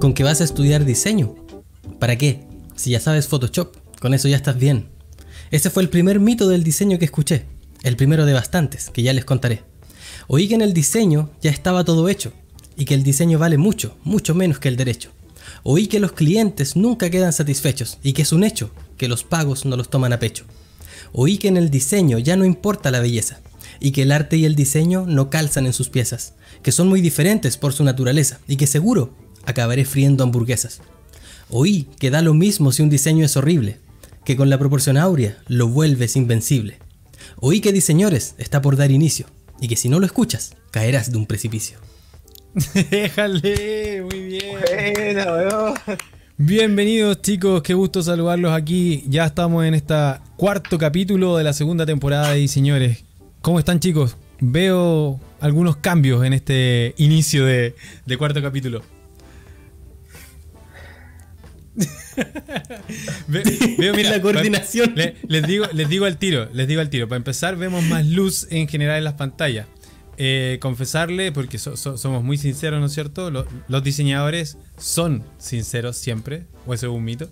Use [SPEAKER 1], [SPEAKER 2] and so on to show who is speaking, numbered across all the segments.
[SPEAKER 1] con que vas a estudiar diseño. ¿Para qué? Si ya sabes Photoshop, con eso ya estás bien. Ese fue el primer mito del diseño que escuché, el primero de bastantes, que ya les contaré. Oí que en el diseño ya estaba todo hecho, y que el diseño vale mucho, mucho menos que el derecho. Oí que los clientes nunca quedan satisfechos, y que es un hecho, que los pagos no los toman a pecho. Oí que en el diseño ya no importa la belleza, y que el arte y el diseño no calzan en sus piezas, que son muy diferentes por su naturaleza, y que seguro acabaré friendo hamburguesas. Oí que da lo mismo si un diseño es horrible, que con la proporción áurea lo vuelves invencible. Oí que diseñores está por dar inicio, y que si no lo escuchas, caerás de un precipicio.
[SPEAKER 2] Déjale, muy bien. Bienvenidos chicos, qué gusto saludarlos aquí. Ya estamos en este cuarto capítulo de la segunda temporada de Diseñores. ¿Cómo están chicos? Veo algunos cambios en este inicio de cuarto capítulo.
[SPEAKER 1] veo, mira, la coordinación.
[SPEAKER 2] les, digo, les digo al tiro, les digo al tiro. Para empezar, vemos más luz en general en las pantallas. Eh, confesarle, porque somos muy sinceros, ¿no es cierto? Los, diseñadores son sinceros siempre, o eso es un mito.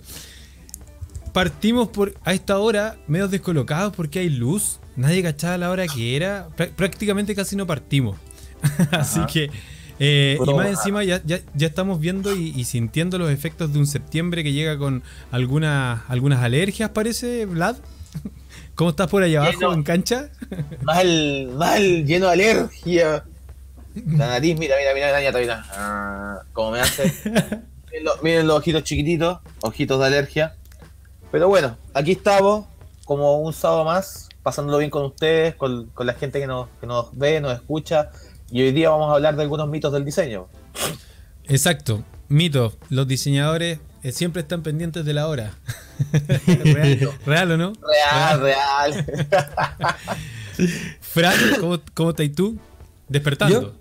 [SPEAKER 2] Partimos por a esta hora medio descolocados porque hay luz. Nadie cachaba la hora que era. prácticamente casi no partimos. Así que eh, y más encima ya, estamos viendo y, sintiendo los efectos de un septiembre que llega con algunas, algunas alergias, parece, Vlad. ¿Cómo estás por allá abajo en cancha?
[SPEAKER 3] Mal, mal, lleno de alergia. La nariz, mira, mira, mira, mira, mira. Ah, como me hace. miren, los ojitos chiquititos, ojitos de alergia. Pero bueno, aquí estamos, como un sábado más, pasándolo bien con ustedes, con, con la gente que nos, que nos ve, nos escucha y hoy día vamos a hablar de algunos mitos del diseño.
[SPEAKER 2] Exacto, mitos. Los diseñadores eh, siempre están pendientes de la hora. ¿Real, o no?
[SPEAKER 3] Real, real.
[SPEAKER 2] Fran, ¿cómo, ¿cómo, estás tú? ¿Despertando?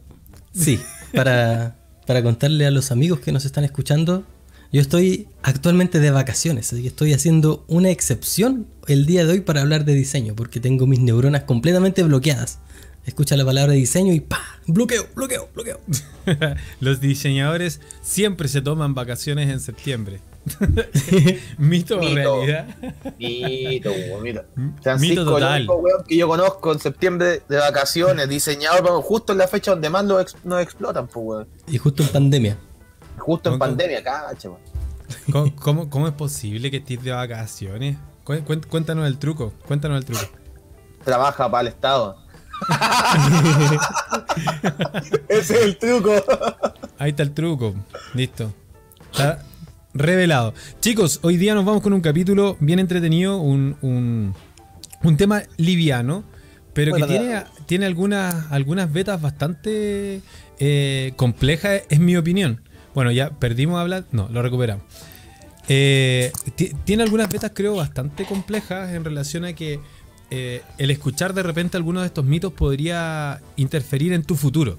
[SPEAKER 1] Sí, para, para contarle a los amigos que nos están escuchando, yo estoy actualmente de vacaciones, así que estoy haciendo una excepción el día de hoy para hablar de diseño, porque tengo mis neuronas completamente bloqueadas escucha la palabra diseño y ¡pa! Bloqueo, bloqueo, bloqueo.
[SPEAKER 2] Los diseñadores siempre se toman vacaciones en septiembre. ¿Mito o realidad?
[SPEAKER 3] Mito, mito. Mito total. el único que yo conozco en septiembre de vacaciones, diseñador, justo en la fecha donde más nos, explotan, pues, weón.
[SPEAKER 1] Y justo en pandemia.
[SPEAKER 3] Justo en pandemia, cacha,
[SPEAKER 2] weón. ¿Cómo, ¿Cómo, es posible que estés de vacaciones? Cuéntanos el truco, cuéntanos el truco.
[SPEAKER 3] Trabaja para el Estado. Ese es el truco.
[SPEAKER 2] Ahí está el truco. Listo. Está revelado. Chicos, hoy día nos vamos con un capítulo bien entretenido, un, tema liviano, pero que tiene, tiene algunas, algunas vetas bastante eh, complejas, es mi opinión. Bueno, ya perdimos hablar. No, lo recuperamos. Eh, tiene algunas vetas, creo, bastante complejas en relación a que eh, el escuchar de repente algunos de estos mitos podría interferir en tu futuro.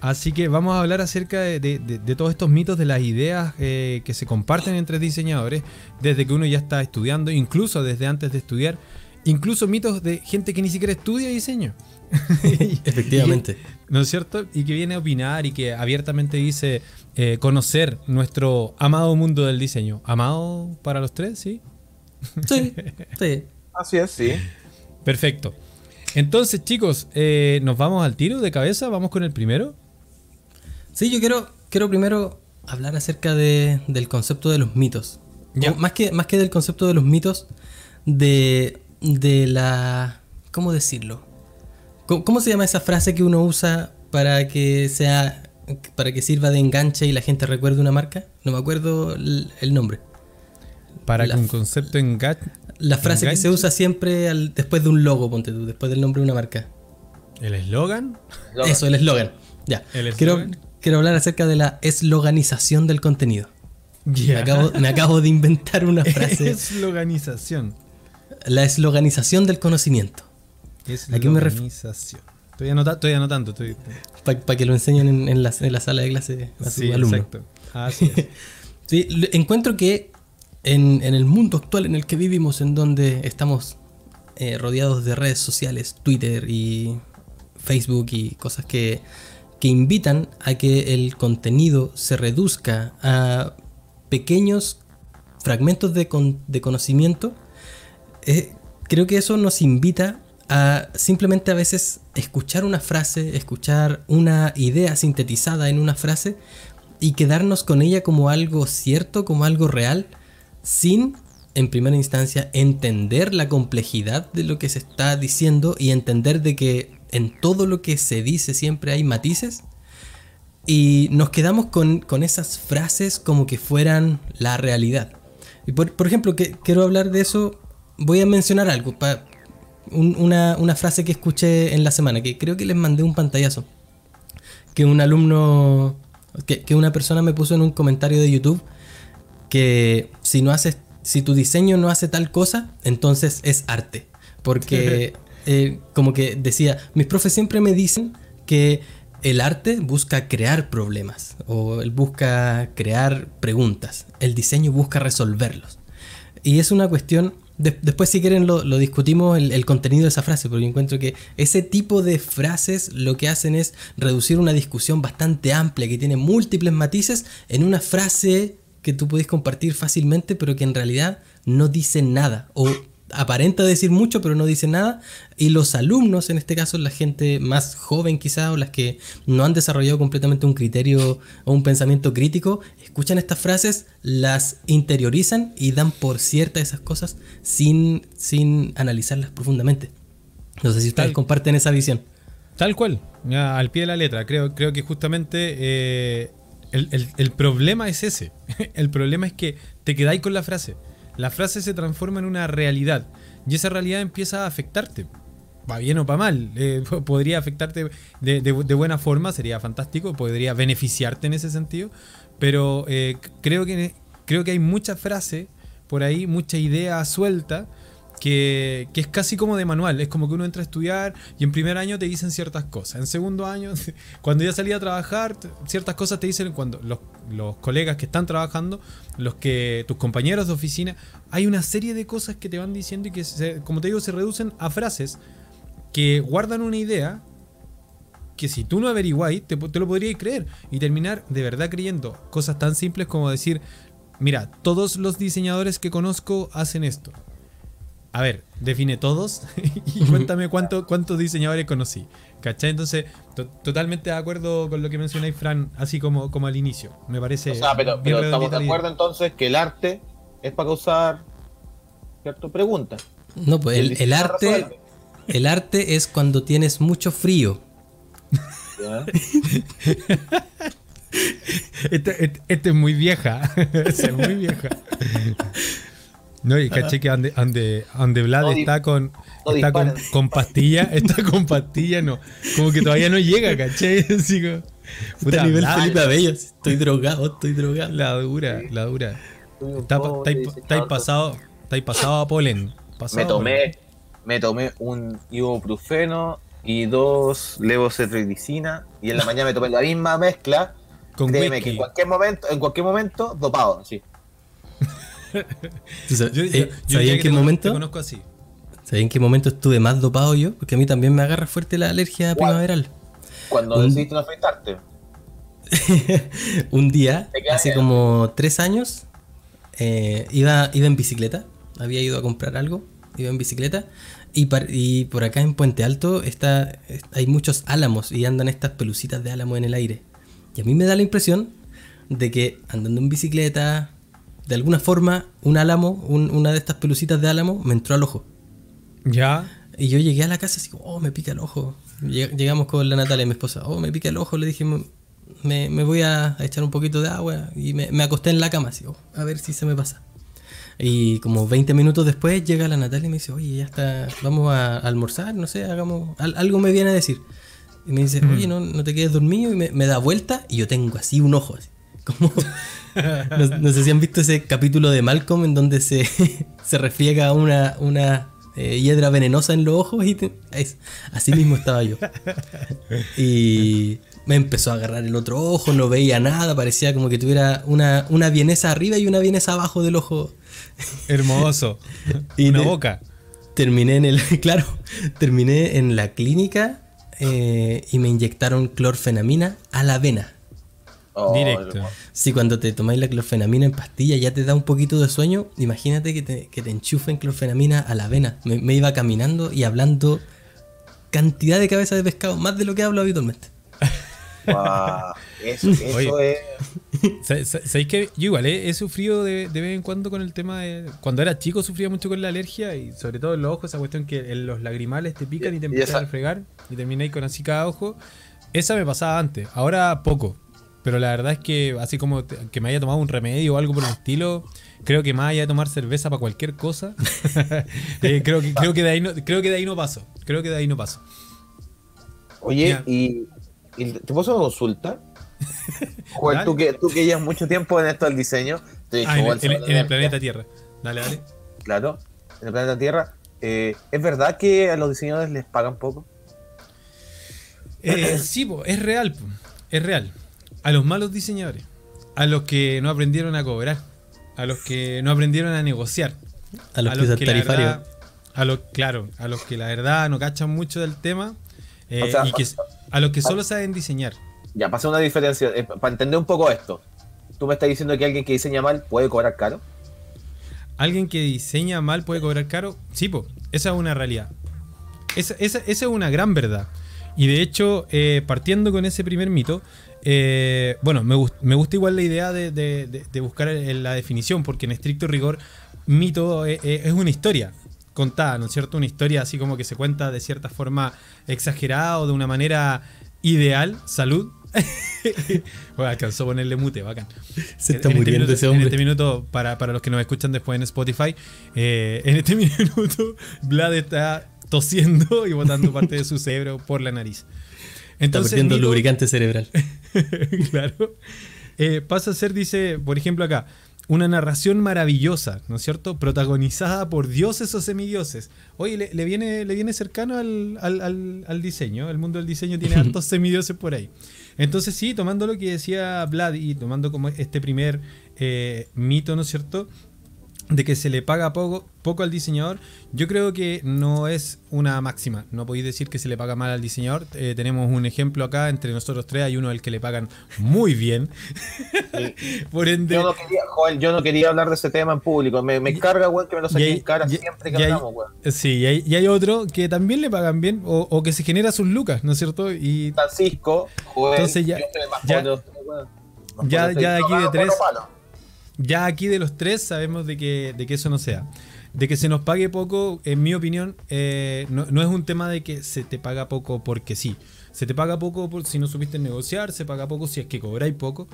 [SPEAKER 2] Así que vamos a hablar acerca de, todos estos mitos, de las ideas eh, que se comparten entre diseñadores desde que uno ya está estudiando, incluso desde antes de estudiar, incluso mitos de gente que ni siquiera estudia diseño.
[SPEAKER 1] Efectivamente.
[SPEAKER 2] ¿No es cierto? Y que viene a opinar y que abiertamente dice eh, conocer nuestro amado mundo del diseño. ¿Amado para los tres? Sí.
[SPEAKER 1] Sí, sí.
[SPEAKER 3] Así es, sí.
[SPEAKER 2] Perfecto. Entonces, chicos, eh, ¿nos vamos al tiro de cabeza? ¿Vamos con el primero?
[SPEAKER 1] Sí, yo quiero, quiero primero hablar acerca de, del concepto de los mitos. Más, que, más que del concepto de los mitos, de, de la... ¿Cómo decirlo? ¿Cómo, se llama esa frase que uno usa para que sea para que sirva de enganche y la gente recuerde una marca? No me acuerdo el, nombre.
[SPEAKER 2] Para que un concepto enganche,
[SPEAKER 1] la frase que se usa siempre después de un logo, ponte tú, después del nombre de una marca.
[SPEAKER 2] ¿El eslogan?
[SPEAKER 1] Eso, el eslogan. Ya. quiero, quiero hablar acerca de la esloganización del contenido. Me, acabo, de inventar una frase.
[SPEAKER 2] Esloganización.
[SPEAKER 1] La esloganización del conocimiento.
[SPEAKER 2] Esloganización. Estoy, anotando, estoy anotando.
[SPEAKER 1] Para que lo enseñen en, la, sala de clase a sí, Exacto.
[SPEAKER 2] Así
[SPEAKER 1] sí, encuentro que en, en el mundo actual en el que vivimos, en donde estamos eh, rodeados de redes sociales, Twitter y Facebook y cosas que, que invitan a que el contenido se reduzca a pequeños fragmentos de, de conocimiento, eh, creo que eso nos invita a simplemente a veces escuchar una frase, escuchar una idea sintetizada en una frase y quedarnos con ella como algo cierto, como algo real, sin en primera instancia entender la complejidad de lo que se está diciendo y entender de que en todo lo que se dice siempre hay matices y nos quedamos con, con esas frases como que fueran la realidad. Y por, por ejemplo, que quiero hablar de eso, voy a mencionar algo, una, una frase que escuché en la semana, que creo que les mandé un pantallazo, que un alumno, que, que una persona me puso en un comentario de YouTube, que si no haces, si tu diseño no hace tal cosa, entonces es arte. Porque eh, como que decía, mis profes siempre me dicen que el arte busca crear problemas o él busca crear preguntas. El diseño busca resolverlos. Y es una cuestión, de- después si quieren lo, discutimos el, contenido de esa frase, porque encuentro que ese tipo de frases lo que hacen es reducir una discusión bastante amplia que tiene múltiples matices en una frase que tú puedes compartir fácilmente, pero que en realidad no dice nada o aparenta decir mucho, pero no dice nada. Y los alumnos, en este caso la gente más joven quizá, o las que no han desarrollado completamente un criterio o un pensamiento crítico, escuchan estas frases, las interiorizan y dan por ciertas esas cosas sin, sin analizarlas profundamente. No sé si ustedes
[SPEAKER 2] Tal-
[SPEAKER 1] comparten esa visión.
[SPEAKER 2] Tal cual, ya, al pie de la letra. Creo, creo que justamente eh, el, el- el problema es ese. El problema es que te quedáis con la frase. La frase se transforma en una realidad y esa realidad empieza a afectarte. Va bien o va mal. Eh, po- podría afectarte de, buena forma, sería fantástico. Podría beneficiarte en ese sentido. Pero eh, creo, que, creo que hay mucha frase por ahí, mucha idea suelta que, es casi como de manual. Es como que uno entra a estudiar y en primer año te dicen ciertas cosas. En segundo año, cuando ya salí a trabajar, ciertas cosas te dicen cuando los, los colegas que están trabajando, los que tus compañeros de oficina, hay una serie de cosas que te van diciendo y que, se- como te digo, se reducen a frases que guardan una idea que si tú no averiguáis, te, te lo podrías creer y terminar de verdad creyendo cosas tan simples como decir, mira, todos los diseñadores que conozco hacen esto. A ver, define todos y cuéntame cuánto, cuántos diseñadores conocí. ¿Cachai? Entonces, to- totalmente de acuerdo con lo que mencionáis, Fran, así como, como al inicio. Me parece.
[SPEAKER 3] O sea, pero, estamos de acuerdo entonces que el arte es para causar cierto preguntas.
[SPEAKER 1] No, pues el, arte,
[SPEAKER 3] resuelve,
[SPEAKER 1] el arte es cuando tienes mucho frío.
[SPEAKER 3] ¿ya?
[SPEAKER 2] Esta este, este es muy vieja. Esta es muy vieja. No, y caché que ande, ande, ande Vlad
[SPEAKER 3] No
[SPEAKER 2] está con.
[SPEAKER 3] no
[SPEAKER 2] está con, con pastilla, está con pastilla, no. Como que todavía no llega, caché. Así como, puta,
[SPEAKER 1] a nivel
[SPEAKER 2] Vlad,
[SPEAKER 1] Felipe Abello. Estoy drogado, estoy drogado.
[SPEAKER 2] La dura, la dura. Está,
[SPEAKER 3] pobre
[SPEAKER 2] está, está pasado, está pasado a polen. Pasado
[SPEAKER 3] me tomé me tomé un ibuprofeno y dos levocetricina y en la mañana me tomé la misma mezcla
[SPEAKER 2] Con
[SPEAKER 3] créeme
[SPEAKER 2] whisky.
[SPEAKER 3] que en cualquier momento en cualquier momento dopado sí
[SPEAKER 1] ¿Tú sabes-
[SPEAKER 2] Yo, yo-
[SPEAKER 1] eh,
[SPEAKER 2] yo
[SPEAKER 1] ¿sabía en qué
[SPEAKER 2] te,
[SPEAKER 1] momento?
[SPEAKER 2] te conozco así.
[SPEAKER 1] ¿Sabía en qué momento estuve más dopado yo? Porque a mí también me agarra fuerte la alergia
[SPEAKER 3] ¿Cuál?
[SPEAKER 1] primaveral.
[SPEAKER 3] cuando
[SPEAKER 1] Un-
[SPEAKER 3] decidiste no afeitarte
[SPEAKER 1] Un día,
[SPEAKER 3] ¿De qué
[SPEAKER 1] hace como tres años, eh, iba, iba en bicicleta. Había ido a comprar algo, iba en bicicleta. Y, par- y por acá en Puente Alto está, es- hay muchos álamos y andan estas pelucitas de álamo en el aire. Y a mí me da la impresión de que andando en bicicleta, de alguna forma, un álamo, un- una de estas pelucitas de álamo, me entró al ojo.
[SPEAKER 2] Ya.
[SPEAKER 1] Y yo llegué a la casa así oh, me pica el ojo. Lleg- Llegamos con la Natalia, mi esposa, oh, me pica el ojo. Le dije, me, me voy a echar un poquito de agua. Y me, me acosté en la cama, así, oh, a ver si se me pasa. Y como 20 minutos después llega la Natalia y me dice, oye, ya está, vamos a almorzar, no sé, hagamos, al- algo me viene a decir. Y me dice, oye, no, no te quedes dormido. Y me, me da vuelta y yo tengo así un ojo, así. Como, no, no sé si han visto ese capítulo de Malcolm en donde se, se refriega una, una eh, hiedra venenosa en los ojos y te- es- así mismo estaba yo. Y me empezó a agarrar el otro ojo, no veía nada, parecía como que tuviera una, una vienesa arriba y una vienesa abajo del ojo
[SPEAKER 2] Hermoso.
[SPEAKER 1] Y
[SPEAKER 2] Una boca.
[SPEAKER 1] Terminé en el. Claro, terminé en la clínica eh, y me inyectaron clorfenamina a la vena.
[SPEAKER 3] Oh,
[SPEAKER 2] Directo.
[SPEAKER 1] Si cuando te tomáis la clorfenamina en pastilla ya te da un poquito de sueño, imagínate que te, que te enchufen clorfenamina a la vena. Me, me iba caminando y hablando cantidad de cabezas de pescado, más de lo que hablo habitualmente.
[SPEAKER 3] Guau, Eso, eso
[SPEAKER 2] Oye.
[SPEAKER 3] es.
[SPEAKER 2] Sa- sa- ¿Sabéis que yo igual eh, he sufrido de, de vez en cuando con el tema de. Cuando era chico sufría mucho con la alergia y sobre todo en los ojos, esa cuestión que en los lagrimales te pican y te empiezan a fregar y termináis con así cada ojo. Esa me pasaba antes, ahora poco. Pero la verdad es que así como te- que me haya tomado un remedio o algo por el estilo, creo que más allá de tomar cerveza para cualquier cosa, eh, creo, que, creo, que de ahí no, creo que de ahí no paso. Creo que de ahí no paso.
[SPEAKER 3] Oye, y, y ¿te puedo hacer una consulta?
[SPEAKER 2] Dale.
[SPEAKER 3] tú que, tú que llevas mucho tiempo en esto del diseño, te
[SPEAKER 2] Ah, en, el- en el- en planeta. Tierra. Dale, dale.
[SPEAKER 3] Claro, en el planeta Tierra. eh, ¿Es verdad que a los diseñadores les pagan poco?
[SPEAKER 2] Eh, sí, po, es real, po, es real. A los malos diseñadores, a los que no aprendieron a cobrar, a los que no aprendieron a negociar,
[SPEAKER 1] A los que tarifarios.
[SPEAKER 2] verdad- a los, claro, a los que la verdad no cachan mucho del tema eh,
[SPEAKER 3] O sea,
[SPEAKER 2] y que a los que solo saben diseñar.
[SPEAKER 3] Ya, pasa una diferencia. eh, para entender un poco esto, tú me estás diciendo que alguien que diseña mal puede cobrar caro.
[SPEAKER 2] ¿Alguien que diseña mal puede cobrar caro? Sí, po, esa es una realidad. Esa, esa- esa es una gran verdad. Y de hecho, eh, partiendo con ese primer mito, eh, bueno, me, gust- me gusta igual la idea de, de- de- de buscar la definición, porque en estricto rigor, mito es, es- es una historia contada, ¿no es cierto? Una historia así como que se cuenta de cierta forma exagerada o de una manera ideal. Salud. bueno, alcanzó a ponerle mute, bacán.
[SPEAKER 1] Se
[SPEAKER 2] En-
[SPEAKER 1] está
[SPEAKER 2] en este
[SPEAKER 1] muriendo
[SPEAKER 2] minuto-
[SPEAKER 1] ese
[SPEAKER 2] En
[SPEAKER 1] hombre.
[SPEAKER 2] este minuto, para, para los que nos escuchan después en Spotify, eh, en este minuto, Vlad está tosiendo y botando parte de su cerebro por la nariz.
[SPEAKER 1] Está perdiendo
[SPEAKER 2] mito-
[SPEAKER 1] lubricante cerebral.
[SPEAKER 2] claro. Eh, pasa a ser, dice, por ejemplo acá, una narración maravillosa, ¿no es cierto? Protagonizada por dioses o semidioses. Oye, le, le viene, le viene cercano al, al- al- al diseño. El mundo del diseño tiene hartos semidioses por ahí. Entonces, sí, tomando lo que decía Vlad y tomando como este primer eh, mito, ¿no es cierto? De que se le paga poco, poco al diseñador, yo creo que no es una máxima. No podéis decir que se le paga mal al diseñador. Eh, tenemos un ejemplo acá, entre nosotros tres hay uno al que le pagan muy bien. Por ende,
[SPEAKER 3] Yo no quería, Joel, yo no quería hablar de ese tema en público. Me, me carga, weón, que me lo saquen
[SPEAKER 2] hay-
[SPEAKER 3] en cara
[SPEAKER 2] y-
[SPEAKER 3] siempre que
[SPEAKER 2] y hay-
[SPEAKER 3] hablamos, weón.
[SPEAKER 2] Sí, y hay, y hay otro que también le pagan bien o, o que se genera sus lucas, ¿no es cierto? Y
[SPEAKER 3] Francisco, Joel,
[SPEAKER 2] Entonces ya-
[SPEAKER 3] yo más
[SPEAKER 2] ya- ya- ya de aquí de tres-. Ya aquí de los tres sabemos de que, de que eso no sea. De que se nos pague poco, en mi opinión, eh, no, no es un tema de que se te paga poco porque sí. Se te paga poco si no supiste negociar, se paga poco si es que cobráis poco.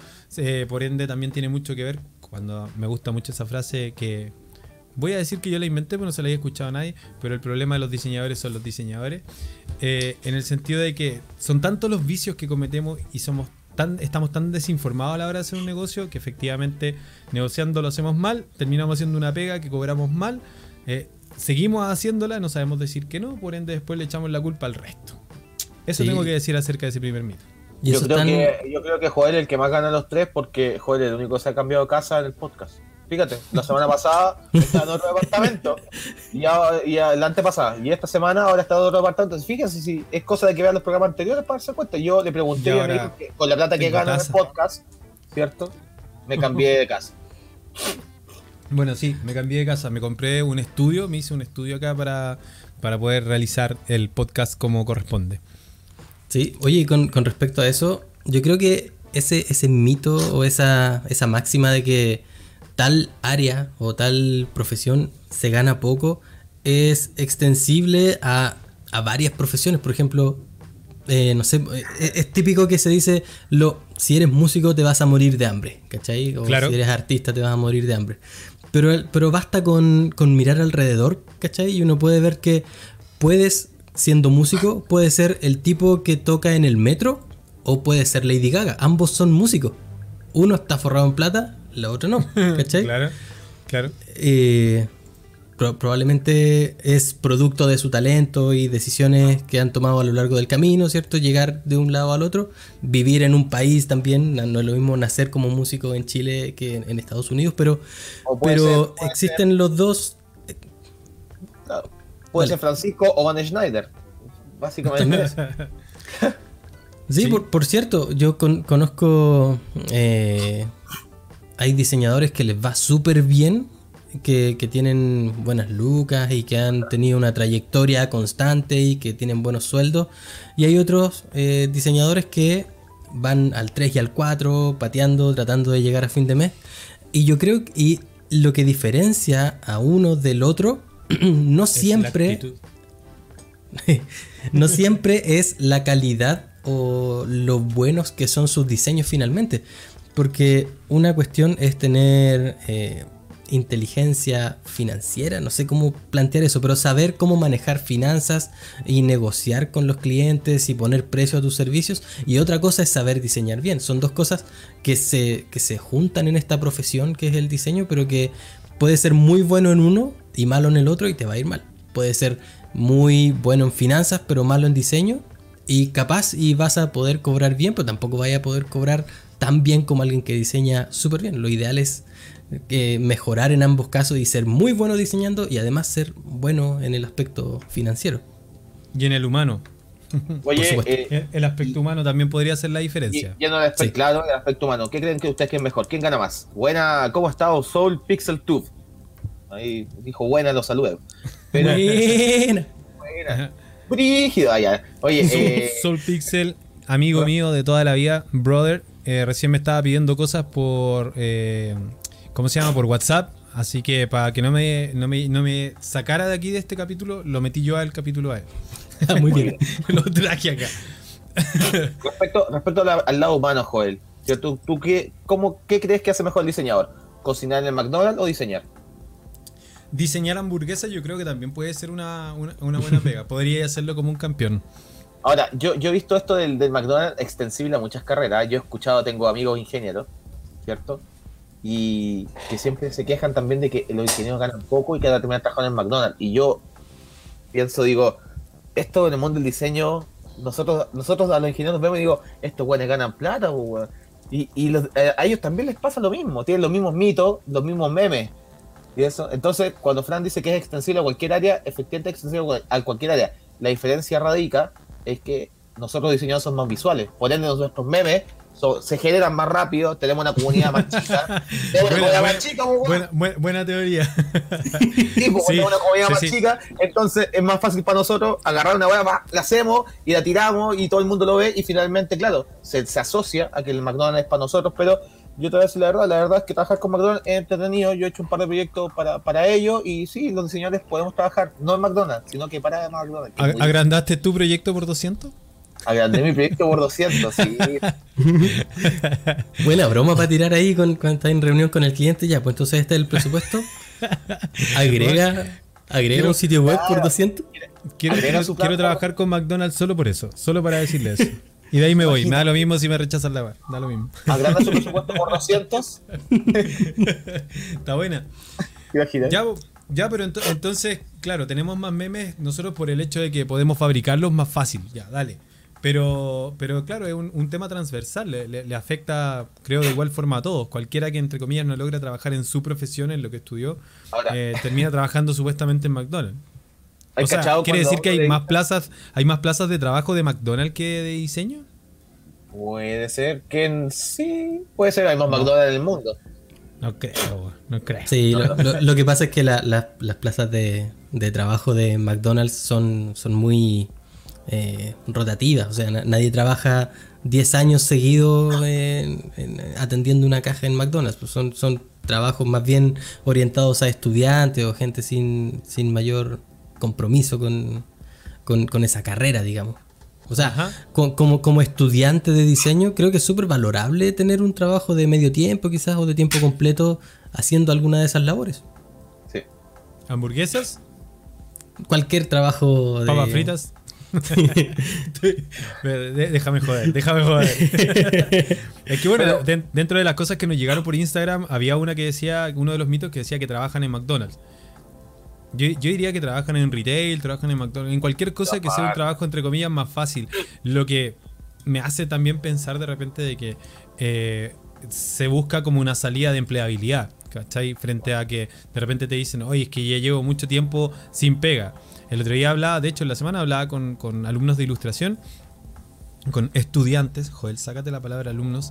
[SPEAKER 2] Por ende, también tiene mucho que ver, cuando me gusta mucho esa frase que voy a decir que yo la inventé, pero no se la había escuchado a nadie, pero el problema de los diseñadores son los diseñadores, eh, en el sentido de que son tantos los vicios que cometemos y somos tan, estamos tan desinformados a la hora de hacer un negocio que efectivamente negociando lo hacemos mal, terminamos haciendo una pega que cobramos mal, eh, seguimos haciéndola, no sabemos decir que no, por ende después le echamos la culpa al resto. Eso
[SPEAKER 1] Sí.
[SPEAKER 2] tengo que decir acerca de ese primer mito.
[SPEAKER 3] Yo creo,
[SPEAKER 1] tan-
[SPEAKER 3] que, yo creo que Joel es el que más gana los tres porque Joel es el único que se ha cambiado de casa en el podcast. Fíjate, la semana pasada estaba en otro departamento y, ya- y ya la antepasada. Y esta semana ahora está en otro departamento. Entonces, fíjense si es cosa de que vean los programas anteriores para darse cuenta. Yo le pregunté
[SPEAKER 2] Y
[SPEAKER 3] me que con la plata que gano en el podcast, ¿cierto? Me cambié de casa.
[SPEAKER 2] Bueno, sí, me cambié de casa, me compré un estudio, me hice un estudio acá para, para poder realizar el podcast como corresponde.
[SPEAKER 1] Sí, oye, y con, con respecto a eso, yo creo que ese, ese mito o esa, esa máxima de que tal área o tal profesión se gana poco es extensible a, a varias profesiones. Por ejemplo, eh, no sé, eh, es, típico que se dice, lo, si eres músico te vas a morir de hambre, ¿cachai? O
[SPEAKER 2] Claro.
[SPEAKER 1] si eres artista te vas a morir de hambre. Pero, pero basta con, con mirar alrededor, ¿cachai? Y uno puede ver que puedes, siendo músico, puede ser el tipo que toca en el metro o puede ser Lady Gaga. Ambos son músicos. Uno está forrado en plata, la otra no, ¿cachai?
[SPEAKER 2] Claro, claro.
[SPEAKER 1] Eh, pro- probablemente es producto de su talento y decisiones que han tomado a lo largo del camino, ¿cierto? Llegar de un lado al otro, vivir en un país también, no es lo mismo nacer como músico en Chile que en, en Estados Unidos, pero,
[SPEAKER 3] puede
[SPEAKER 1] pero
[SPEAKER 3] ser- puede
[SPEAKER 1] existen los dos.
[SPEAKER 3] Claro. Puede
[SPEAKER 1] Dale.
[SPEAKER 3] ser Francisco o Van Schneider. Básicamente eso.
[SPEAKER 1] Sí,
[SPEAKER 2] Sí.
[SPEAKER 1] Por, por cierto, yo con- conozco. eh, hay diseñadores que les va súper bien, que, que tienen buenas lucas y que han tenido una trayectoria constante y que tienen buenos sueldos. Y hay otros eh, diseñadores que van al 3 y al 4, pateando, tratando de llegar a fin de mes. Y yo creo que y lo que diferencia a uno del otro, no
[SPEAKER 2] Es
[SPEAKER 1] siempre no siempre es la calidad o lo buenos que son sus diseños finalmente. Porque una cuestión es tener eh, inteligencia financiera, no sé cómo plantear eso, pero saber cómo manejar finanzas y negociar con los clientes y poner precio a tus servicios. Y otra cosa es saber diseñar bien. Son dos cosas que se, que se juntan en esta profesión que es el diseño, pero que puede ser muy bueno en uno y malo en el otro y te va a ir mal. Puede ser muy bueno en finanzas, pero malo en diseño. Y capaz y vas a poder cobrar bien, pero tampoco vaya a poder cobrar tan bien como alguien que diseña súper bien. Lo ideal es eh, mejorar en ambos casos y ser muy bueno diseñando y además ser bueno en el aspecto financiero.
[SPEAKER 2] Y en el humano.
[SPEAKER 3] Oye, eh,
[SPEAKER 2] El, aspecto humano también podría ser la
[SPEAKER 3] y,
[SPEAKER 2] diferencia.
[SPEAKER 3] no el aspecto,
[SPEAKER 1] Sí.
[SPEAKER 3] claro, el aspecto humano. ¿Qué creen que ustedes que es mejor? ¿Quién gana más? Buena, ¿cómo está Soul Pixel Tube? Ahí dijo buena, lo saludé. Pero,
[SPEAKER 1] Buena.
[SPEAKER 3] buena. Brígido allá. Oye,
[SPEAKER 2] Soul,
[SPEAKER 3] eh,
[SPEAKER 2] Soul Pixel, amigo mío de toda la vida, brother, eh, recién me estaba pidiendo cosas por, eh, ¿cómo se llama? Por WhatsApp. Así que para que no me, no, me, no me sacara de aquí de este capítulo, lo metí yo al capítulo a él.
[SPEAKER 1] Ah, muy bien.
[SPEAKER 2] lo traje acá.
[SPEAKER 3] respecto, respecto a la- al lado humano, Joel, ¿yo- ¿tú, tú qué, cómo, qué crees que hace mejor el diseñador? ¿Cocinar en el McDonald's o diseñar?
[SPEAKER 2] Diseñar hamburguesas yo creo que también puede ser una, una, una buena pega. Podría hacerlo como un campeón.
[SPEAKER 3] Ahora, yo, yo he visto esto del, del McDonald's extensible a muchas carreras. Yo he escuchado, tengo amigos ingenieros, ¿cierto? Y que siempre se quejan también de que los ingenieros ganan poco y que van a terminar trabajando en McDonald's. Y yo pienso, digo, esto en el mundo del diseño, nosotros nosotros a los ingenieros vemos y digo, estos güeyes ganan plata, weón. Y, y los- eh, a ellos también les pasa lo mismo, tienen los mismos mitos, los mismos memes. Y eso, entonces, cuando Fran dice que es extensible a cualquier área, efectivamente es extensible a cualquier área. La diferencia radica es que nosotros diseñadores somos más visuales. Por ende, nuestros memes so- se generan más rápido, tenemos una comunidad más chica. Tenemos una comunidad más chica,
[SPEAKER 2] buena, buena- buena teoría.
[SPEAKER 3] Sí,
[SPEAKER 2] Sí,
[SPEAKER 3] tenemos una comunidad
[SPEAKER 2] sí,
[SPEAKER 3] más
[SPEAKER 2] sí.
[SPEAKER 3] chica, entonces es más fácil para nosotros agarrar una hueá, la hacemos y la tiramos y todo el mundo lo ve y finalmente, claro, se, se asocia a que el McDonald's es para nosotros, pero yo te voy a decir la verdad, la verdad es que trabajar con McDonald's es entretenido, yo he hecho un par de proyectos para, para ellos y sí, los diseñadores podemos trabajar, no en McDonald's, sino que para McDonald's. que
[SPEAKER 2] Ag- ¿Agrandaste tu proyecto por 200?
[SPEAKER 3] Agrandé mi proyecto por 200, sí.
[SPEAKER 1] Buena broma para tirar ahí con, cuando estás en reunión con el cliente. Ya, pues entonces este es el presupuesto. Agrega, agrega un sitio web por 200.
[SPEAKER 2] Quiero, quiero- quiero trabajar con McDonald's solo por eso, solo para decirle eso. Y de ahí me voy. Me da lo mismo si me rechazan la web. Da lo mismo.
[SPEAKER 3] Agranda su presupuesto por 200.
[SPEAKER 2] Está buena.
[SPEAKER 3] Imagina.
[SPEAKER 2] Ya, ya pero ento- entonces, claro, tenemos más memes nosotros por el hecho de que podemos fabricarlos más fácil. Ya, dale. Pero, pero claro, es un, un tema transversal. Le, le- le afecta, creo, de igual forma a todos. Cualquiera que, entre comillas, no logra trabajar en su profesión, en lo que estudió, eh, termina trabajando supuestamente en McDonald's.
[SPEAKER 3] ¿Hay
[SPEAKER 2] O sea,
[SPEAKER 3] cachado
[SPEAKER 2] ¿quiere decir que hay más plazas, hay más plazas de trabajo de McDonald's que de diseño?
[SPEAKER 3] Puede ser que en- sí, puede ser, hay más McDonald's en el mundo.
[SPEAKER 2] No creo, no creo.
[SPEAKER 1] Sí, lo, lo- lo que pasa es que la- la- las plazas de, de trabajo de McDonald's son, son muy eh, rotativas. O sea, na- nadie trabaja 10 años seguidos en- atendiendo una caja en McDonald's. Pues son, son trabajos más bien orientados a estudiantes o gente sin, sin mayor compromiso con, con- con esa carrera, digamos. O sea, como, como estudiante de diseño, creo que es súper valorable tener un trabajo de medio tiempo, quizás, o de tiempo completo haciendo alguna de esas labores.
[SPEAKER 3] Sí.
[SPEAKER 2] ¿Hamburguesas?
[SPEAKER 1] Cualquier trabajo de.
[SPEAKER 2] ¿Papas fritas? De- déjame joder, déjame joder. es que bueno,
[SPEAKER 3] Pero-
[SPEAKER 2] dentro de las cosas que nos llegaron por Instagram, había una que decía, uno de los mitos que decía que trabajan en McDonald's. Yo, yo diría que trabajan en retail, trabajan en McDonald's, en cualquier cosa que sea un trabajo entre comillas más fácil. Lo que me hace también pensar de repente de que eh, se busca como una salida de empleabilidad, ¿cachai? Frente a que de repente te dicen, oye, es que ya llevo mucho tiempo sin pega. El otro día hablaba, de hecho en la semana hablaba con, con alumnos de ilustración, con estudiantes, joder, sácate la palabra alumnos,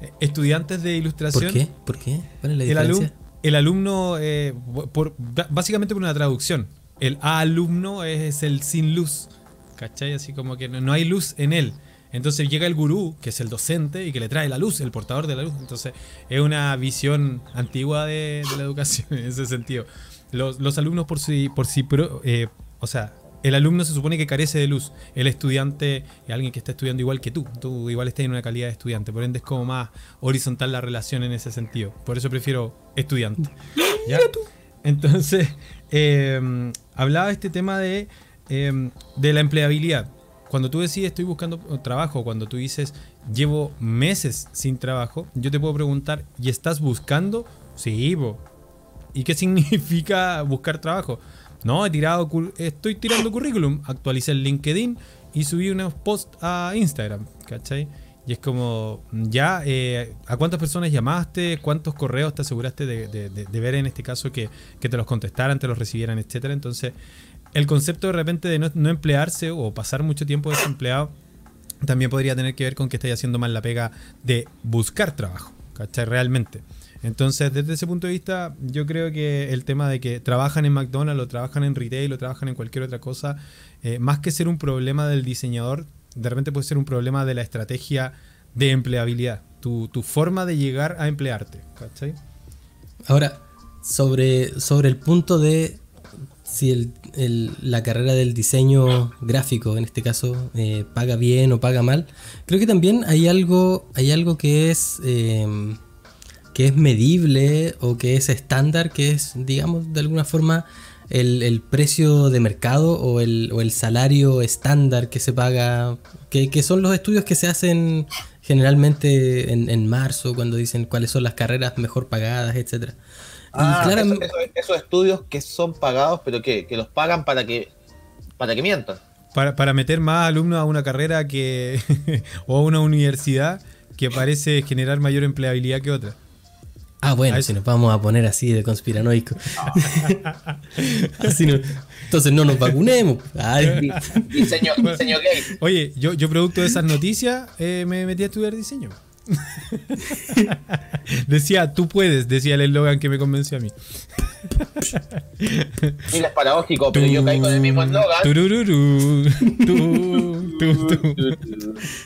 [SPEAKER 2] eh, estudiantes de ilustración.
[SPEAKER 1] ¿Por qué? ¿Por qué? ¿Cuál es la diferencia?
[SPEAKER 2] El alumno, eh, por, básicamente por una traducción, el alumno es el sin luz, ¿cachai? Así como que no, no hay luz en él. Entonces llega el gurú, que es el docente, y que le trae la luz, el portador de la luz. Entonces es una visión antigua de, de la educación en ese sentido. Los, los alumnos por sí, por sí pro- eh, o sea, el alumno se supone que carece de luz. El estudiante es alguien que está estudiando igual que tú. Tú igual estás en una calidad de estudiante. Por ende es como más horizontal la relación en ese sentido. Por eso prefiero estudiante. ¿Ya? Entonces, eh, hablaba este tema de, eh, de la empleabilidad. Cuando tú decís estoy buscando trabajo, cuando tú dices llevo meses sin trabajo, yo te puedo preguntar, ¿y estás buscando? Sí. ¿Y qué significa buscar trabajo? No, he tirado, estoy tirando currículum, actualicé el LinkedIn y subí unos posts a Instagram, ¿cachai? Y es como, ya, eh, ¿a cuántas personas llamaste? ¿Cuántos correos te aseguraste de, ver en este caso que, que te los contestaran, te los recibieran, etcétera? Entonces, el concepto de repente de no, no emplearse o pasar mucho tiempo desempleado también podría tener que ver con que estáis haciendo mal la pega de buscar trabajo, ¿cachai? Realmente. Entonces, desde ese punto de vista, yo creo que el tema de que trabajan en McDonald's o trabajan en retail o trabajan en cualquier otra cosa, eh, más que ser un problema del diseñador, de repente puede ser un problema de la estrategia de empleabilidad, tu, tu forma de llegar a emplearte, ¿cachai?
[SPEAKER 1] Ahora, sobre, sobre el punto de si el- la carrera del diseño gráfico, en este caso, eh, paga bien o paga mal, creo que también hay algo, hay algo que es eh, que es medible o que es estándar, que es, digamos, de alguna forma el, el precio de mercado o el, o el salario estándar que se paga, que, que son los estudios que se hacen generalmente en, en marzo, cuando dicen cuáles son las carreras mejor pagadas, etcétera. Y
[SPEAKER 3] Ah,
[SPEAKER 1] claram-
[SPEAKER 3] eso- eso- esos estudios que son pagados, pero que, que los pagan para que para que mientan.
[SPEAKER 2] Para, para meter más alumnos a una carrera que o a una universidad que parece generar mayor empleabilidad que otra.
[SPEAKER 1] Ah, bueno, si nos vamos a poner así de conspiranoico. Así no- Entonces no nos vacunemos. Ay,
[SPEAKER 3] Diseño, diseño gay.
[SPEAKER 2] Oye, yo, yo producto de esas noticias eh, me metí a estudiar diseño. decía, tú puedes, decía el eslogan que me convenció a mí.
[SPEAKER 3] Mira, es paradójico, pero yo caigo en el mismo eslogan.
[SPEAKER 2] Turururú, tú, tú, tú.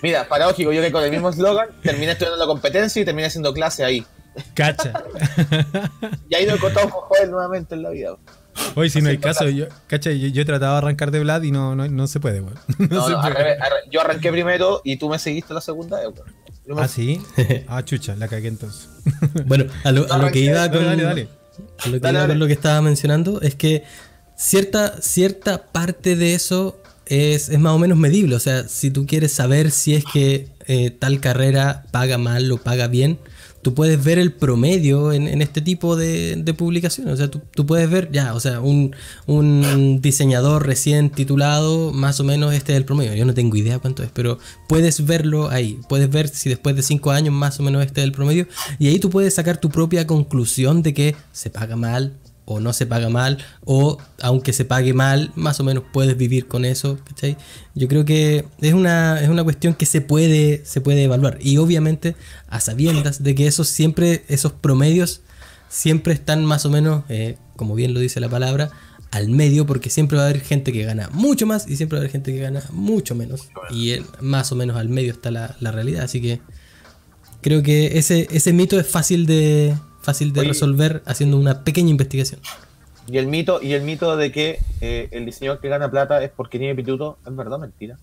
[SPEAKER 3] Mira, paradójico, yo caigo en el mismo eslogan. Terminé estudiando la competencia y terminé haciendo clase ahí.
[SPEAKER 2] Cacha.
[SPEAKER 3] Y ahí lo he contado con Joel nuevamente en la vida.
[SPEAKER 2] Hoy si no hay caso, yo, cacha, yo, yo he tratado de arrancar de Vlad y no, no, no se puede. No se
[SPEAKER 3] yo arranqué primero y tú me seguiste la segunda vez. me-
[SPEAKER 2] Ah, sí. Ah, chucha, la cagué entonces.
[SPEAKER 1] Bueno, a lo, a lo que iba con,
[SPEAKER 2] dale, dale.
[SPEAKER 1] a lo que
[SPEAKER 3] Dale,
[SPEAKER 1] iba con lo que estaba mencionando es que cierta, cierta parte de eso es, es más o menos medible. O sea, si tú quieres saber si es que eh, tal carrera paga mal o paga bien, tú puedes ver el promedio en, en este tipo de, de publicaciones. O sea, tú, tú puedes ver, ya, o sea, un, un diseñador recién titulado, más o menos este es el promedio. Yo no tengo idea cuánto es, pero puedes verlo ahí. Puedes ver si después de cinco años más o menos este es el promedio. Y ahí tú puedes sacar tu propia conclusión de que se paga mal o no se paga mal, o aunque se pague mal, más o menos puedes vivir con eso, ¿cachai? Yo creo que es una, es una cuestión que se puede, se puede evaluar. Y obviamente, a sabiendas de que esos siempre, esos promedios siempre están más o menos, eh, como bien lo dice la palabra, al medio, porque siempre va a haber gente que gana mucho más y siempre va a haber gente que gana mucho menos. Y más o menos al medio está la, la realidad. Así que creo que ese, ese mito es fácil de, fácil de
[SPEAKER 3] Oye.
[SPEAKER 1] resolver haciendo una pequeña investigación.
[SPEAKER 3] Y el mito, y el mito de que eh, el diseñador que gana plata es porque tiene pituto, es verdad, mentira.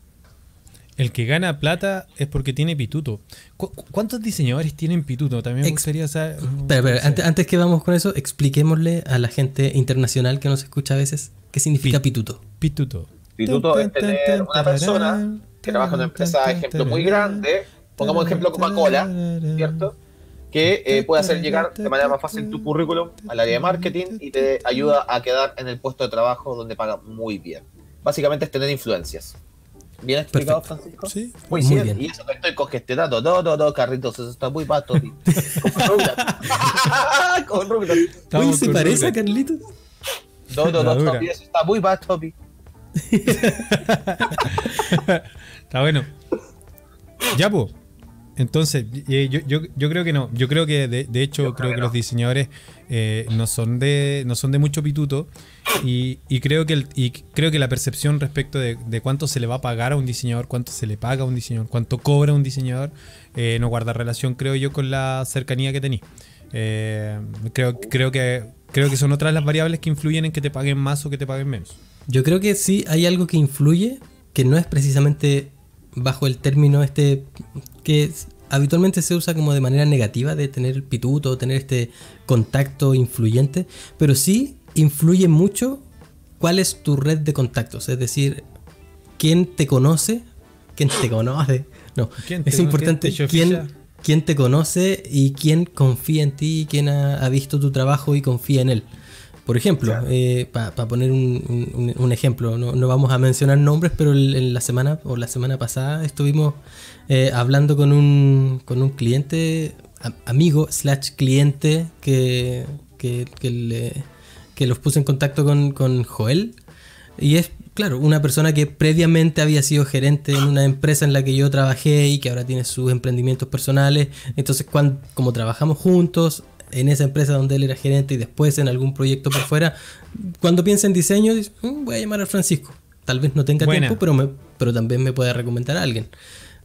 [SPEAKER 2] El que gana plata es porque tiene pituto. ¿Cu- cu- ¿Cuántos diseñadores tienen pituto? También me
[SPEAKER 1] Ex-
[SPEAKER 2] gustaría saber.
[SPEAKER 1] Espera, espera, antes, antes que vamos con eso, expliquémosle a la gente internacional que nos escucha a veces qué significa
[SPEAKER 2] Pi-
[SPEAKER 1] pituto.
[SPEAKER 2] Pituto.
[SPEAKER 3] Pituto es tener una persona que trabaja en una empresa, ejemplo muy grande, pongamos ejemplo Coca-Cola, ¿cierto? Que eh, puede hacer llegar de manera más fácil tu currículum al área de marketing y te ayuda a quedar en el puesto de trabajo donde paga muy bien. Básicamente es tener influencias. ¿Bien explicado, Francisco?
[SPEAKER 2] Sí.
[SPEAKER 3] Muy,
[SPEAKER 1] Muy
[SPEAKER 3] bien.
[SPEAKER 1] bien.
[SPEAKER 3] Y eso que estoy congestionado. No, no, no, Carritos, eso está muy vasto. Con Rugrats. Con.
[SPEAKER 2] Estamos
[SPEAKER 1] Oye, ¿se
[SPEAKER 2] con
[SPEAKER 1] parece a. Carlitos?
[SPEAKER 3] No, no, no. Topi, eso está muy vasto, Topi.
[SPEAKER 2] Está bueno. Ya, pues. Entonces, eh, yo, yo, yo creo que no. Yo creo que, de, de hecho,
[SPEAKER 3] Yo creo
[SPEAKER 2] creo
[SPEAKER 3] que
[SPEAKER 2] que
[SPEAKER 3] no.
[SPEAKER 2] los diseñadores eh, no son de no son de mucho pituto. Y, y creo que el- y creo que la percepción respecto de, de cuánto se le va a pagar a un diseñador, cuánto se le paga a un diseñador, cuánto cobra un diseñador, eh, no guarda relación, creo yo, con la cercanía que tenéis. Eh, creo, creo que creo que son otras las variables que influyen en que te paguen más o que te paguen menos.
[SPEAKER 1] Yo creo que sí hay algo que influye, que no es precisamente bajo el término este que es- habitualmente se usa como de manera negativa de tener el pituto, tener este contacto influyente, pero sí influye mucho cuál es tu red de contactos, es decir, quién te conoce, quién te conoce, no,
[SPEAKER 2] ¿Quién te-
[SPEAKER 1] es importante
[SPEAKER 2] quién
[SPEAKER 1] quién te conoce y quién confía en ti, quién ha, ha visto tu trabajo y confía en él. Por ejemplo,
[SPEAKER 3] Claro.
[SPEAKER 1] para poner un, un- un ejemplo, no, no vamos a mencionar nombres, pero en la semana o la semana pasada estuvimos eh, hablando con un, con un cliente, a- amigo slash cliente que, que, que le- que los puse en contacto con, con Joel. Y es, claro, una persona que previamente había sido gerente en una empresa en la que yo trabajé y que ahora tiene sus emprendimientos personales. Entonces, cuan- como trabajamos juntos en esa empresa donde él era gerente y después en algún proyecto por fuera, cuando piensa en diseño, dice, "Mm, voy a llamar al Francisco. Tal vez no tenga
[SPEAKER 2] Buena.
[SPEAKER 1] tiempo, pero, me, pero también me puede recomendar a alguien.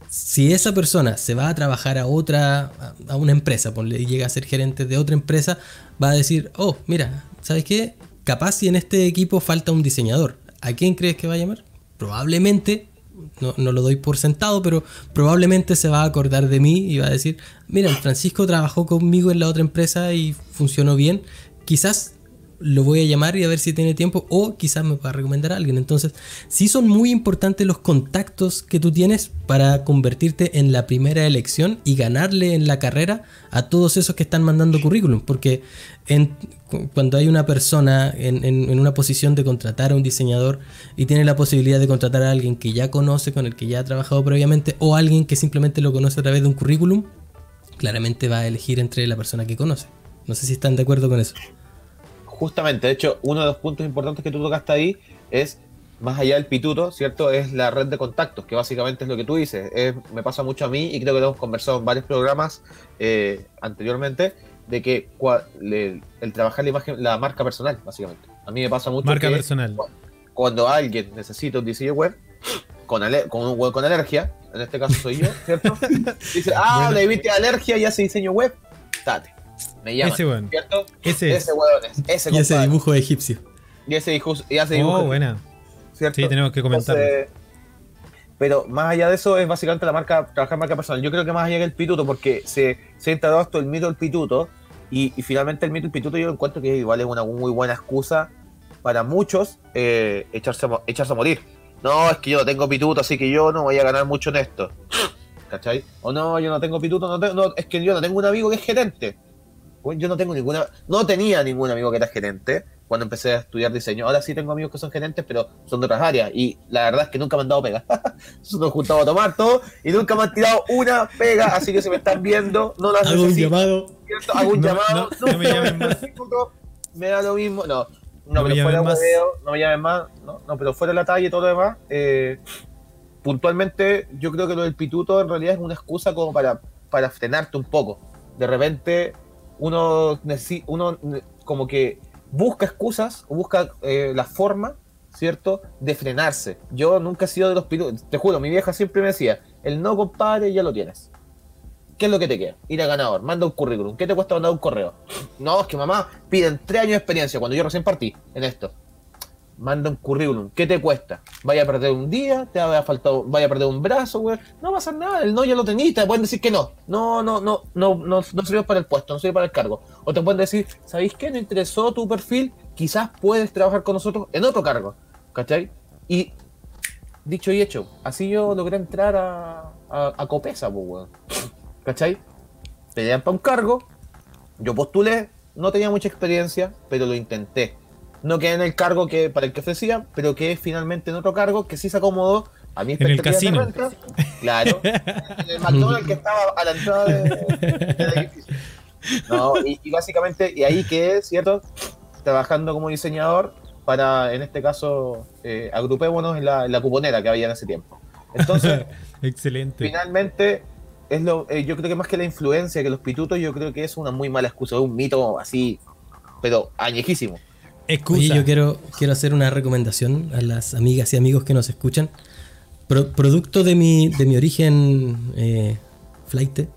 [SPEAKER 1] Si esa persona se va a trabajar a otra, a- a una empresa, ponle, y llega a ser gerente de otra empresa, va a decir, oh, mira, ¿sabes qué? Capaz si en este equipo falta un diseñador. ¿A quién crees que va a llamar? Probablemente, no, lo doy por sentado, pero probablemente se va a acordar de mí y va a decir, mira, Francisco trabajó conmigo en la otra empresa y funcionó bien. Quizás lo voy a llamar y a ver si tiene tiempo o quizás me pueda recomendar a alguien. Entonces, sí son muy importantes los contactos que tú tienes para convertirte en la primera elección y ganarle en la carrera a todos esos que están mandando currículum. Porque cuando hay una persona en- en una posición de contratar a un diseñador y tiene la posibilidad de contratar a alguien que ya conoce, con el que ya ha trabajado previamente, o alguien que simplemente lo conoce a través de un currículum, claramente va a elegir entre la persona que conoce. No sé si están de acuerdo con eso.
[SPEAKER 3] Justamente, de hecho, uno de los puntos importantes que tú tocaste ahí es, más allá del pituto, ¿cierto? Es la red de contactos, que básicamente es lo que tú dices. Es- me pasa mucho a mí y creo que lo hemos conversado en varios programas eh, anteriormente, de que cua- le- el trabajar la imagen, la marca personal, básicamente. A mí me pasa mucho
[SPEAKER 2] Marca
[SPEAKER 3] que
[SPEAKER 2] personal.
[SPEAKER 3] cuando alguien necesita un diseño web, con, ale- con un web con alergia, en este caso soy yo, ¿cierto? Dice, ah,
[SPEAKER 2] Bueno.
[SPEAKER 3] le viste alergia y hace diseño web, date. Me llaman,
[SPEAKER 2] Ese weón.
[SPEAKER 3] ¿cierto?
[SPEAKER 2] Ese es.
[SPEAKER 3] Ese weón es, ese
[SPEAKER 1] Y ese dibujo egipcio.
[SPEAKER 3] Y ese dibujo, y hace dibujo,
[SPEAKER 2] Oh, buena.
[SPEAKER 3] ¿cierto?
[SPEAKER 2] Sí, tenemos que.
[SPEAKER 3] Entonces, pero más allá de eso es básicamente la marca, trabajar marca personal. Yo creo que más allá que el pituto, porque se, se ha instalado esto el mito del pituto, y, y finalmente el mito del pituto yo encuentro que igual es una muy buena excusa para muchos eh, echarse, a, echarse a morir. No, es que yo no tengo pituto, así que yo no voy a ganar mucho en esto. ¿Cachai? O no, yo no tengo pituto, no, tengo- no, es que yo no tengo un amigo que es gerente. Yo no tengo ninguna, no tenía ningún amigo que era gerente cuando empecé a estudiar diseño. Ahora sí tengo amigos que son gerentes, pero son de otras áreas. Y la verdad es que nunca me han dado pega. Nos juntamos a tomar todo y nunca me han tirado una pega. Así que si me están viendo, no las
[SPEAKER 1] Hago un llamado.
[SPEAKER 3] ¿cierto? Hago un
[SPEAKER 2] No,
[SPEAKER 3] llamado.
[SPEAKER 2] no, no me llamen más.
[SPEAKER 3] Me da lo mismo. No, no,
[SPEAKER 2] No me
[SPEAKER 3] pero fuera
[SPEAKER 2] más.
[SPEAKER 3] hueveo, no me llamen más. No, no, pero fuera de la talla y todo lo demás. eh, puntualmente, yo creo que lo del pituto en realidad es una excusa como para, para frenarte un poco. De repente, uno, uno como que busca excusas busca eh, la forma, ¿cierto?, de frenarse. Yo nunca he sido de los pitutos. Te juro, mi vieja siempre me decía, el no, compadre, ya lo tienes. ¿Qué es lo que te queda? Ir a ganador, manda un currículum. ¿Qué te cuesta mandar un correo? No, es que mamá piden tres años de experiencia cuando yo recién partí en esto. Manda un currículum. ¿Qué te cuesta? Vaya a perder un día, te va a faltar, vaya a perder un brazo, güey. No va a pasar nada, el no ya lo tenías, te pueden decir que no. No, no, no, no, no, no sirve para el puesto, no sirve para el cargo. O te pueden decir, ¿sabéis qué? No interesó tu perfil, quizás puedes trabajar con nosotros en otro cargo. ¿Cachai? Y dicho y hecho, así yo logré entrar a, a, Copesa, pues, weón. ¿Cachai? pedían para un cargo, yo postulé, no tenía mucha experiencia, pero lo intenté. No quedé en el cargo que para el que ofrecían, pero quedé finalmente en otro cargo que sí se acomodó a mi
[SPEAKER 2] En el
[SPEAKER 3] expectativa de
[SPEAKER 2] casino.
[SPEAKER 3] renta. Claro, en el McDonald's que estaba a la entrada de- del edificio. No, y, y básicamente, y ahí quedé, ¿cierto? Trabajando como diseñador para, en este caso, eh, agrupémonos en la, en la cuponera que había en ese tiempo. Entonces,
[SPEAKER 2] Excelente.
[SPEAKER 3] finalmente, es lo, eh, yo creo que más que la influencia que los pitutos, yo creo que es una muy mala excusa, es un mito así, pero añejísimo.
[SPEAKER 2] Excusa.
[SPEAKER 1] Oye, yo quiero, quiero hacer una recomendación a las amigas y amigos que nos escuchan. Pro- producto de mi, de mi origen eh, flight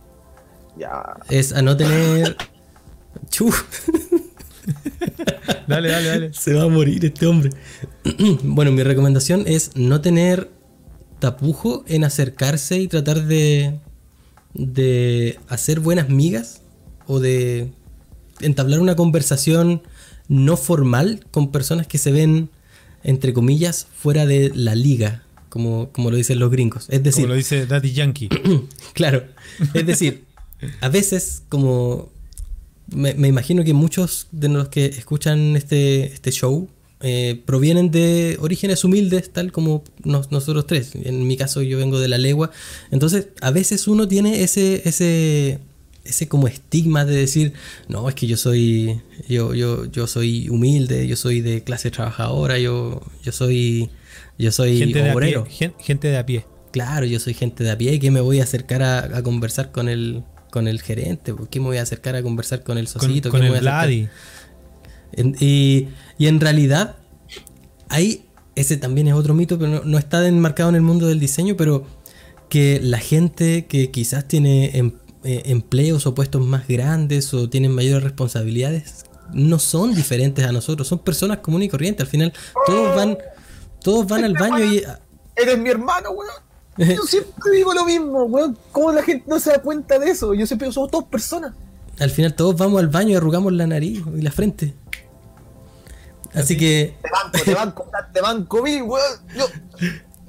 [SPEAKER 3] Ya.
[SPEAKER 1] es a no tener... Chu,
[SPEAKER 2] Dale, dale, dale.
[SPEAKER 1] se va a morir este hombre. bueno, mi recomendación es no tener tapujo en acercarse y tratar de, de hacer buenas migas o de entablar una conversación no formal con personas que se ven, entre comillas, fuera de la liga, como, como lo dicen los gringos. Es decir,
[SPEAKER 2] Como lo dice Daddy Yankee.
[SPEAKER 1] Claro. Es decir, a veces, como me, me imagino que muchos de los que escuchan este, este show eh, provienen de orígenes humildes, tal como nos- nosotros tres. En mi caso, yo vengo de la legua. Entonces, a veces uno tiene ese, ese, ese como estigma de decir, no, es que yo soy, yo, yo, yo soy humilde, yo soy de clase trabajadora, yo, yo soy, yo soy
[SPEAKER 2] Gente de, a pie,
[SPEAKER 1] obrero.
[SPEAKER 2] gen- gente de a pie.
[SPEAKER 1] Claro, yo soy gente de a pie, que me voy a acercar a, a conversar con el, con el gerente? ¿Por qué me voy a acercar a conversar con el
[SPEAKER 2] Con,
[SPEAKER 1] socito?
[SPEAKER 2] con
[SPEAKER 1] ¿Qué me
[SPEAKER 2] el? Vladi.
[SPEAKER 1] Y, y en realidad, hay, ese también es otro mito, pero no, no está enmarcado en el mundo del diseño, pero que la gente que quizás tiene em- eh, empleos o puestos más grandes o tienen mayores responsabilidades, no son diferentes a nosotros, son personas comunes y corrientes. Al final, todos van, todos van al baño y...
[SPEAKER 3] Eres mi hermano, weón. Yo siempre digo lo mismo, weón. ¿Cómo la gente no se da cuenta de eso? Yo siempre digo, somos todos personas.
[SPEAKER 1] Al final todos vamos al baño y arrugamos la nariz y la frente. Así que
[SPEAKER 3] Te banco, te banco, te banco mil, weón. Yo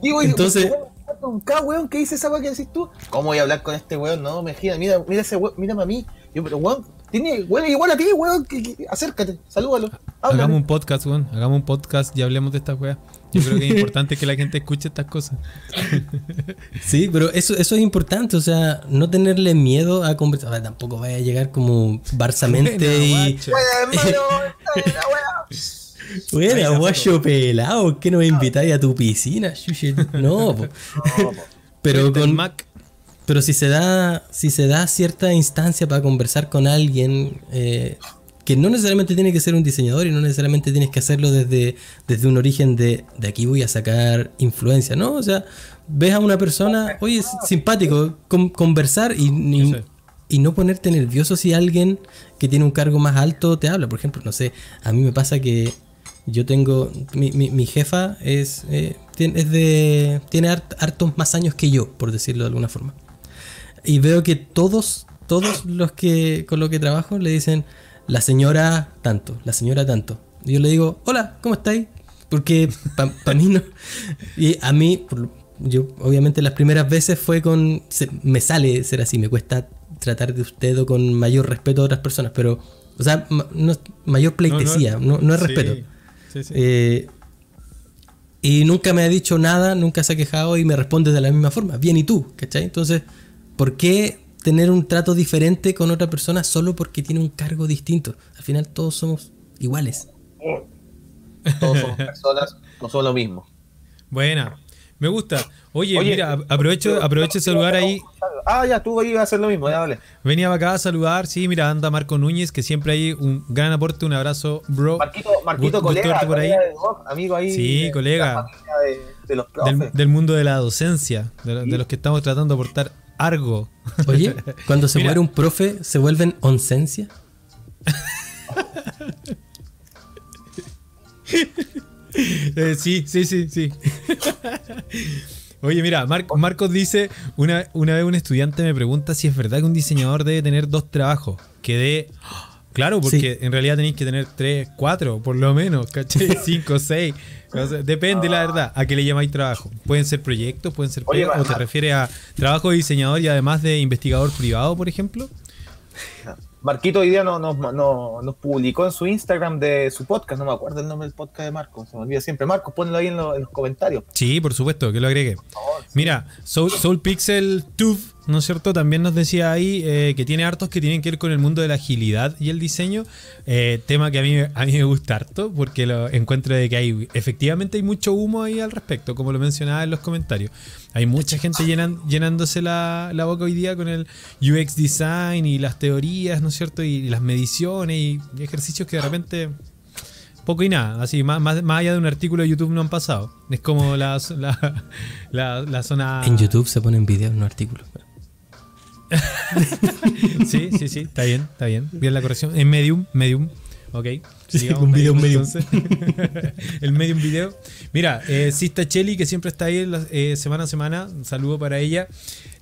[SPEAKER 3] digo,
[SPEAKER 1] Entonces-
[SPEAKER 3] weón, un K, weón, ¿qué dice esa weón que decís tú? ¿Cómo voy a hablar con este weón? No, me gira, mira, mira ese weón, mírame a mí. Yo, pero weón, tiene, es igual a ti, weón, que, que- acércate, salúdalo.
[SPEAKER 2] Hagamos un podcast, weón. Hagamos un podcast y hablemos de estas weas. Yo creo que es importante que la gente escuche estas cosas.
[SPEAKER 1] sí, pero eso, eso es importante, o sea, no tenerle miedo a conversar. Tampoco vaya a llegar como barzamente
[SPEAKER 2] Buena,
[SPEAKER 1] y.
[SPEAKER 3] Weón, hermano,
[SPEAKER 1] Bueno, guayo pelado, que no me invitáis a tu piscina? No, po.
[SPEAKER 3] No, po.
[SPEAKER 1] pero con,
[SPEAKER 2] Mac.
[SPEAKER 1] Pero si se da, si se da cierta instancia para conversar con alguien, eh, que no necesariamente tiene que ser un diseñador y no necesariamente tienes que hacerlo desde, desde un origen de, de aquí voy a sacar influencia, ¿no? O sea, ves a una persona, oye, es simpático, con- conversar y, y no ponerte nervioso si alguien que tiene un cargo más alto te habla. Por ejemplo, no sé, a mí me pasa que yo tengo, mi, mi- mi jefa es, eh, tiene, es de, tiene hart- hartos más años que yo, por decirlo de alguna forma. Y veo que todos, todos los que con los que trabajo le dicen la señora tanto, la señora tanto. Y yo le digo, hola, ¿cómo estáis? Porque para mí no. Y a mí, yo obviamente las primeras veces fue con. se- me sale ser así, me cuesta tratar de usted o con mayor respeto a otras personas, pero. O sea, ma- no- mayor pleitesía, no, no es
[SPEAKER 2] Sí,
[SPEAKER 1] respeto.
[SPEAKER 2] Sí, sí.
[SPEAKER 1] Eh, y nunca me ha dicho nada, nunca se ha quejado y me responde de la misma forma. Bien, ¿y tú? ¿Cachai? Entonces, ¿por qué tener un trato diferente con otra persona solo porque tiene un cargo distinto? Al final todos somos iguales.
[SPEAKER 3] Todos somos personas, no somos lo mismo.
[SPEAKER 2] Buena. Me gusta. Oye,
[SPEAKER 3] Oye,
[SPEAKER 2] mira, aprovecho, aprovecho de saludar ahí.
[SPEAKER 3] Ah, ya, tú ibas a hacer lo mismo, ya, vale.
[SPEAKER 2] Venía acá a saludar. Sí, mira, anda Marco Núñez, que siempre hay un gran aporte. Un abrazo, bro.
[SPEAKER 3] Marquito, Marquito
[SPEAKER 2] Gusto
[SPEAKER 3] colega,
[SPEAKER 2] por
[SPEAKER 3] amigo ahí.
[SPEAKER 2] Sí,
[SPEAKER 3] de-
[SPEAKER 2] colega.
[SPEAKER 3] de la familia De, de los profes.
[SPEAKER 2] Del, del mundo de la docencia, de, de los que estamos tratando de aportar algo.
[SPEAKER 1] Oye, cuando se
[SPEAKER 2] Mira.
[SPEAKER 1] muere un profe, ¿se vuelven oncencia?
[SPEAKER 2] Eh, sí, sí, sí, sí. Oye, mira, Mar- Marcos dice, una, una vez un estudiante me pregunta si es verdad que un diseñador debe tener dos trabajos. Quedé... Claro, porque en realidad tenéis que tener tres, cuatro, por lo menos, ¿cachai? Cinco, seis. O sea, depende, la verdad, a qué le llamáis trabajo. Pueden ser proyectos, pueden ser
[SPEAKER 3] Oye,
[SPEAKER 2] o te refieres a trabajo de diseñador y además de investigador privado, por ejemplo.
[SPEAKER 3] Marquito hoy día nos, nos, nos- nos publicó en su Instagram de su podcast, no me acuerdo el nombre del podcast de Marco, se me olvida siempre. Marcos, ponlo ahí en, lo- en los comentarios.
[SPEAKER 2] Sí, por supuesto, que lo
[SPEAKER 3] favor.
[SPEAKER 2] Mira, Soul, Soul Pixel Tube, ¿no es cierto? También nos decía ahí eh, que tiene hartos que tienen que ver con el mundo de la agilidad y el diseño. eh, tema que a mí, a mí me gusta harto porque lo encuentro de que hay efectivamente hay mucho humo ahí al respecto, como lo mencionaba en los comentarios. Hay mucha gente llenan- llenándose la, la boca hoy día con el UX design y las teorías, ¿no es cierto? Y, las mediciones y, ejercicios que de repente poco y nada, así, más, más, más allá de un artículo de YouTube no han pasado. Es como la, la, la, la zona...
[SPEAKER 1] En YouTube se ponen videos, no artículos.
[SPEAKER 2] Sí, sí, sí, está bien, está bien. Bien la corrección. En Medium, Medium, ok.
[SPEAKER 1] Sí, un video Medium.
[SPEAKER 2] El Medium video. Mira, eh, Sista Cheli, que siempre está ahí eh, semana a semana, un saludo para ella.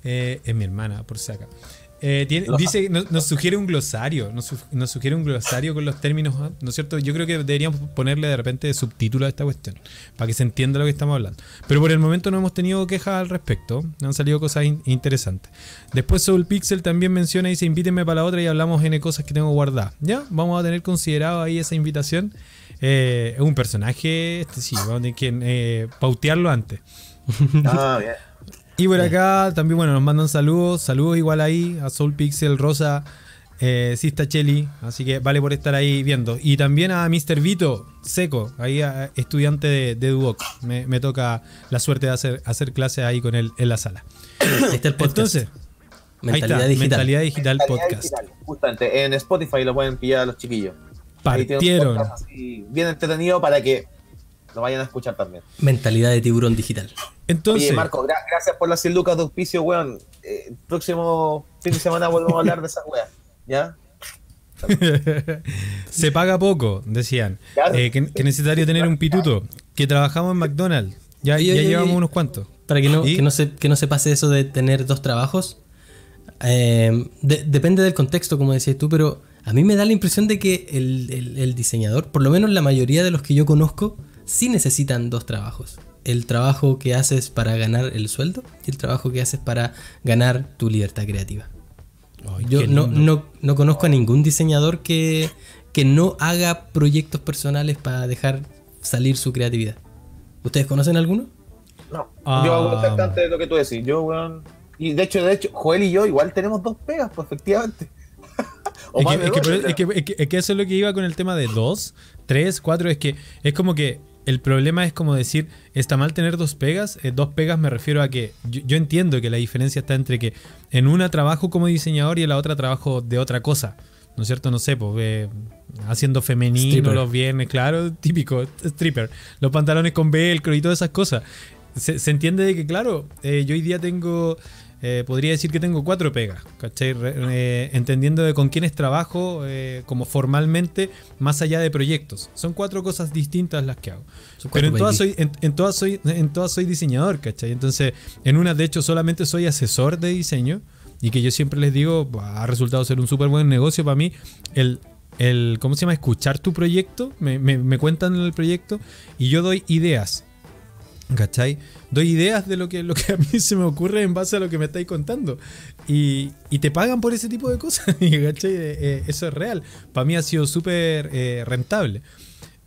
[SPEAKER 2] Eh, es mi hermana, por si acá. Eh, tiene- dice, nos, nos sugiere un glosario, nos, su- nos sugiere un glosario con los términos. ¿no es cierto? Yo creo que deberíamos ponerle de repente subtítulo a esta cuestión, para que se entienda lo que estamos hablando. Pero por el momento no hemos tenido quejas al respecto, han salido cosas in- interesantes. Después Soul Pixel también menciona y dice, invítenme para la otra y hablamos N cosas que tengo guardadas. Ya, vamos a tener considerado ahí esa invitación. Eh, es un personaje, este, sí, vamos a tener que eh, pautearlo antes.
[SPEAKER 3] Ah, bien.
[SPEAKER 2] Y por acá también, bueno, nos mandan saludos. Saludos igual ahí a Soul Pixel, Rosa, eh, Sista Cheli. Así que vale por estar ahí viendo. Y también a Mr. Vito Seco, ahí a- estudiante de, de Duoc. Me, me toca la suerte de hacer, hacer clases ahí con él en la sala.
[SPEAKER 1] Ahí está el podcast.
[SPEAKER 2] Entonces,
[SPEAKER 1] Mentalidad
[SPEAKER 2] ahí está,
[SPEAKER 1] digital.
[SPEAKER 2] Mentalidad Digital
[SPEAKER 3] Mentalidad
[SPEAKER 2] Podcast.
[SPEAKER 3] digital, justamente, en Spotify lo pueden pillar a los chiquillos. Ahí tiene un
[SPEAKER 2] Partieron.
[SPEAKER 3] podcast así bien entretenido para que lo vayan a escuchar también.
[SPEAKER 1] Mentalidad de tiburón digital.
[SPEAKER 2] Entonces,
[SPEAKER 3] Oye, Marco, gra- gracias por las 100 lucas de auspicio, weón. Eh, el próximo fin de semana volvemos a hablar de esa weá. ¿Ya?
[SPEAKER 2] se paga poco, decían. Eh, que, que es necesario tener un pituto. Que trabajamos en McDonald's. Ya, ya llevamos unos cuantos.
[SPEAKER 1] Para que no, que no, se, que no se pase eso de tener dos trabajos. eh, de- depende del contexto, como decías tú, pero a mí me da la impresión de que el, el- el diseñador, por lo menos la mayoría de los que yo conozco, sí necesitan dos trabajos. El trabajo que haces para ganar el sueldo y el trabajo que haces para ganar tu libertad creativa.
[SPEAKER 2] Ay,
[SPEAKER 1] Yo no, no, no conozco a ningún diseñador que, que no haga proyectos personales para dejar salir su creatividad. ¿Ustedes conocen alguno?
[SPEAKER 3] No.
[SPEAKER 2] Ah.
[SPEAKER 3] Yo hago exactamente de lo que tú decís. Yo, weón. Y de hecho, de hecho, Joel y yo igual tenemos dos pegas, pues efectivamente.
[SPEAKER 2] es que eso es lo que iba con el tema de dos, tres, cuatro. Es que es como que el problema es como decir, está mal tener dos pegas. Eh, dos pegas me refiero a que yo, yo entiendo que la diferencia está entre que en una trabajo como diseñador y en la otra trabajo de otra cosa. ¿No es cierto? No sé, pues eh, haciendo femenino
[SPEAKER 1] Stripper.
[SPEAKER 2] los viernes, claro, típico, stripper. Los pantalones con velcro y todas esas cosas. Se, se entiende de que, claro, eh, yo hoy día tengo, eh, podría decir que tengo cuatro pegas, ¿cachai? Eh, entendiendo de con quiénes trabajo eh, como formalmente, más allá de proyectos. Son cuatro cosas distintas las que hago. Pero en todas, soy, en, en todas soy, en todas soy diseñador, ¿cachai? Entonces, en una, de hecho, solamente soy asesor de diseño y que yo siempre les digo, "Buah, ha resultado ser un súper buen negocio para mí. El, el, ¿cómo se llama? Escuchar tu proyecto, me, me, me cuentan el proyecto y yo doy ideas. ¿Cachai? Doy ideas de lo que, lo que a mí se me ocurre en base a lo que me estáis contando. Y, y te pagan por ese tipo de cosas. ¿Cachai? Eh, eh, eso es real. Para mí ha sido súper eh, rentable.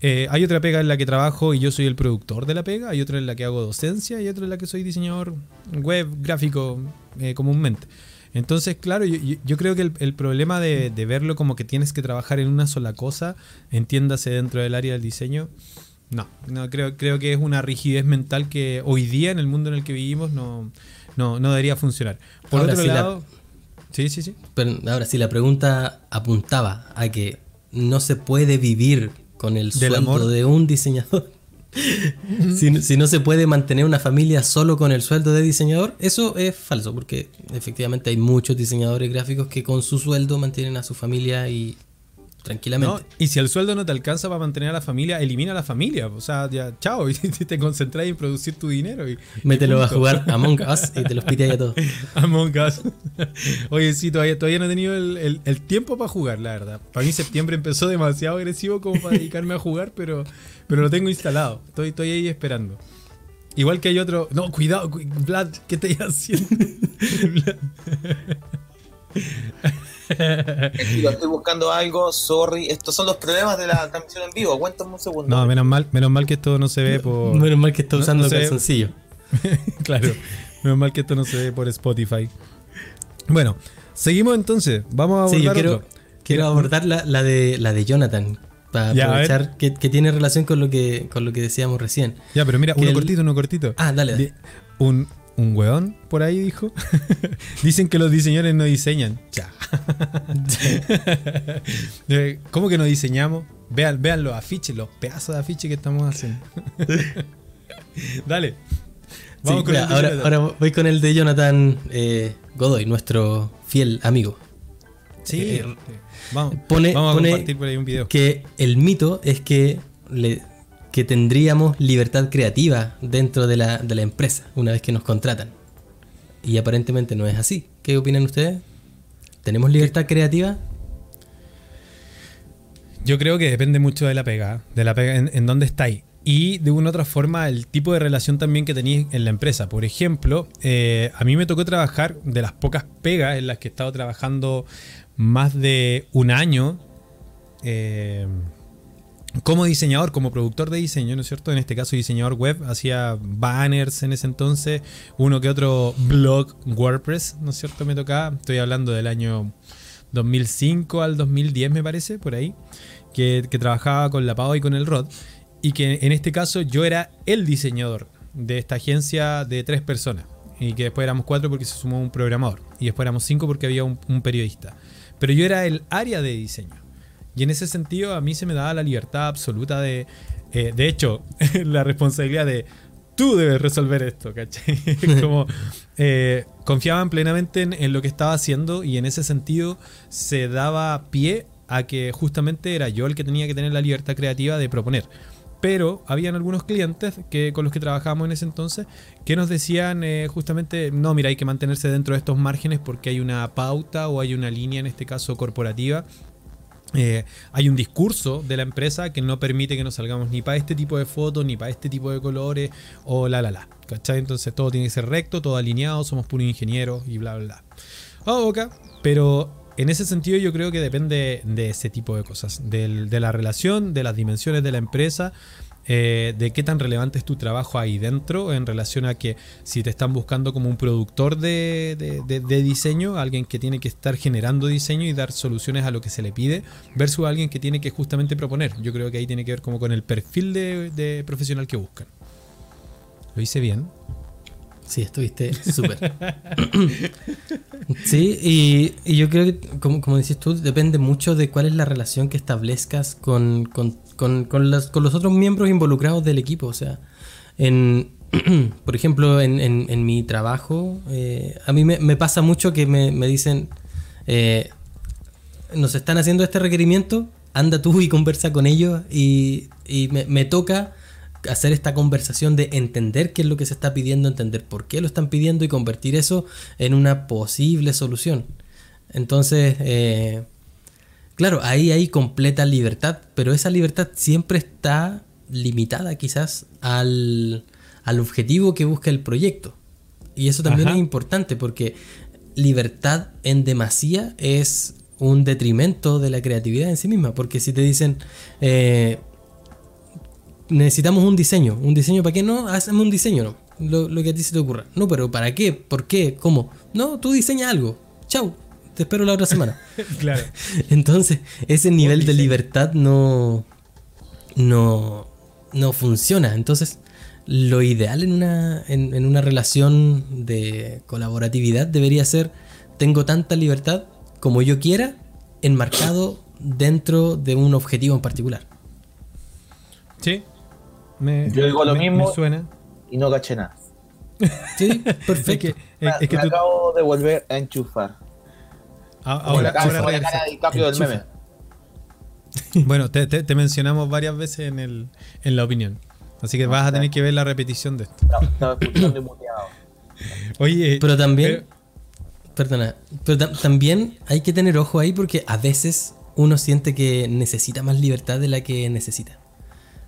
[SPEAKER 2] Eh, hay otra pega en la que trabajo y yo soy el productor de la pega. Hay otra en la que hago docencia y otra en la que soy diseñador web, gráfico, comúnmente. Entonces, claro, yo, creo que el, el problema de, de verlo como que tienes que trabajar en una sola cosa, entiéndase dentro del área del diseño, no, no creo, creo que es una rigidez mental que hoy día en el mundo en el que vivimos no, no, no debería funcionar. Por
[SPEAKER 1] Ahora
[SPEAKER 2] otro
[SPEAKER 1] la-
[SPEAKER 2] lado, sí, sí, sí.
[SPEAKER 1] Pero ahora, si la pregunta apuntaba a que no se puede vivir con el sueldo
[SPEAKER 2] amor.
[SPEAKER 1] de un diseñador, si, si no se puede mantener una familia solo con el sueldo de diseñador, eso es falso, porque efectivamente hay muchos diseñadores gráficos que con su sueldo mantienen a su familia y tranquilamente.
[SPEAKER 2] No, y si el sueldo no te alcanza para mantener a la familia, elimina a la familia. O sea, ya, chao, y te concentras en producir tu dinero. Y, y
[SPEAKER 1] Mételo a
[SPEAKER 2] punto.
[SPEAKER 1] jugar Among Us y te los piteas a todos.
[SPEAKER 2] Among Us. Oye, sí, todavía, todavía no he tenido el, el- el tiempo para jugar, la verdad. Para mí septiembre empezó demasiado agresivo como para dedicarme a jugar, pero, pero lo tengo instalado. Estoy, estoy ahí esperando. Igual que hay otro... No, cuidado, cu- Vlad, ¿qué te haciendo?
[SPEAKER 3] Estoy buscando algo, sorry. Estos son los problemas de la transmisión en vivo. Aguántame un segundo.
[SPEAKER 2] No, menos mal, menos mal que esto no se ve por.
[SPEAKER 1] Menos mal que está
[SPEAKER 2] No-
[SPEAKER 1] usando
[SPEAKER 2] no sé.
[SPEAKER 1] calzoncillo.
[SPEAKER 2] claro. Menos mal que esto no se ve por Spotify. Bueno, seguimos entonces. Vamos a
[SPEAKER 1] Sí, yo
[SPEAKER 2] abordar
[SPEAKER 1] quiero,
[SPEAKER 2] otro.
[SPEAKER 1] quiero abordar la, la de, la de Jonathan. Para
[SPEAKER 2] Ya,
[SPEAKER 1] aprovechar que, que tiene relación con lo que, con lo que decíamos recién.
[SPEAKER 2] Ya, pero mira,
[SPEAKER 1] que
[SPEAKER 2] uno
[SPEAKER 1] el-
[SPEAKER 2] cortito, uno cortito.
[SPEAKER 1] Ah, dale, dale.
[SPEAKER 2] Un, un weón por ahí dijo. Dicen que los diseñadores no diseñan. Ya. Eh, ¿Cómo que no diseñamos? Vean, vean los afiches, los pedazos de afiches que estamos haciendo. Dale. Vamos
[SPEAKER 1] Sí,
[SPEAKER 2] con
[SPEAKER 1] mira,
[SPEAKER 2] el de
[SPEAKER 1] ahora, voy con el de Jonathan eh, Godoy, nuestro fiel amigo.
[SPEAKER 2] Sí,
[SPEAKER 1] eh,
[SPEAKER 2] sí. Vamos,
[SPEAKER 1] pone-
[SPEAKER 2] vamos a
[SPEAKER 1] pone
[SPEAKER 2] compartir por ahí un video.
[SPEAKER 1] Que el mito es que, le- que tendríamos libertad creativa dentro de la, de la empresa una vez que nos contratan. Y aparentemente no es así. ¿Qué opinan ustedes? ¿Tenemos libertad creativa?
[SPEAKER 2] Yo creo que depende mucho de la pega, de la pega en, dónde estáis. Y de una u otra forma, el tipo de relación también que tenéis en la empresa. Por ejemplo, eh, a mí me tocó trabajar de las pocas pegas en las que he estado trabajando más de un año eh, como diseñador, como productor de diseño, ¿no es cierto? En este caso, diseñador web, hacía banners en ese entonces, uno que otro blog WordPress, ¿no es cierto? Me tocaba, estoy hablando del año 2005 al 2010, me parece, por ahí, que, trabajaba con la Pau y con el Rod, y que en este caso yo era el diseñador de esta agencia de tres personas, y que después éramos cuatro porque se sumó un programador, y después éramos cinco porque había un periodista. Pero yo era el área de diseño. Y en ese sentido a mí se me daba la libertad absoluta de, eh, de hecho, la responsabilidad de tú debes resolver esto, ¿cachai? Como eh, confiaban plenamente en, en lo que estaba haciendo y en ese sentido se daba pie a que justamente era yo el que tenía que tener la libertad creativa de proponer. Pero habían algunos clientes que, con los que trabajábamos en ese entonces que nos decían eh, justamente, no, mira, hay que mantenerse dentro de estos márgenes porque hay una pauta o hay una línea, en este caso corporativa, eh, hay un discurso de la empresa que no permite que nos salgamos ni para este tipo de fotos, ni para este tipo de colores, o la la la. ¿Cachai? Entonces todo tiene que ser recto, todo alineado, somos puros ingenieros y bla bla bla. Oh, pero en ese sentido yo creo que depende de ese tipo de cosas, de la relación, de las dimensiones de la empresa, eh, de qué tan relevante es tu trabajo ahí dentro en relación a que si te están buscando como un productor de, de- de- de diseño, alguien que tiene que estar generando diseño y dar soluciones a lo que se le pide, versus alguien que tiene que justamente proponer. Yo creo que ahí tiene que ver como con el perfil de, profesional que buscan. ¿Lo hice bien?
[SPEAKER 1] Sí, estuviste súper. sí, y, y yo creo que, como, como tú, depende mucho de cuál es la relación que establezcas con, con, con, con las- con los otros miembros involucrados del equipo. O sea, en, por ejemplo, en, en- mi trabajo, eh, a mí me, me pasa mucho que me, me dicen, eh, nos están haciendo este requerimiento, anda tú y conversa con ellos y, y me, me toca hacer esta conversación de entender qué es lo que se está pidiendo, entender por qué lo están pidiendo y convertir eso en una posible solución. Entonces, eh, claro, ahí hay completa libertad, pero esa libertad siempre está limitada quizás al, al objetivo que busca el proyecto. Y eso también
[SPEAKER 2] Ajá.
[SPEAKER 1] es importante porque libertad en demasía es un detrimento de la creatividad en sí misma. Porque si te dicen, eh, necesitamos un diseño, ¿un diseño para qué? No, hacemos un diseño, no. Lo, lo que a ti se te ocurra. No, pero ¿para qué? ¿Por qué? ¿Cómo? No, tú diseña algo. Chau, te espero la otra semana.
[SPEAKER 2] claro.
[SPEAKER 1] Entonces, ese nivel de libertad no, no, no funciona. Entonces, lo ideal en una, en, en una relación de colaboratividad debería ser, tengo tanta libertad como yo quiera, enmarcado dentro de un objetivo en particular.
[SPEAKER 2] Sí. Me,
[SPEAKER 3] Yo digo lo
[SPEAKER 2] me-
[SPEAKER 3] mismo.
[SPEAKER 2] me suena.
[SPEAKER 3] Y no caché nada.
[SPEAKER 1] Sí,
[SPEAKER 2] Es
[SPEAKER 1] perfecto.
[SPEAKER 2] que, es, es que
[SPEAKER 3] me
[SPEAKER 2] tú,
[SPEAKER 3] acabo de volver a enchufar.
[SPEAKER 2] A-
[SPEAKER 3] Como la
[SPEAKER 2] ahora,
[SPEAKER 3] cara,
[SPEAKER 2] ahora
[SPEAKER 3] como la
[SPEAKER 2] regresa.
[SPEAKER 3] cara de DiCaprio del
[SPEAKER 1] Enchufa.
[SPEAKER 3] meme.
[SPEAKER 2] Bueno, te, te- te mencionamos varias veces en, el, en la opinión. Así que vas a tener que ver la repetición de esto.
[SPEAKER 3] Estaba, estaba escuchando y muteado.
[SPEAKER 2] Oye,
[SPEAKER 1] Pero también,
[SPEAKER 2] pero-
[SPEAKER 1] perdona, pero tam- también hay que tener ojo ahí porque a veces uno siente que necesita más libertad de la que necesita.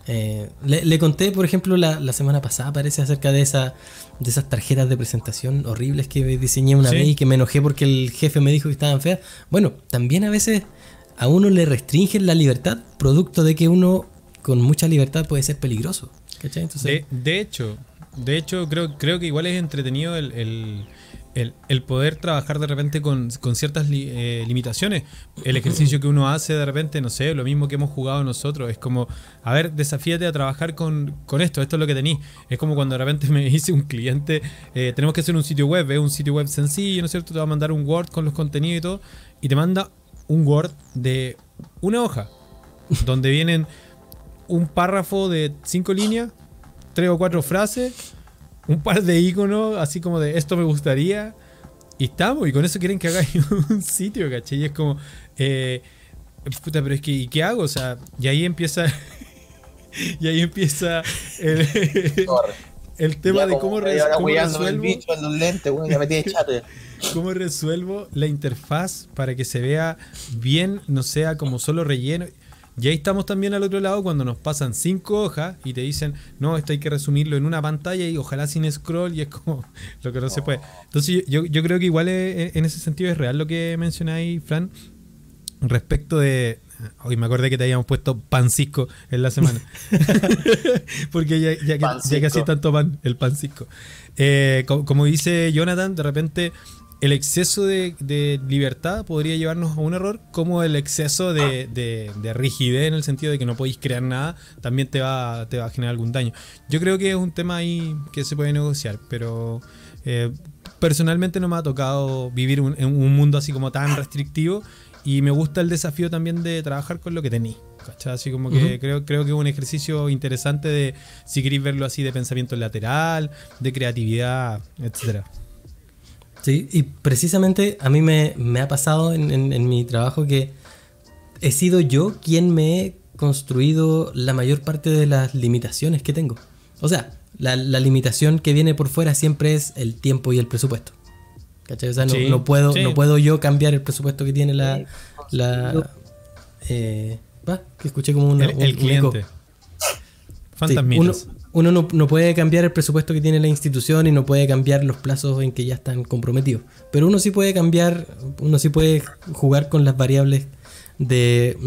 [SPEAKER 1] Eh, le, le conté, por ejemplo, la, la semana pasada, parece, acerca de, esa, de esas tarjetas de presentación horribles que diseñé una
[SPEAKER 2] Sí.
[SPEAKER 1] vez y que me enojé porque el jefe me dijo que estaban feas. Bueno, también a veces a uno le restringen la libertad, producto de que uno con mucha libertad puede ser peligroso.
[SPEAKER 2] De, de hecho, de hecho creo, creo que igual es entretenido el, el- el- poder trabajar de repente con, ciertas eh, limitaciones. El ejercicio que uno hace de repente, no sé, lo mismo que hemos jugado nosotros. Es como, a ver, desafíate a trabajar con, esto, esto es lo que tenís. Es como cuando de repente me dice un cliente, eh, tenemos que hacer un sitio web, es un sitio web sencillo, ¿no es cierto? Te va a mandar un Word con los contenidos y todo, y te manda un Word de una hoja, donde vienen un párrafo de cinco líneas, tres o cuatro frases, un par de iconos, así como de esto me gustaría, y estamos, y con eso quieren que haga un sitio, ¿cachai? Y es como, eh, puta, pero es que, ¿y qué hago? O sea, y ahí empieza, y ahí empieza el, el tema
[SPEAKER 3] Ya
[SPEAKER 2] de cómo,
[SPEAKER 3] hora
[SPEAKER 2] cómo resuelvo.
[SPEAKER 3] bicho en los lentes, weón, ya me tiene chato. ya.
[SPEAKER 2] ¿Cómo resuelvo la interfaz para que se vea bien, no sea como solo relleno? Y ahí estamos también al otro lado cuando nos pasan cinco hojas y te dicen, no, esto hay que resumirlo en una pantalla y ojalá sin scroll y es como lo que no se puede. Entonces yo, yo creo que igual es- en ese sentido es real lo que mencionáis, Fran, respecto de... Hoy me acordé que te habíamos puesto pancisco en la semana. Porque ya, ya que, ya que
[SPEAKER 3] Pancisco.
[SPEAKER 2] así tanto pan, el pancisco. Eh, co- como dice Jonathan, de repente el exceso de, de libertad podría llevarnos a un error, como el exceso de, de- de rigidez en el sentido de que no podéis crear nada, también te va, te va a generar algún daño. Yo creo que es un tema ahí que se puede negociar, pero eh, personalmente no me ha tocado vivir un- en un mundo así como tan restrictivo y me gusta el desafío también de trabajar con lo que tenéis. ¿cachai? Así como que creo, creo que es un ejercicio interesante de, si queréis verlo así, de pensamiento lateral, de creatividad, etcétera.
[SPEAKER 1] Sí, y precisamente a mí me, me ha pasado en, en- en mi trabajo que he sido yo quien me he construido la mayor parte de las limitaciones que tengo. O sea, la, la limitación que viene por fuera siempre es el tiempo y el presupuesto. ¿Cachai? O sea, no,
[SPEAKER 2] Sí,
[SPEAKER 1] no puedo,
[SPEAKER 2] sí.
[SPEAKER 1] no puedo yo cambiar el presupuesto que tiene la... la eh, va, que escuché como una,
[SPEAKER 2] el,
[SPEAKER 1] un-
[SPEAKER 2] el
[SPEAKER 1] un
[SPEAKER 2] cliente.
[SPEAKER 1] eco.
[SPEAKER 2] Fantasmitas.
[SPEAKER 1] Sí, uno uno no, puede cambiar el presupuesto que tiene la institución y no puede cambiar los plazos en que ya están comprometidos. Pero uno sí puede cambiar, uno sí puede jugar con las variables de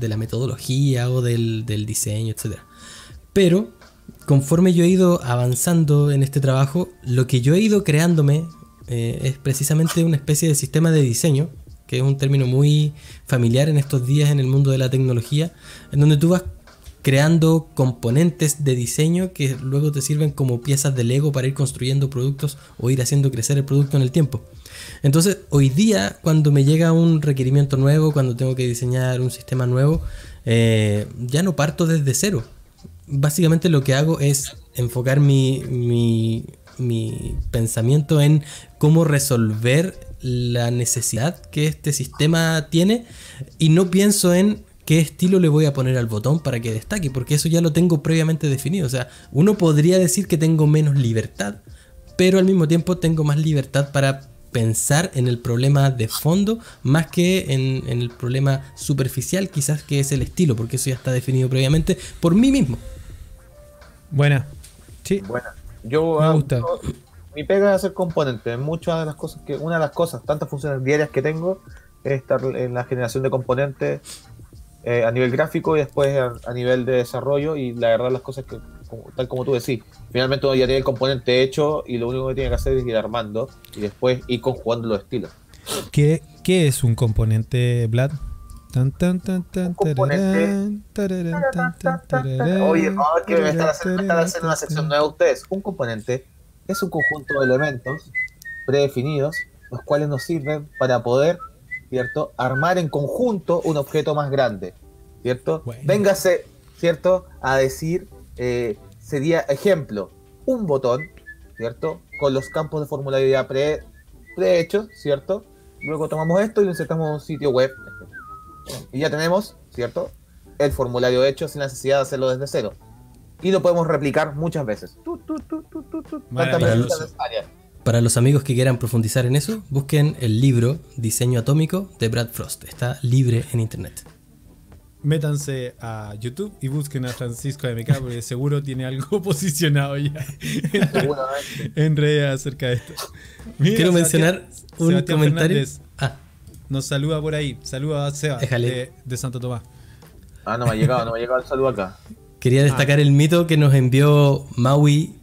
[SPEAKER 1] la metodología o del, del diseño, etc. Pero conforme yo he ido avanzando en este trabajo, lo que yo he ido creándome eh, es precisamente una especie de sistema de diseño, que es un término muy familiar en estos días en el mundo de la tecnología, en donde tú vas creando componentes de diseño que luego te sirven como piezas de Lego para ir construyendo productos o ir haciendo crecer el producto en el tiempo. Entonces, hoy día, cuando me llega un requerimiento nuevo, cuando tengo que diseñar un sistema nuevo, eh, ya no parto desde cero. Básicamente lo que hago es enfocar mi, mi, mi pensamiento en cómo resolver la necesidad que este sistema tiene y no pienso en qué estilo le voy a poner al botón para que destaque, porque eso ya lo tengo previamente definido. O sea, uno podría decir que tengo menos libertad, pero al mismo tiempo tengo más libertad para pensar en el problema de fondo más que en, en el problema superficial quizás que es el estilo, porque eso ya está definido previamente por mí mismo.
[SPEAKER 2] Buena. Sí.
[SPEAKER 3] Bueno, yo,
[SPEAKER 2] Me
[SPEAKER 3] ah,
[SPEAKER 2] gusta.
[SPEAKER 3] yo- mi pega es hacer componentes. Muchas de las cosas que, una de las cosas, tantas funciones diarias que tengo, es estar en la generación de componentes eh, a nivel gráfico y después a, a nivel de desarrollo. Y la verdad, las cosas que, como- tal como tú decís, finalmente uno ya tiene el componente hecho y lo único que tiene que hacer es ir armando y después ir conjugando los estilos.
[SPEAKER 2] ¿Qué, qué es un componente, Vlad? Tan, tan, tan, tan,
[SPEAKER 3] componente- Oye, es que me están haciendo, me están
[SPEAKER 2] tararán,
[SPEAKER 3] haciendo una sección nueva ustedes. Un componente es un conjunto de elementos predefinidos, los cuales nos sirven para poder, ¿cierto?, armar en conjunto un objeto más grande, ¿cierto?
[SPEAKER 2] Bueno.
[SPEAKER 3] Véngase, ¿cierto?, a decir, eh, sería ejemplo, un botón, ¿cierto?, con los campos de formulario ya pre, prehechos, ¿cierto? Luego tomamos esto y lo insertamos en un sitio web. Y ya tenemos, ¿cierto? El formulario hecho sin necesidad de hacerlo desde cero. Y lo podemos replicar muchas veces. Tu, tu, tu,
[SPEAKER 1] Para los amigos que quieran profundizar en eso, busquen el libro Diseño Atómico de Brad Frost. Está libre en internet.
[SPEAKER 2] métanse a YouTube y busquen a Francisco MK porque seguro tiene algo posicionado ya en, redes acerca de esto. Mira,
[SPEAKER 1] Quiero
[SPEAKER 2] Sebastián-
[SPEAKER 1] mencionar un
[SPEAKER 2] Sebastián
[SPEAKER 1] comentario. Ah,
[SPEAKER 2] nos saluda por ahí. Saluda a Seba de, de Santo Tomás.
[SPEAKER 3] Ah, no me ha llegado, no me ha llegado el saludo acá.
[SPEAKER 1] quería destacar el mito que nos envió Maui,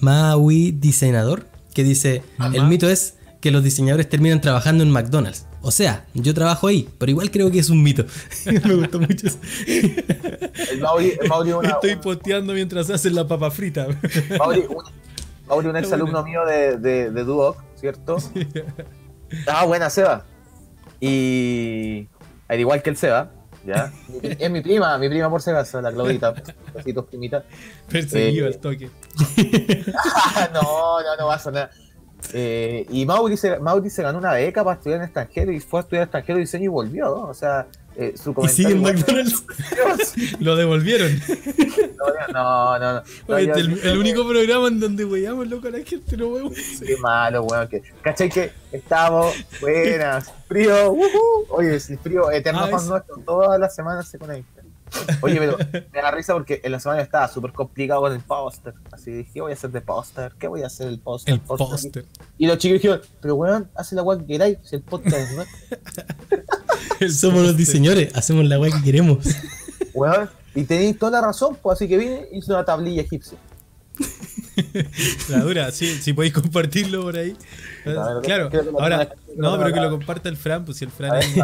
[SPEAKER 1] Maui Diseñador, que dice,
[SPEAKER 2] Mamá.
[SPEAKER 1] el mito es que los diseñadores terminan trabajando en McDonald's. O sea, yo trabajo ahí, pero igual creo que es un mito. Me gustó mucho eso.
[SPEAKER 3] El Mauri, el Mauri, una,
[SPEAKER 2] Estoy
[SPEAKER 3] un-
[SPEAKER 2] posteando mientras hacen la papa frita.
[SPEAKER 3] Mauri, un, Mauri, un ex alumno mío de, de, de Duoc, ¿cierto? Ah, buena, Seba. Y al igual que el Seba, ¿ya? Es mi prima, mi prima por si acaso, la Claudita. Besitos, primita.
[SPEAKER 2] Perseguido
[SPEAKER 3] Eh,
[SPEAKER 2] al toque.
[SPEAKER 3] no, no, no va a sonar. Eh, y Mauri se, Mauri se ganó una beca para estudiar en extranjero y fue a estudiar extranjero diseño y volvió, ¿no? O sea, eh, su
[SPEAKER 1] Y sigue
[SPEAKER 3] comentario.
[SPEAKER 1] McDonald's.
[SPEAKER 2] Lo devolvieron.
[SPEAKER 3] No, no, no. no,
[SPEAKER 2] Oye,
[SPEAKER 3] yo-
[SPEAKER 2] el, el único programa en donde weyamos loco a la gente, no vemos.
[SPEAKER 3] Qué malo, weón. Que, ¿Cachai que estamos? Buenas. Frío. ujú. Oye, el frío eterno
[SPEAKER 2] Ah, es-
[SPEAKER 3] nuestro. Todas las semanas se conecta. Oye, pero me da risa porque en la semana estaba súper complicado con el póster. Así dije, ¿qué voy a hacer de póster? ¿Qué voy a hacer el póster?
[SPEAKER 2] El póster.
[SPEAKER 3] Y los chicos dijeron, pero weón, hace la weá que queráis. Si el póster es nuestro.
[SPEAKER 2] El
[SPEAKER 1] Somos los diseñadores, hacemos la weá que queremos.
[SPEAKER 3] Weón. Y tenéis toda la razón, pues así que vine y hice una tablilla egipcia.
[SPEAKER 2] La dura, sí, si podéis compartirlo por ahí. Claro, ahora, no, pero que lo comparta el Fran, pues si el Fran ahí,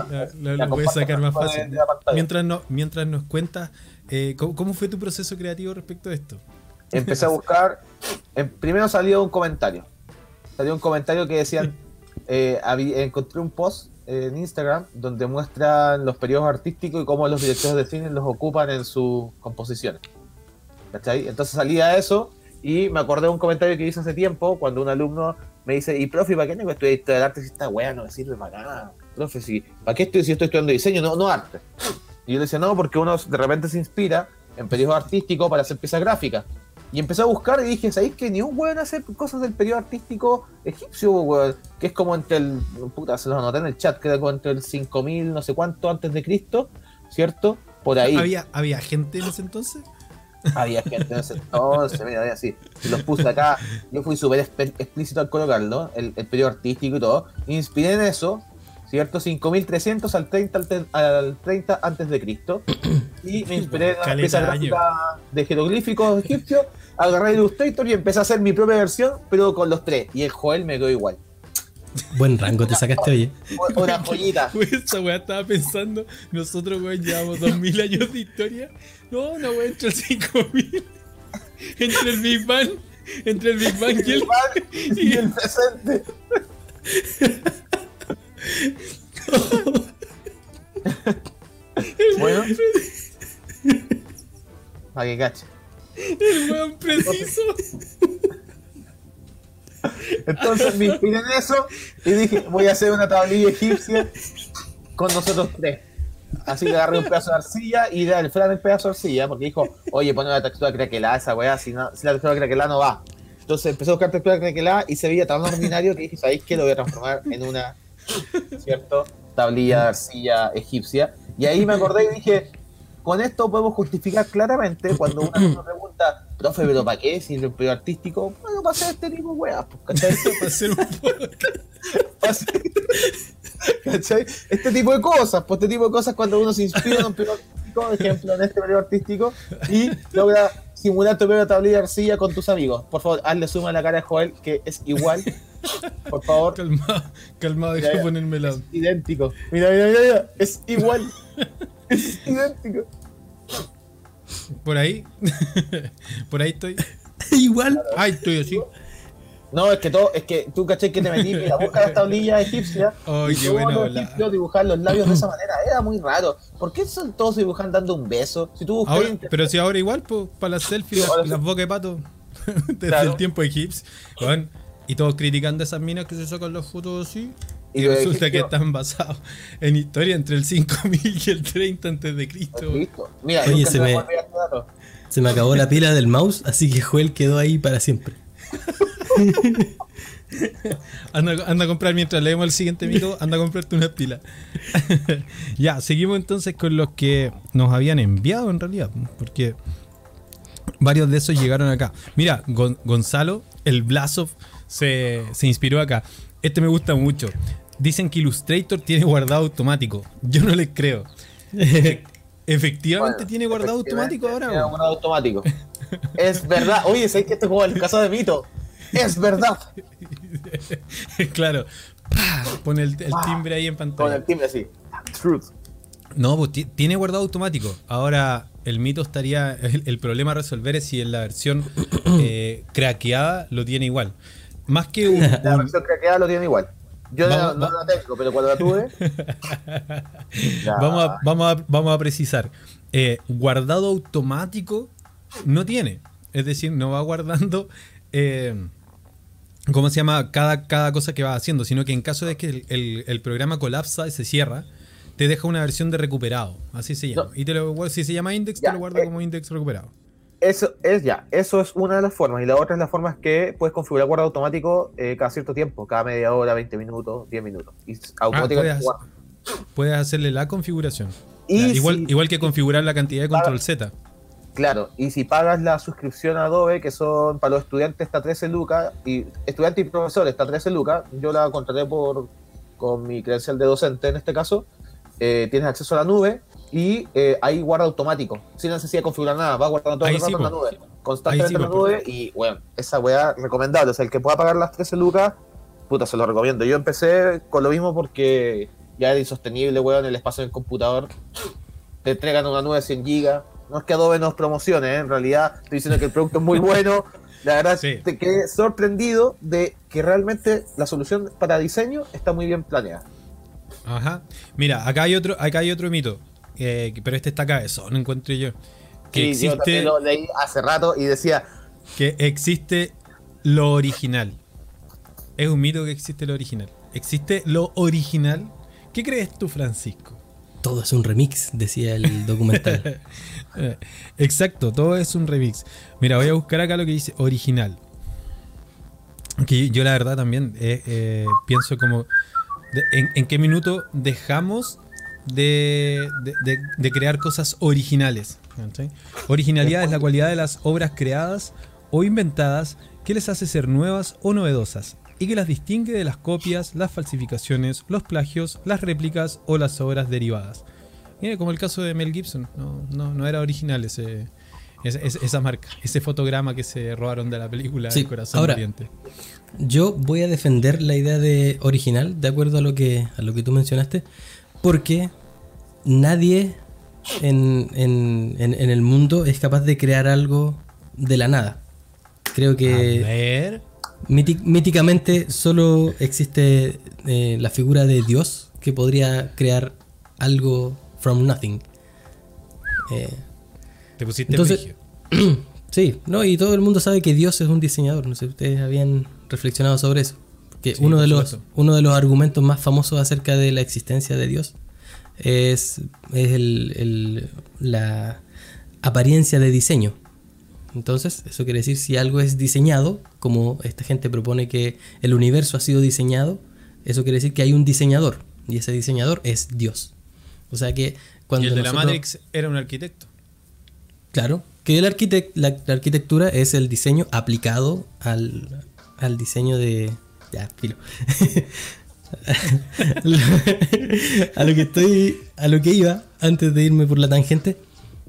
[SPEAKER 2] lo, puede sacar más
[SPEAKER 3] de-
[SPEAKER 2] fácil.
[SPEAKER 3] de.
[SPEAKER 2] Mientras, no, mientras nos cuentas, eh, ¿cómo, cómo fue tu proceso creativo respecto a esto?
[SPEAKER 3] empecé a buscar. en- primero salió un comentario. Salió un comentario que decían: eh, encontré un post en Instagram donde muestran los periodos artísticos y cómo los directores de cine los ocupan en sus composiciones. ¿Cachai? Entonces salía eso y me acordé de un comentario que hice hace tiempo cuando un alumno me dice: ¿Y profe, para qué no estudiar historia del arte si esta wea no me sirve para nada? Profe, si, ¿para qué estoy si estoy estudiando diseño? No, no arte. Y yo le decía: No, porque uno de repente se inspira en periodos artísticos para hacer piezas gráficas. Y empecé a buscar y dije, ¿sabéis que ni un weón hace cosas del periodo artístico egipcio, weón? Que es como entre el. Puta, se los anoté en el chat, que era como entre el 5000, no sé cuánto antes de Cristo, ¿cierto? Por ahí.
[SPEAKER 2] ¿Había, ¿Había gente en ese entonces?
[SPEAKER 3] Había gente en ese entonces, mira, mira, así. Y los puse acá. Yo fui súper explícito al colocarlo, el, el periodo artístico y todo. Me inspiré en eso, ¿cierto? 5300 al 30, al, te- al 30 antes de Cristo. Y me inspiré en la pieza
[SPEAKER 2] de año.
[SPEAKER 3] gráfica de jeroglíficos egipcios. Agarré Illustrator y empecé a hacer mi propia versión, pero con los tres. Y el Joel me quedó igual.
[SPEAKER 1] Buen rango te sacaste, oye.
[SPEAKER 3] Una joyita.
[SPEAKER 2] Pues esa weá estaba pensando, nosotros weón llevamos 2000 años de historia. No, una weá entre el 5000. Entre el Big Bang, entre el Big Bang y el.
[SPEAKER 3] y el presente. bueno. Para que cache.
[SPEAKER 2] El weón preciso.
[SPEAKER 3] Entonces me inspiré en eso y dije, voy a hacer una tablilla egipcia con nosotros tres. Así que agarré un pedazo de arcilla y de el Fran el pedazo de arcilla, porque dijo, oye, pone una textura craquelada esa weá, si, no, si la textura craquelada no va. Entonces empecé a buscar textura craquelada y se veía tan ordinario que dije, ¿sabéis qué? Lo voy a transformar en una, ¿cierto? Tablilla de arcilla egipcia. Y ahí me acordé y dije, con esto podemos justificar claramente cuando uno me pregunta, profe, ¿pero para qué? Si el periodo artístico, bueno, para hacer este tipo de weas, pues, ¿cachai?
[SPEAKER 2] Para hacer un
[SPEAKER 3] ¿Cachai? Este tipo de cosas, pues este tipo de cosas cuando uno se inspira en un periodo artístico, por ejemplo, en este periodo artístico, y logra simular tu propia tablilla de arcilla con tus amigos. Por favor, hazle suma a la cara de Joel, que es igual. Por favor,
[SPEAKER 2] Calmado, calmado,
[SPEAKER 3] ya.
[SPEAKER 2] ponerme la.
[SPEAKER 3] idéntico. Mira, mira, mira, mira, es igual. Es idéntico.
[SPEAKER 2] Por ahí. Por ahí estoy.
[SPEAKER 1] Igual.
[SPEAKER 2] Ay, estoy así.
[SPEAKER 3] No, es que todo, es que tú caché que te metí, mira, busca las tablillas egipcias.
[SPEAKER 2] Ay,
[SPEAKER 3] y
[SPEAKER 2] qué buena
[SPEAKER 3] los dibujar los labios de esa manera. Era muy raro. ¿Por qué son todos dibujando dando un beso? Si tú buscas
[SPEAKER 2] Ahora,
[SPEAKER 3] en internet-
[SPEAKER 2] pero si ahora igual, pues, para las selfies,
[SPEAKER 3] Sí,
[SPEAKER 2] las, las bocas de pato. Desde
[SPEAKER 3] Claro.
[SPEAKER 2] el tiempo de Gibbs. weón, y todos criticando a esas minas que se sacan las fotos así.
[SPEAKER 3] Y
[SPEAKER 2] Y, resulta que están basados en historia entre el 5000 y el 30 antes de Cristo.
[SPEAKER 3] Mira,
[SPEAKER 1] Oye, se
[SPEAKER 3] me.
[SPEAKER 1] Se me acabó la pila del mouse, así que Joel quedó ahí para siempre.
[SPEAKER 2] Anda, anda a comprar mientras leemos el siguiente mito, anda a comprarte una pila. ya, seguimos entonces con los que nos habían enviado en realidad, porque varios de esos llegaron acá. Mira, Gon- Gonzalo, el Blasov, se, se inspiró acá. Este me gusta mucho. Dicen que Illustrator tiene guardado automático. Yo no les creo. Efectivamente
[SPEAKER 3] Bueno,
[SPEAKER 2] tiene guardado automático ahora.
[SPEAKER 3] Tiene guardado automático. Es verdad. Oye, ¿sabes que este juego es el caso de mito? Es verdad.
[SPEAKER 2] claro. Pone el, el timbre ahí en
[SPEAKER 3] Con
[SPEAKER 2] pantalla.
[SPEAKER 3] el timbre así. Truth.
[SPEAKER 2] No, pues ti- tiene guardado automático. Ahora, el mito estaría. El, el problema a resolver es si en la versión eh, craqueada lo tiene igual. Más que un.
[SPEAKER 3] La
[SPEAKER 2] un-
[SPEAKER 3] versión craqueada lo tiene igual. Yo
[SPEAKER 2] Vamos-
[SPEAKER 3] no, no
[SPEAKER 2] va-
[SPEAKER 3] la tengo, pero cuando la tuve.
[SPEAKER 2] vamos, a, vamos, a, vamos a precisar. Eh, guardado automático no tiene. Es decir, no va guardando. eh, ¿Cómo se llama? Cada, cada cosa que va haciendo, sino que en caso de que el, el- el programa colapsa y se cierra, te deja una versión de recuperado. Así se llama.
[SPEAKER 3] No.
[SPEAKER 2] Y te lo, si se llama index,
[SPEAKER 3] Ya,
[SPEAKER 2] te lo guarda
[SPEAKER 3] eh.
[SPEAKER 2] como index recuperado.
[SPEAKER 3] Eso es ya, eso es una de las formas. Y la otra es la forma que puedes configurar guardado automático eh, cada cierto tiempo, cada media hora, 20 minutos, 10 minutos. Y automáticamente
[SPEAKER 2] puedes-
[SPEAKER 3] guarda.
[SPEAKER 2] Puedes hacerle la configuración.
[SPEAKER 3] Y
[SPEAKER 2] Ya, igual,
[SPEAKER 3] si-
[SPEAKER 2] igual que configurar la cantidad de control Z.
[SPEAKER 3] Claro, y si pagas la suscripción a Adobe, que son para los estudiantes está 13 lucas, y estudiantes y profesores está 13 lucas, yo la contraté por con mi credencial de docente en este caso, eh, tienes acceso a la nube y eh, ahí guarda automático, sin necesidad de configurar nada, va guardando todo
[SPEAKER 2] Ahí
[SPEAKER 3] el rato
[SPEAKER 2] sí,
[SPEAKER 3] en la nube, constantemente
[SPEAKER 2] sí,
[SPEAKER 3] en la nube, y bueno, esa weá recomendable, o sea, el que pueda pagar las 13 lucas, puta, se lo recomiendo. Yo empecé con lo mismo porque ya era insostenible, weón, el espacio en el computador, te entregan una nube de 100 gigas. No es que Adobe nos promocione, ¿eh? en realidad estoy diciendo que el producto es muy bueno. La verdad
[SPEAKER 2] Sí.
[SPEAKER 3] te quedé sorprendido de que realmente la solución para diseño está muy bien planeada.
[SPEAKER 2] Ajá. Mira, acá hay otro, acá hay otro mito. eh, pero este está cabezón, encuentro yo. Que
[SPEAKER 3] Sí, yo
[SPEAKER 2] existe,
[SPEAKER 3] también lo leí hace rato y decía,
[SPEAKER 2] que existe lo original. Es un mito que existe lo original. ¿Existe lo original? ¿Qué crees tú, Francisco?
[SPEAKER 1] Todo es un remix, decía el documental.
[SPEAKER 2] Exacto, todo es un remix. Mira, voy a buscar acá lo que dice original. Que yo la verdad también eh, eh, pienso como en, qué minuto dejamos de, de- crear cosas originales. Originalidad es la cualidad de las obras creadas o inventadas que les hace ser nuevas o novedosas y que las distingue de las copias, las falsificaciones, los plagios, las réplicas o las obras derivadas. Mira, como el caso de Mel Gibson, no, no, no era original ese, ese- esa marca, ese fotograma que se robaron de la película
[SPEAKER 1] Sí,
[SPEAKER 2] El Corazón
[SPEAKER 1] ahora-
[SPEAKER 2] Valiente.
[SPEAKER 1] Yo voy a defender la idea de original, de acuerdo a lo que, a lo que tú mencionaste, porque nadie en, en- en- en el mundo es capaz de crear algo de la nada. Creo
[SPEAKER 2] A
[SPEAKER 1] que
[SPEAKER 2] ver.
[SPEAKER 1] Míti- míticamente solo existe eh, la figura de Dios que podría crear algo from nothing. Eh,
[SPEAKER 2] Te pusiste
[SPEAKER 1] Entonces-. Sí, no, y todo el mundo sabe que Dios es un diseñador. No sé, ustedes habían reflexionado sobre eso. Que
[SPEAKER 2] Sí,
[SPEAKER 1] uno, de los, uno de los argumentos más famosos acerca de la existencia de Dios es, es el- el- la apariencia de diseño. Entonces, eso quiere decir si algo es diseñado, como esta gente propone que el universo ha sido diseñado, eso quiere decir que hay un diseñador, y ese diseñador es Dios. O sea que cuando
[SPEAKER 2] y el de la Matrix era un arquitecto.
[SPEAKER 1] Claro, que el arquitect- la, la arquitectura es el diseño aplicado al, al diseño de... Ya, filo. a lo que estoy... A lo que iba, antes de irme por la tangente,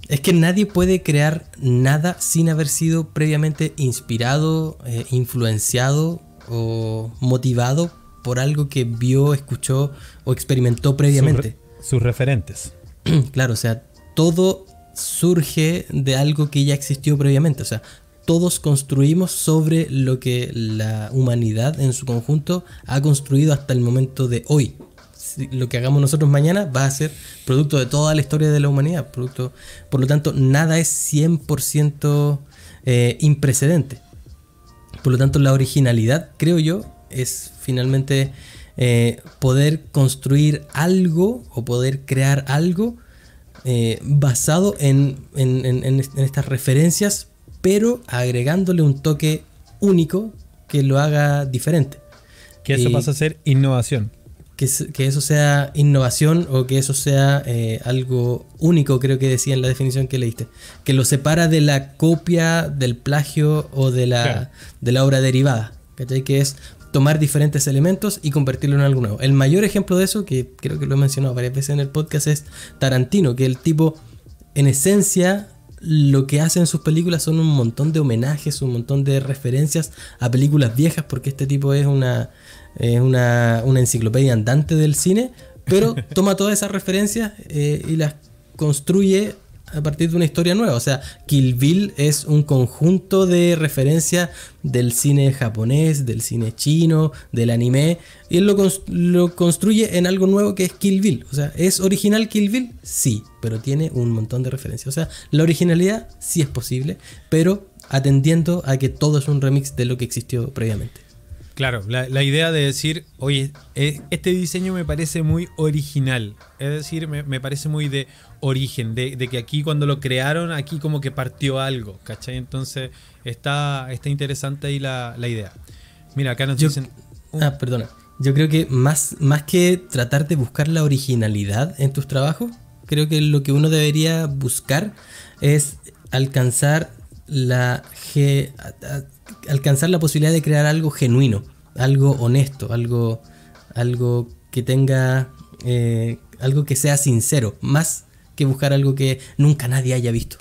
[SPEAKER 1] es que nadie puede crear nada sin haber sido previamente inspirado, eh, influenciado o motivado por algo que vio, escuchó o experimentó previamente.
[SPEAKER 2] Sus, sus referentes.
[SPEAKER 1] claro, o sea, todo surge de algo que ya existió previamente. O sea, todos construimos sobre lo que la humanidad en su conjunto ha construido hasta el momento de hoy. Lo que hagamos nosotros mañana va a ser producto de toda la historia de la humanidad. Producto, por lo tanto, nada es 100% eh, imprecedente. Por lo tanto, la originalidad, creo yo, es finalmente eh, poder construir algo o poder crear algo eh, basado en, en- en- en est- en estas referencias, pero agregándole un toque único que lo haga diferente.
[SPEAKER 2] Que eso
[SPEAKER 1] Y-
[SPEAKER 2] pasa a ser innovación.
[SPEAKER 1] Que, es- que eso sea innovación o que eso sea eh, algo único, creo que decía en la definición que leíste. Que lo separa de la copia, del plagio o de la,
[SPEAKER 2] Claro.
[SPEAKER 1] de la obra derivada. ¿Cachai? Que es tomar diferentes elementos y convertirlo en algo nuevo. El mayor ejemplo de eso, que creo que lo he mencionado varias veces en el podcast, es Tarantino, que el tipo, en esencia, lo que hace en sus películas son un montón de homenajes, un montón de referencias a películas viejas, porque este tipo es una, es una, una enciclopedia andante del cine, pero toma todas esas referencias eh, y las construye a partir de una historia nueva. O sea, Kill Bill es un conjunto de referencias del cine japonés, del cine chino, del anime, y él lo, cons- lo construye en algo nuevo que es Kill Bill. O sea, ¿es original Kill Bill? Sí, pero tiene un montón de referencias. O sea, la originalidad sí es posible, pero atendiendo a que todo es un remix de lo que existió previamente.
[SPEAKER 2] Claro, la, la idea de decir, oye, eh, este diseño me parece muy original. Es decir, me, me parece muy de origen, de, de que aquí cuando lo crearon, aquí como que partió algo, ¿cachai? Entonces está, está interesante ahí la, la idea. Mira, acá nos
[SPEAKER 1] Yo-
[SPEAKER 2] dicen...
[SPEAKER 1] Ah, perdona. Yo creo que más, más que tratar de buscar la originalidad en tus trabajos, creo que lo que uno debería buscar es alcanzar la a- alcanzar la posibilidad de crear algo genuino, algo honesto, algo, algo que tenga eh, algo que sea sincero, más que buscar algo que nunca nadie haya visto.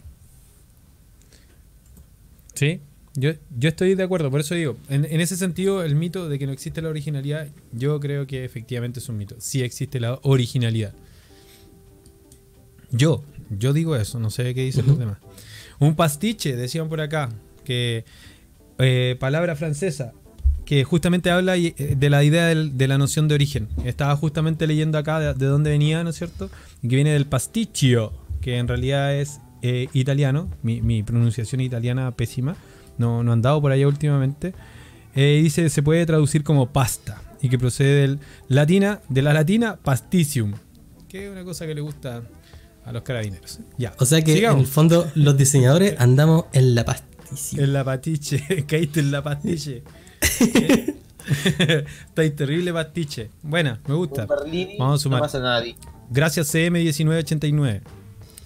[SPEAKER 2] Sí, yo, yo estoy de acuerdo, por eso digo, en, en ese sentido el mito de que no existe la originalidad, yo creo que efectivamente es un mito. Sí existe la originalidad. Yo, yo digo eso, no sé qué dicen los demás. Un pastiche, decían por acá, que eh, palabra francesa, que justamente habla eh, de la idea del- de la noción de origen. Estaba justamente leyendo acá de, de dónde venía, ¿no es cierto? Y que viene del pasticcio, que en realidad es eh, italiano. Mi, mi pronunciación italiana pésima. No, no han dado por allá últimamente. Eh, dice, se puede traducir como pasta. Y que procede del latina, de la latina pasticium. Que es una cosa que le gusta a los carabineros. Ya.
[SPEAKER 1] O sea que en el fondo los diseñadores andamos en la pasticia.
[SPEAKER 2] En la pastiche, caíste en la pastiche. Estáis terrible pastiche. Buena, me gusta.
[SPEAKER 3] Berlini,
[SPEAKER 2] Vamos a sumar.
[SPEAKER 3] No pasa nada.
[SPEAKER 2] Gracias CM1989.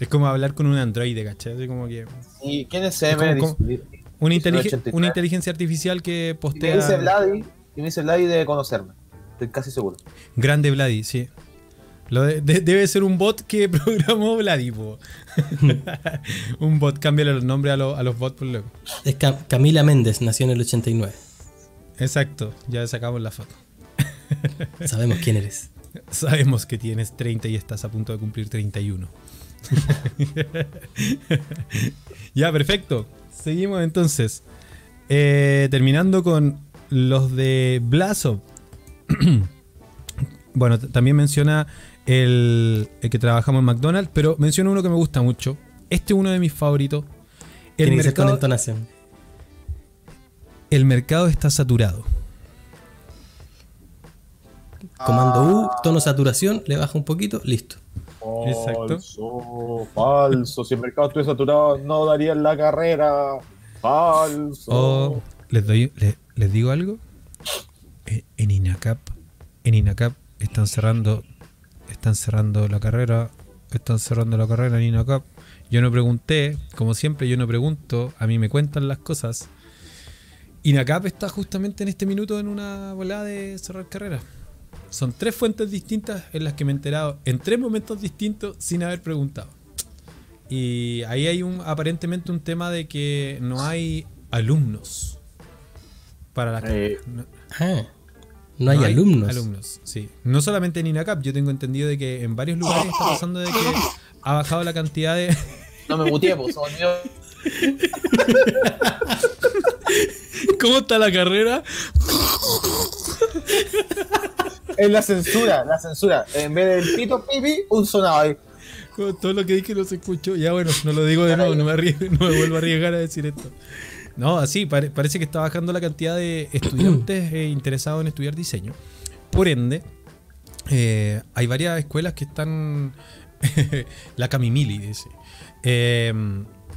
[SPEAKER 2] Es como hablar con un androide, ¿cachai? Así como que.
[SPEAKER 3] ¿Y quién es CM?
[SPEAKER 2] ¿Cómo- cómo?
[SPEAKER 3] Dis-
[SPEAKER 2] Una, inteligen-
[SPEAKER 3] 1989.
[SPEAKER 2] una inteligencia artificial que
[SPEAKER 3] Y me
[SPEAKER 2] postea.
[SPEAKER 3] dice Vladi, y me dice Vladi de conocerme. Estoy casi seguro.
[SPEAKER 2] Grande Vladi, sí. Lo de- de- debe ser un bot que programó Vladi, po. un bot, cámbiale los nombres a, los- a los bots, por loco.
[SPEAKER 1] Es Ca- Camila Méndez, nació en el 89.
[SPEAKER 2] Exacto, ya sacamos la foto.
[SPEAKER 1] Sabemos quién eres.
[SPEAKER 2] Sabemos que tienes 30 y estás a punto de cumplir 31. ya, perfecto. Seguimos entonces. Eh, terminando con los de Blaso. bueno, también menciona el, el que trabajamos en McDonald's, pero menciona uno que me gusta mucho. Este es uno de mis favoritos. El
[SPEAKER 1] Tiene que ser con
[SPEAKER 2] mercado,
[SPEAKER 1] entonación.
[SPEAKER 2] el mercado está saturado.
[SPEAKER 1] Comando U, tono saturación, le baja un poquito, listo.
[SPEAKER 2] Exacto.
[SPEAKER 3] Falso, falso. Si el mercado estuviera saturado, no darían la carrera. Falso.
[SPEAKER 2] O les doy, les digo algo. Eh, En INACAP, en INACAP están cerrando, están cerrando la carrera, están cerrando la carrera en INACAP. Yo no pregunté, como siempre yo no pregunto, a mí me cuentan las cosas. INACAP está justamente en este minuto en una volada de cerrar carrera. Son tres fuentes distintas en las que me he enterado en tres momentos distintos sin haber preguntado. Y ahí hay un aparentemente un tema de que no hay alumnos para las
[SPEAKER 3] Eh,
[SPEAKER 2] no-
[SPEAKER 1] Ah, no hay alumnos.
[SPEAKER 2] Alumnos, sí. No solamente en INACAP, yo tengo entendido de que en varios lugares está pasando de que ha bajado la cantidad de.
[SPEAKER 3] no me muteé, pues.
[SPEAKER 2] ¿Cómo está la carrera?
[SPEAKER 3] Es la censura, la censura. En vez del pito pipi, un sonado ahí.
[SPEAKER 2] Con Todo lo que dije no se escuchó. Ya bueno, no lo digo de nuevo, no me, arriesgo- no me vuelvo a arriesgar a decir esto. No, así, pare- parece que está bajando la cantidad de estudiantes eh, interesados en estudiar diseño. Por ende, eh, hay varias escuelas que están. la Camimili, dice. eh,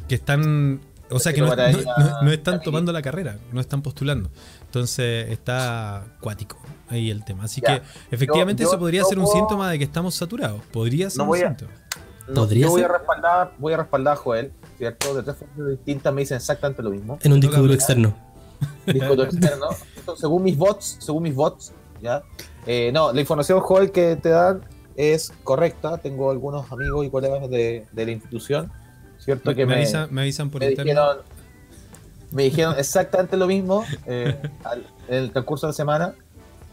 [SPEAKER 2] que están O sea que no, están tomando la carrera, no están postulando. Entonces está cuático ahí el tema. Así
[SPEAKER 3] Ya.
[SPEAKER 2] que efectivamente
[SPEAKER 3] Yo-
[SPEAKER 2] eso podría ser un
[SPEAKER 3] puedo-
[SPEAKER 2] síntoma de que estamos saturados. Podría ser
[SPEAKER 3] No
[SPEAKER 2] un
[SPEAKER 3] voy a-
[SPEAKER 2] síntoma.
[SPEAKER 3] No,
[SPEAKER 1] ¿Podría
[SPEAKER 3] yo voy a respaldar, voy a respaldar a Joel, ¿cierto? De tres formas distintas me dicen exactamente lo mismo.
[SPEAKER 1] En un disco duro externo.
[SPEAKER 3] Disco duro externo. Según mis bots, según mis bots, ¿ya? Eh, no, la información, Joel, que te dan es correcta. Tengo algunos amigos y colegas de, de la institución, ¿cierto?
[SPEAKER 2] Me,
[SPEAKER 3] que
[SPEAKER 2] me avisan, me avisan por
[SPEAKER 3] me
[SPEAKER 2] interno.
[SPEAKER 3] dijeron, me dijeron exactamente lo mismo eh, al- en el transcurso de la semana,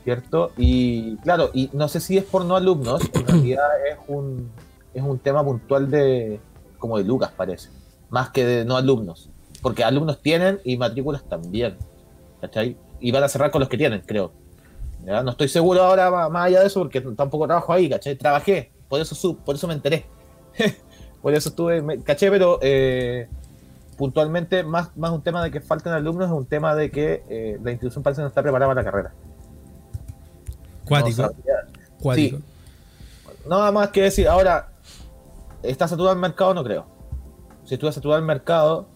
[SPEAKER 3] ¿cierto? Y claro, y no sé si es por no alumnos, en realidad es un, es un tema puntual de como de Lucas, parece, más que de no alumnos, porque alumnos tienen y matrículas también, ¿cachai? Y van a cerrar con los que tienen, creo. ¿ya? No estoy seguro ahora más allá de eso porque tampoco trabajo ahí, ¿cachai? Trabajé, por eso, sub- por eso me enteré. por eso estuve, me, caché, pero eh, puntualmente más, más un tema de que faltan alumnos es un tema de que eh, la institución parece no está preparada para la carrera.
[SPEAKER 2] Cuático,
[SPEAKER 3] No
[SPEAKER 2] cuático.
[SPEAKER 3] sí. Nada más que decir, ahora, ¿está saturado el mercado? No creo. Si estuviera saturado el mercado,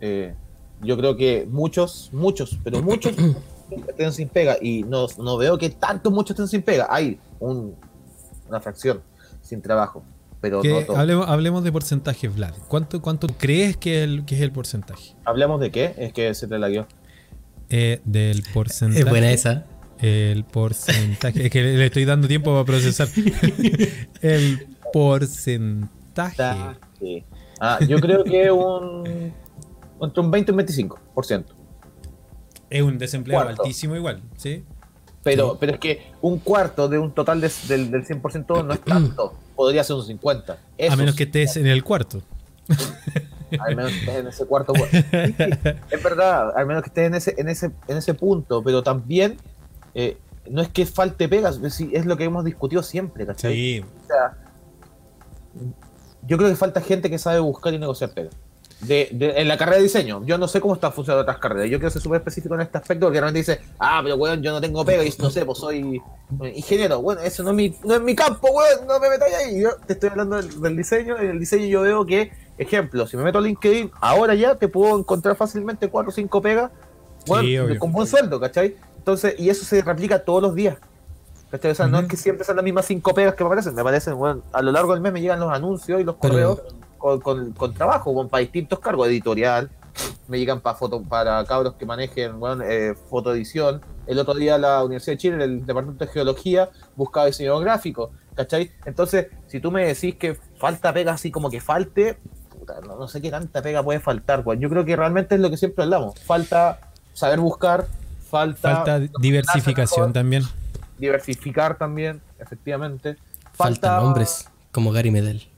[SPEAKER 3] eh, yo creo que muchos, muchos, pero muchos estén sin pega. Y no, no veo que tantos muchos estén sin pega. Hay un- una fracción sin trabajo, pero
[SPEAKER 2] Que
[SPEAKER 3] no todos.
[SPEAKER 2] hablemos, hablemos de porcentajes, Vlad. ¿Cuánto, cuánto crees que, es el, que es el porcentaje?
[SPEAKER 3] ¿Hablemos de qué? Es que se te la guió.
[SPEAKER 2] Eh, del porcentaje.
[SPEAKER 1] Es buena esa.
[SPEAKER 2] El porcentaje. es que le, le estoy dando tiempo para procesar. el porcentaje.
[SPEAKER 3] Ah, yo creo que un entre un 20 y un 25%.
[SPEAKER 2] Es un desempleo
[SPEAKER 3] Cuarto.
[SPEAKER 2] altísimo igual, ¿sí?
[SPEAKER 3] Pero, pero es que un cuarto de un total de- del, del 100% no es tanto. Podría ser un 50.
[SPEAKER 2] A
[SPEAKER 3] Eso
[SPEAKER 2] menos
[SPEAKER 3] sí,
[SPEAKER 2] que estés en el cuarto.
[SPEAKER 3] al menos que estés en ese cuarto. es verdad, al menos que estés en ese, en ese, en ese punto. Pero también eh, no es que falte pegas, es lo que hemos discutido siempre, ¿cachai?
[SPEAKER 2] Sí.
[SPEAKER 3] O sea, yo creo que falta gente que sabe buscar y negociar pegas. De, de- en la carrera de diseño, yo no sé cómo está funcionando otras carreras. Yo quiero ser súper específico en este aspecto porque realmente dice, ah, pero weón, yo no tengo pega y no sé, pues soy eh, ingeniero. Bueno, eso no es mi, no es mi campo, weón, no me metáis ahí. Yo te estoy hablando del, del diseño. En el diseño yo veo que, ejemplo, si me meto a LinkedIn, ahora ya te puedo encontrar fácilmente 4 o 5 pegas weón,
[SPEAKER 2] Sí,
[SPEAKER 3] con buen sueldo, ¿cachai? Entonces, y eso se replica todos los días. O sea, no es que siempre sean las mismas cinco pegas que me aparecen, me aparecen, bueno, a lo largo del mes me llegan los anuncios y los
[SPEAKER 1] Pero-
[SPEAKER 3] correos con, con- con trabajo, con, para distintos cargos, editorial, me llegan para foto, para cabros que manejen bueno, eh, fotoedición. El otro día la Universidad de Chile, el Departamento de Geología, buscaba diseño gráfico, ¿cachai? Entonces, si tú me decís que falta pega así como que falte, puta, no, no sé qué tanta pega puede faltar, weón. Yo creo que realmente es lo que siempre hablamos. Falta saber buscar, falta,
[SPEAKER 2] Falta diversificación
[SPEAKER 3] mejor,
[SPEAKER 2] también.
[SPEAKER 3] Diversificar también, efectivamente.
[SPEAKER 1] Faltan hombres como Gary Medel.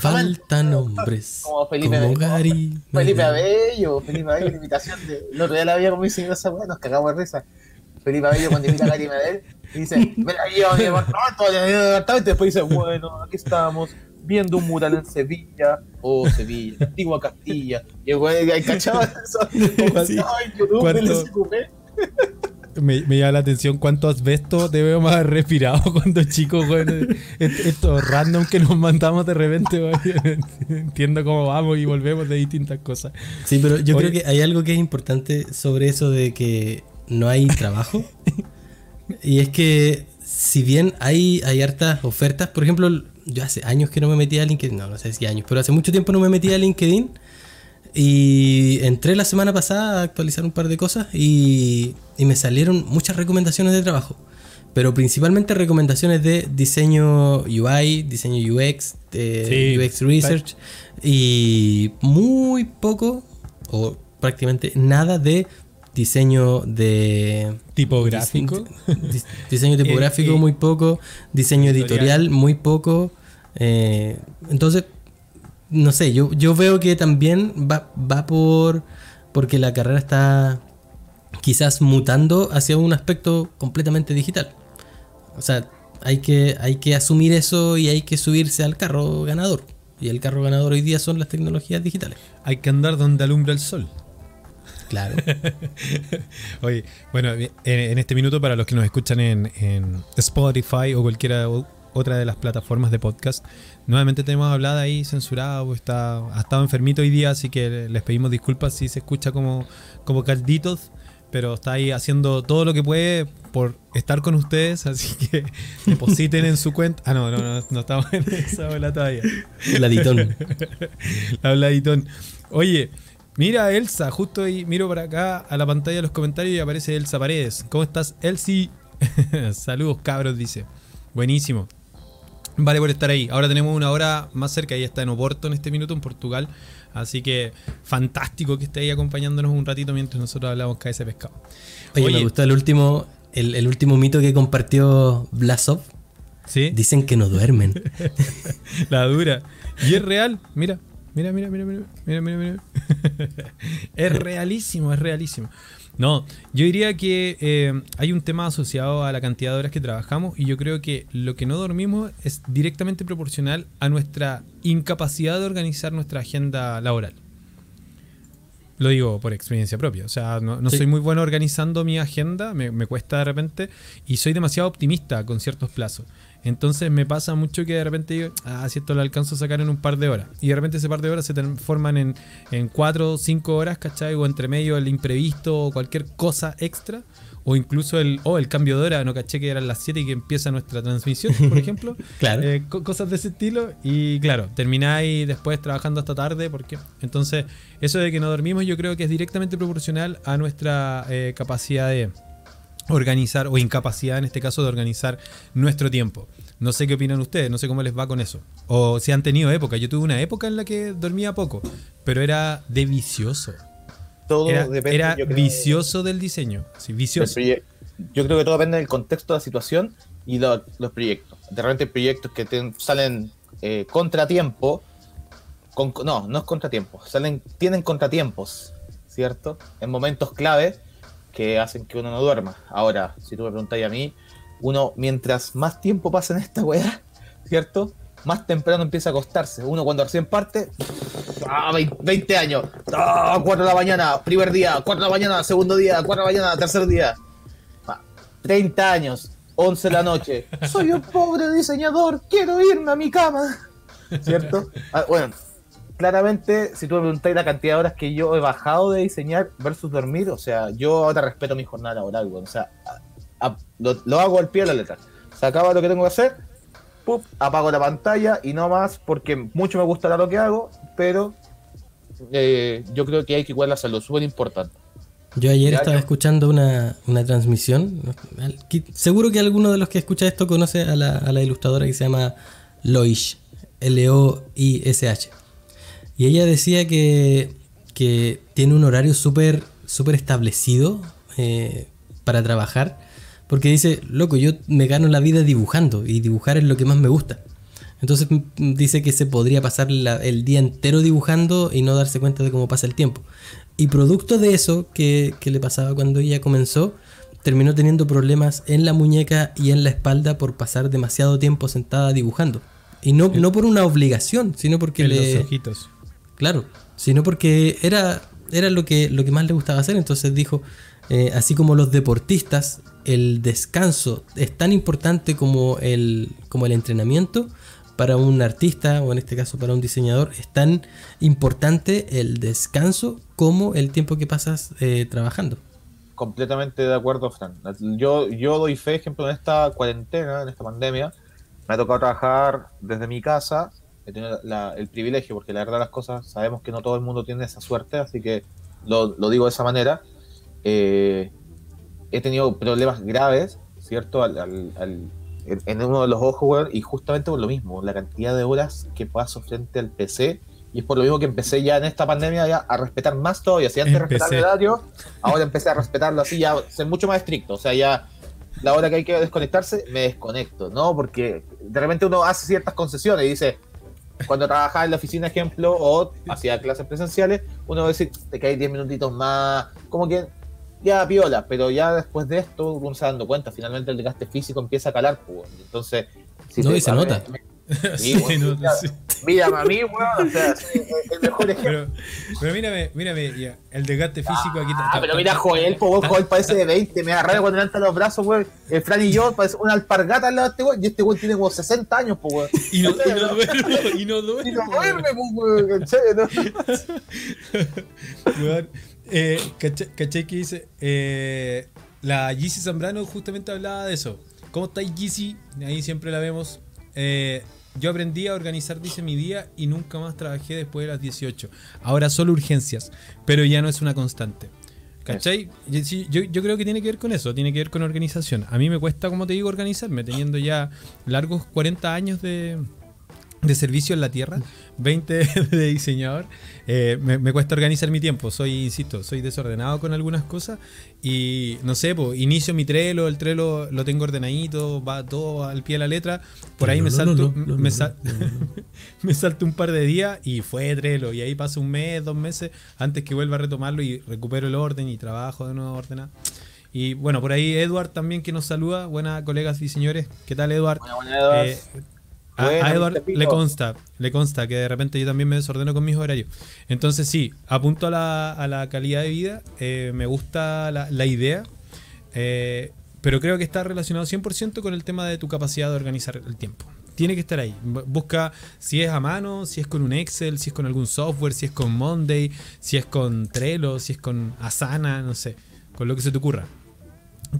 [SPEAKER 1] Faltan hombres
[SPEAKER 3] Como Felipe
[SPEAKER 1] como. Gary
[SPEAKER 3] Felipe. Abello, Felipe Abello, la imitación de. El otro día la había con mi señora weá, nos cagamos de risa. Felipe Abello cuando imita a Gary Medel y dice, me la llevo a mi departamento, a mi departamento, y después dice, bueno, aquí estamos viendo un mural en Sevilla, oh Sevilla, antigua Castilla, y el güey ahí cachado eso, o cuando
[SPEAKER 1] Sí.
[SPEAKER 2] Me, me llama la atención cuánto asbesto debemos haber respirado cuando chicos. Est- Estos random que nos mandamos de repente, weón. Entiendo cómo vamos y volvemos de distintas cosas.
[SPEAKER 1] Sí, pero yo
[SPEAKER 2] Oye.
[SPEAKER 1] creo que hay algo que es importante sobre eso de que no hay trabajo. y es que si bien hay, hay hartas ofertas, por ejemplo, yo hace años que no me metía a LinkedIn, no, no sé si años, pero hace mucho tiempo no me metía a LinkedIn. Y entré la semana pasada a actualizar un par de cosas y, y me salieron muchas recomendaciones de trabajo. Pero principalmente recomendaciones de diseño UI, diseño UX, de
[SPEAKER 2] Sí,
[SPEAKER 1] UX Research y muy poco o prácticamente nada de diseño de
[SPEAKER 2] Tipográfico.
[SPEAKER 1] dis- diseño tipográfico
[SPEAKER 2] Eh, eh,
[SPEAKER 1] muy poco, diseño
[SPEAKER 2] editorial.
[SPEAKER 1] editorial muy poco. eh, entonces, no sé, yo, yo veo que también va, va por porque la carrera está quizás mutando hacia un aspecto completamente digital. O sea, hay que, hay que asumir eso y hay que subirse al carro ganador. Y el carro ganador hoy día son las tecnologías digitales.
[SPEAKER 2] Hay que andar donde alumbra el sol.
[SPEAKER 1] Claro.
[SPEAKER 2] Oye, bueno, en, en este minuto, para los que nos escuchan en, en Spotify o cualquiera o- otra de las plataformas de podcast. Nuevamente tenemos hablada ahí censurado, está, ha estado enfermito hoy día, así que les pedimos disculpas si se escucha como, como calditos, pero está ahí haciendo todo lo que puede por estar con ustedes, así que depositen en su cuenta. Ah, no, no, no, no estamos en esa bola todavía.
[SPEAKER 1] Laditón.
[SPEAKER 2] La Laditón. Oye, mira Elsa, justo ahí miro para acá a la pantalla de los comentarios y aparece Elsa Paredes. ¿Cómo estás, Elsie? Saludos, cabros, dice. Buenísimo. Vale por estar ahí. Ahora tenemos una hora más cerca. Ella está en Oporto en este minuto, en Portugal. Así que fantástico que esté ahí acompañándonos un ratito mientras nosotros hablamos de ese pescado.
[SPEAKER 1] Oye, me gustó el último, el, el, último mito que compartió Blasov.
[SPEAKER 2] ¿Sí?
[SPEAKER 1] Dicen que no duermen.
[SPEAKER 2] La dura. Y es real. Mira, mira, mira, mira, mira, mira, mira, mira. es realísimo, es realísimo. No, yo diría que eh, hay un tema asociado a la cantidad de horas que trabajamos y yo creo que lo que no dormimos es directamente proporcional a nuestra incapacidad de organizar nuestra agenda laboral. Lo digo por experiencia propia, o sea, no, no
[SPEAKER 1] Sí.
[SPEAKER 2] soy muy bueno organizando mi agenda, me, me cuesta de repente y soy demasiado optimista con ciertos plazos. Entonces me pasa mucho que de repente digo, ah, si esto lo alcanzo a sacar en un par de horas. Y de repente ese par de horas se transforman en, en cuatro o cinco horas, ¿cachai? O entre medio el imprevisto o cualquier cosa extra. O incluso el, oh, el cambio de hora, no caché que eran las 7 y que empieza nuestra transmisión, por ejemplo.
[SPEAKER 1] Claro.
[SPEAKER 2] Eh, co- cosas de ese estilo. Y claro, termináis después trabajando hasta tarde. porque Entonces, eso de que no dormimos yo creo que es directamente proporcional a nuestra eh, capacidad de organizar, o incapacidad en este caso de organizar nuestro tiempo. No sé qué opinan ustedes, no sé cómo les va con eso. O si han tenido época. Yo tuve una época en la que dormía poco, pero era de vicioso.
[SPEAKER 3] Todo
[SPEAKER 2] Era,
[SPEAKER 3] depende,
[SPEAKER 2] era
[SPEAKER 3] yo creo,
[SPEAKER 2] vicioso del diseño. Sí, vicioso.
[SPEAKER 3] Yo creo que todo depende del contexto, de la situación y lo- los proyectos. De repente hay proyectos que te- salen eh, contratiempo. Con, no, no es contratiempo. Salen, tienen contratiempos, ¿cierto? En momentos clave que hacen que uno no duerma. Ahora, si tú me preguntáis a mí, uno mientras más tiempo pasa en esta weá, ¿cierto? Más temprano empieza a acostarse. Uno cuando recién parte, ah, 20, 20 años, ah, 4 de la mañana, primer día, 4 de la mañana, segundo día, 4 de la mañana, tercer día. Ah, 30 años, 11 de la noche. Soy un pobre diseñador, quiero irme a mi cama. ¿Cierto? Ah, bueno, claramente, si tú me preguntáis la cantidad de horas que yo he bajado de diseñar versus dormir, o sea, yo ahora respeto mi jornada laboral, weón. O sea, lo, lo hago al pie de la letra. Se acaba lo que tengo que hacer, ¡pup! apago la pantalla y no más porque mucho me gustará lo que hago, pero eh, yo creo que hay que cuidar la salud, súper importante.
[SPEAKER 1] Yo ayer estaba escuchando una, una transmisión. que- Seguro que alguno de los que escucha esto conoce a la, a la ilustradora que se llama Loish. L-O-I-S-H. Y ella decía que, que tiene un horario súper súper establecido eh, para trabajar. Porque dice, loco, yo me gano la vida dibujando y dibujar es lo que más me gusta. Entonces dice que se podría pasar la- el día entero dibujando y no darse cuenta de cómo pasa el tiempo. Y producto de eso que, que le pasaba cuando ella comenzó, terminó teniendo problemas en la muñeca y en la espalda por pasar demasiado tiempo sentada dibujando. Y no, no por una obligación, sino porque
[SPEAKER 2] En
[SPEAKER 1] le...
[SPEAKER 2] los ojitos.
[SPEAKER 1] Claro, sino porque era, era lo, que, lo que más le gustaba hacer. Entonces dijo, eh, así como los deportistas, el descanso es tan importante como el, como el entrenamiento. Para un artista, o en este caso para un diseñador, es tan importante el descanso como el tiempo que pasas eh, trabajando.
[SPEAKER 3] Completamente de acuerdo, Fran. Yo, yo doy fe, ejemplo, en esta cuarentena, en esta pandemia, me ha tocado trabajar desde mi casa. He tenido el privilegio, porque la verdad las cosas, sabemos que no todo el mundo tiene esa suerte, así que lo, lo digo de esa manera. Eh, he tenido problemas graves, ¿cierto? Al- al- al- en, uno de los ojos, weón, y justamente por lo mismo, la cantidad de horas que paso frente al PC. Y es por lo mismo que empecé ya en esta pandemia ya a respetar más todavía. Si antes
[SPEAKER 2] Empecé.
[SPEAKER 3] respetaba el horario, ahora empecé a respetarlo así, ya ser mucho más estricto. O sea, ya la hora que hay que desconectarse, me desconecto, ¿no? Porque de repente uno hace ciertas concesiones y dice, cuando trabajaba en la oficina, ejemplo, o hacía clases presenciales, uno va a decir, te caes 10 minutitos más, como que ya piola, pero ya después de esto uno se dando cuenta, finalmente el desgaste físico empieza a calar, pues, entonces... si
[SPEAKER 1] No,
[SPEAKER 3] te-
[SPEAKER 1] y se nota.
[SPEAKER 3] Me, Sí, weón, mira, mírame a mí, weón. O sea, el mejor ejemplo.
[SPEAKER 2] Pero, pero mírame, mírame, ya, el desgaste físico aquí
[SPEAKER 3] Ah, pero mira, Joel, po, Joel parece de 20. Me da rabia cuando levanta los brazos, weón. El Fran y yo parece una alpargata al lado de este weón. Y este weón tiene como 60 años, po, weón.
[SPEAKER 2] Y no, y no duerme, y no duerme.
[SPEAKER 3] Y no duerme, po, weón.
[SPEAKER 2] Weón, eh, ¿cachai, que dice? Eh, la Yeezy Zambrano justamente hablaba de eso. ¿Cómo estáis, Yeezy? Ahí siempre la vemos. Eh, yo aprendí a organizar, dice mi día, y nunca más trabajé después de las 18. Ahora solo urgencias, pero ya no es una constante. ¿Cachai? Yo, yo creo que tiene que ver con eso, tiene que ver con organización. A mí me cuesta, como te digo, organizarme, teniendo ya largos 40 años de, de servicio en la tierra, 20 de diseñador, eh, me, me cuesta organizar mi tiempo. Soy, insisto, soy desordenado con algunas cosas y no sé, pues inicio mi Trello, el Trello lo tengo ordenadito, va todo al pie de la letra. Por ahí me salto, me, un par de días y fue Trello. Y ahí pasa un mes, dos meses antes que vuelva a retomarlo y recupero el orden y trabajo de nuevo ordenado. Y bueno, por ahí Edward también que nos saluda. Buenas colegas y señores. ¿Qué tal, Edward?
[SPEAKER 3] Buena, buena, Edward.
[SPEAKER 2] Eh, a,
[SPEAKER 3] Buena,
[SPEAKER 2] a Edward
[SPEAKER 3] Mr. Pico.
[SPEAKER 2] le consta, le consta que de repente yo también me desordeno con mis horarios. Entonces sí, apunto a la, a la calidad de vida, eh, me gusta la, la idea, eh, pero creo que está relacionado 100% con el tema de tu capacidad de organizar el tiempo. Tiene que estar ahí. Bu- Busca si es a mano, si es con un Excel, si es con algún software, si es con Monday, si es con Trello, si es con Asana, no sé, con lo que se te ocurra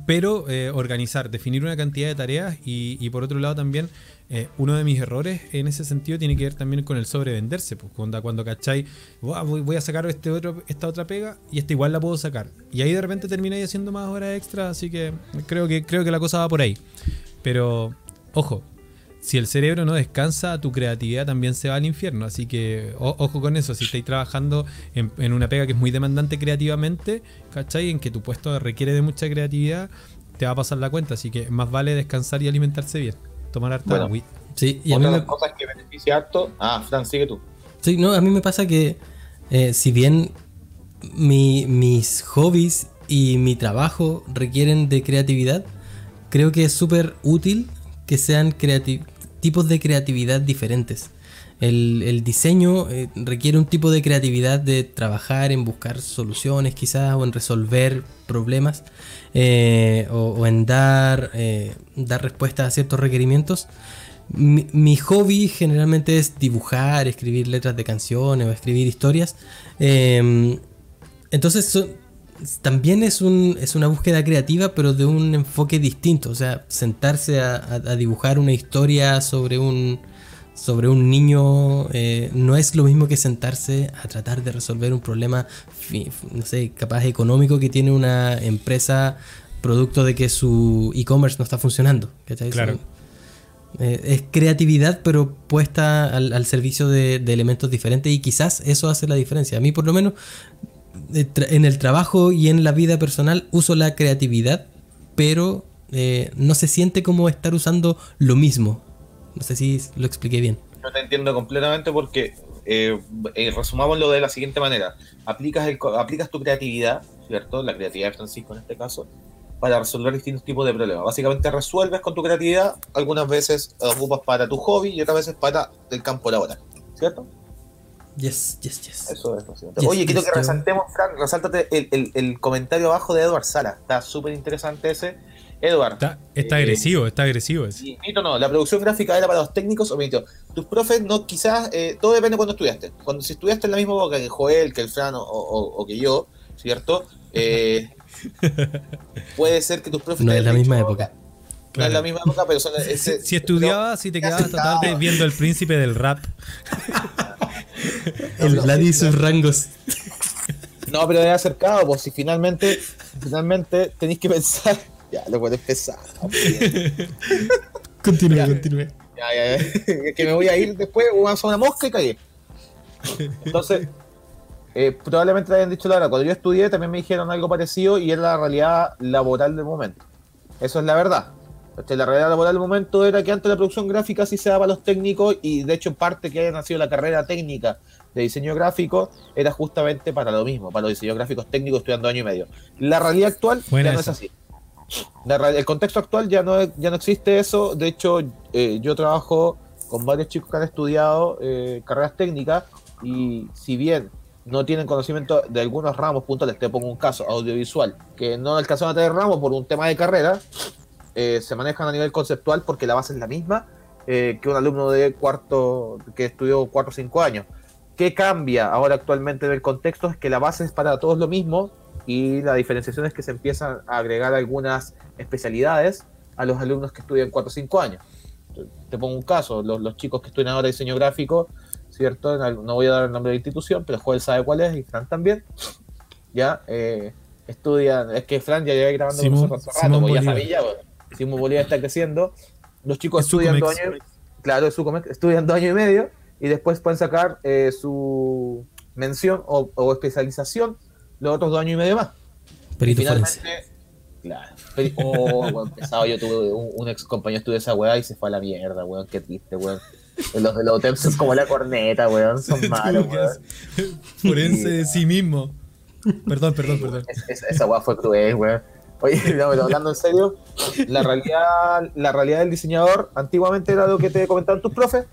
[SPEAKER 2] pero eh, organizar, definir una cantidad de tareas y, y por otro lado también eh, uno de mis errores en ese sentido tiene que ver también con el sobrevenderse, pues cuando, cuando cachai, "Buah, voy, a sacar este otro, esta otra pega y esta igual la puedo sacar y ahí de repente termináis haciendo más horas extra, así que creo que creo que la cosa va por ahí, pero ojo. Si el cerebro no descansa, tu creatividad también se va al infierno. Así que ojo con eso. Si estáis trabajando en, en una pega que es muy demandante creativamente, ¿cachai? En que tu puesto requiere de mucha creatividad, te va a pasar la cuenta. Así que más vale descansar y alimentarse bien. Tomar harta
[SPEAKER 3] Bueno.
[SPEAKER 2] agüita.
[SPEAKER 1] Sí, y a mí me,
[SPEAKER 3] las cosas que beneficia harto. Ah, Fran, sigue tú.
[SPEAKER 1] Sí, no, a mí me pasa que eh, si bien mi- mis hobbies y mi trabajo requieren de creatividad, creo que es súper útil que sean tipos de creatividad diferentes. El, diseño eh, requiere un tipo de creatividad de trabajar en buscar soluciones quizás o en resolver problemas eh, o, en dar, eh, dar respuesta a ciertos requerimientos. Mi, hobby generalmente es dibujar, escribir letras de canciones o escribir historias. Eh, entonces también es, un, es una búsqueda creativa, pero de un enfoque distinto. O sea, sentarse a dibujar una historia sobre un, sobre un niño eh, no es lo mismo que sentarse a tratar de resolver un problema, no sé, capaz económico que tiene una empresa producto de que su e-commerce no está funcionando. ¿cachai?
[SPEAKER 2] Claro.
[SPEAKER 1] Eh, es creatividad, pero puesta al, al servicio de, de elementos diferentes y quizás eso hace la diferencia. A mí por lo menos en el trabajo y en la vida personal uso la creatividad, pero eh, no se siente como estar usando lo mismo. No sé si lo expliqué bien.
[SPEAKER 3] Yo te entiendo completamente porque eh, eh, resumámoslo de la siguiente manera. Aplicas, el, aplicas tu creatividad, ¿cierto? La creatividad de Francisco en este caso, para resolver distintos tipos de problemas. Básicamente resuelves con tu creatividad, algunas veces ocupas para tu hobby y otras veces para el campo laboral, ¿cierto?
[SPEAKER 1] Yes, yes, yes.
[SPEAKER 3] Eso es.
[SPEAKER 1] Yes,
[SPEAKER 3] Oye, quiero que resaltemos, Frank, resáltate el, el- el comentario abajo de Edward Sara. Está súper interesante ese. Edward,
[SPEAKER 2] Está, está
[SPEAKER 3] Eh,
[SPEAKER 2] agresivo, está agresivo.
[SPEAKER 3] Sí, mito no, la producción gráfica era para los técnicos o mito. Tus profes no, quizás, eh, todo depende de cuando estudiaste. Cuando si estudiaste en la misma época que Joel, que el Fran o, o- o que yo, ¿cierto? Eh, puede ser que tus profes
[SPEAKER 1] No es la misma época.
[SPEAKER 3] No es la misma época, pero son
[SPEAKER 2] Si,
[SPEAKER 3] ese-
[SPEAKER 2] si estudiabas, si te quedabas hasta tarde viendo el príncipe del rap.
[SPEAKER 1] El Vladi y sus rangos.
[SPEAKER 3] No, pero es acercado, pues si finalmente, finalmente tenéis que pensar. Ya, lo puedes empezar.
[SPEAKER 1] Continúe,
[SPEAKER 3] Ya.
[SPEAKER 1] continúe.
[SPEAKER 3] Ya, ya, ya. Es que me voy a ir después, a una mosca y cagué. Entonces, eh, probablemente te hayan dicho la verdad. Cuando yo estudié también me dijeron algo parecido y era la realidad laboral del momento. Eso es la verdad. Este, la realidad laboral del momento era que antes la producción gráfica sí se daba a los técnicos y de hecho en parte que haya nacido la carrera técnica de diseño gráfico era justamente para lo mismo, para los diseños gráficos técnicos estudiando año y medio. La realidad actual
[SPEAKER 2] Buena
[SPEAKER 3] ya no
[SPEAKER 2] esa.
[SPEAKER 3] es así. El contexto actual ya no, ya no existe eso. De hecho, eh, yo trabajo con varios chicos que han estudiado eh, carreras técnicas y si bien no tienen conocimiento de algunos ramos puntuales, te pongo un caso, audiovisual, que no alcanzaron a tener ramos por un tema de carrera, eh, se manejan a nivel conceptual porque la base es la misma que un alumno de cuarto que estudió cuatro o cinco años. ¿Qué cambia ahora actualmente en el contexto? Es que la base es para todos lo mismo y la diferenciación es que se empiezan a agregar algunas especialidades a los alumnos que estudian 4 o 5 años. Te pongo un caso, los, los chicos que estudian ahora diseño gráfico, ¿cierto? No voy a dar el nombre de la institución, pero Joel sabe cuál es y Fran también. Ya, eh, estudian, es que Fran ya lleva grabando
[SPEAKER 2] Simón-
[SPEAKER 3] con nosotros
[SPEAKER 2] Simón
[SPEAKER 3] rato, pues ya sabía, pues. Simón Bolívar está creciendo. Los chicos
[SPEAKER 2] Es
[SPEAKER 3] estudian dos años, claro, es estudian dos años y medio y después pueden sacar eh, su mención o, o especialización los otros dos años y medio más.
[SPEAKER 1] Perito
[SPEAKER 3] Y
[SPEAKER 1] forense.
[SPEAKER 3] finalmente, claro. Oh, weón, pesado. Yo tuve un, un ex compañero estudió esa weá y se fue a la mierda, weón. Qué triste, weón. Los de los OTEP son como la corneta, weón. Son malos, weón.
[SPEAKER 2] Forense de sí mismo. Perdón, perdón, perdón.
[SPEAKER 3] Es- es- esa weá fue cruel, weón. Oye, no, pero hablando en serio, la realidad, la realidad del diseñador antiguamente era lo que te comentaban tus profes.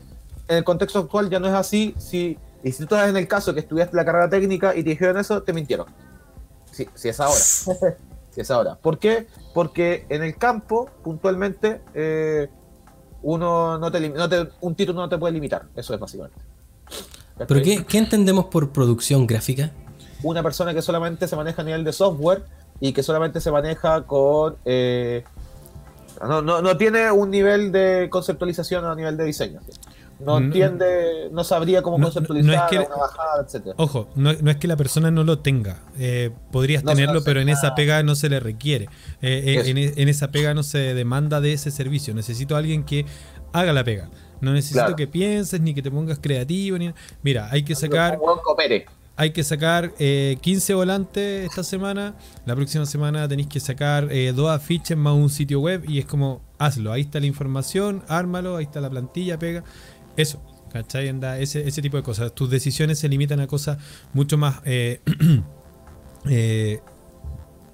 [SPEAKER 3] En el contexto actual ya no es así. Si, y si tú estás en el caso que estudiaste la carrera técnica y te dijeron eso, te mintieron. Sí, sí es ahora. sí es ahora. ¿Por qué? Porque en el campo, puntualmente, eh, uno no te, lim- no te- un título no te puede limitar. Eso es básicamente.
[SPEAKER 1] ¿Pero qué, qué entendemos por producción gráfica?
[SPEAKER 3] una persona que solamente se maneja a nivel de software y que solamente se maneja con... eh, no, no, no tiene un nivel de conceptualización a nivel de diseño. ¿sí? No
[SPEAKER 2] No-
[SPEAKER 3] entiende, no sabría cómo
[SPEAKER 2] no- no es
[SPEAKER 3] conceptualizar
[SPEAKER 2] que-
[SPEAKER 3] una bajada, etcétera.
[SPEAKER 2] Ojo, no, no es que la persona no lo tenga. eh, podrías
[SPEAKER 3] No
[SPEAKER 2] tenerlo, pero en esa pega no se le requiere. Eh, eh, en, e- en esa pega no se demanda de ese servicio. Necesito a alguien que haga la pega. No necesito
[SPEAKER 3] Claro.
[SPEAKER 2] que pienses ni que te pongas creativo. Ni... Mira, hay que sacar hay que sacar eh, 15 volantes esta semana. La próxima semana tenéis que sacar eh, dos afiches más un sitio web. Y es como, hazlo. Ahí está la información, ármalo. Ahí está la plantilla, pega. Eso, ¿cachai? Anda, ese, ese tipo de cosas. Tus decisiones se limitan a cosas mucho más. eh, eh,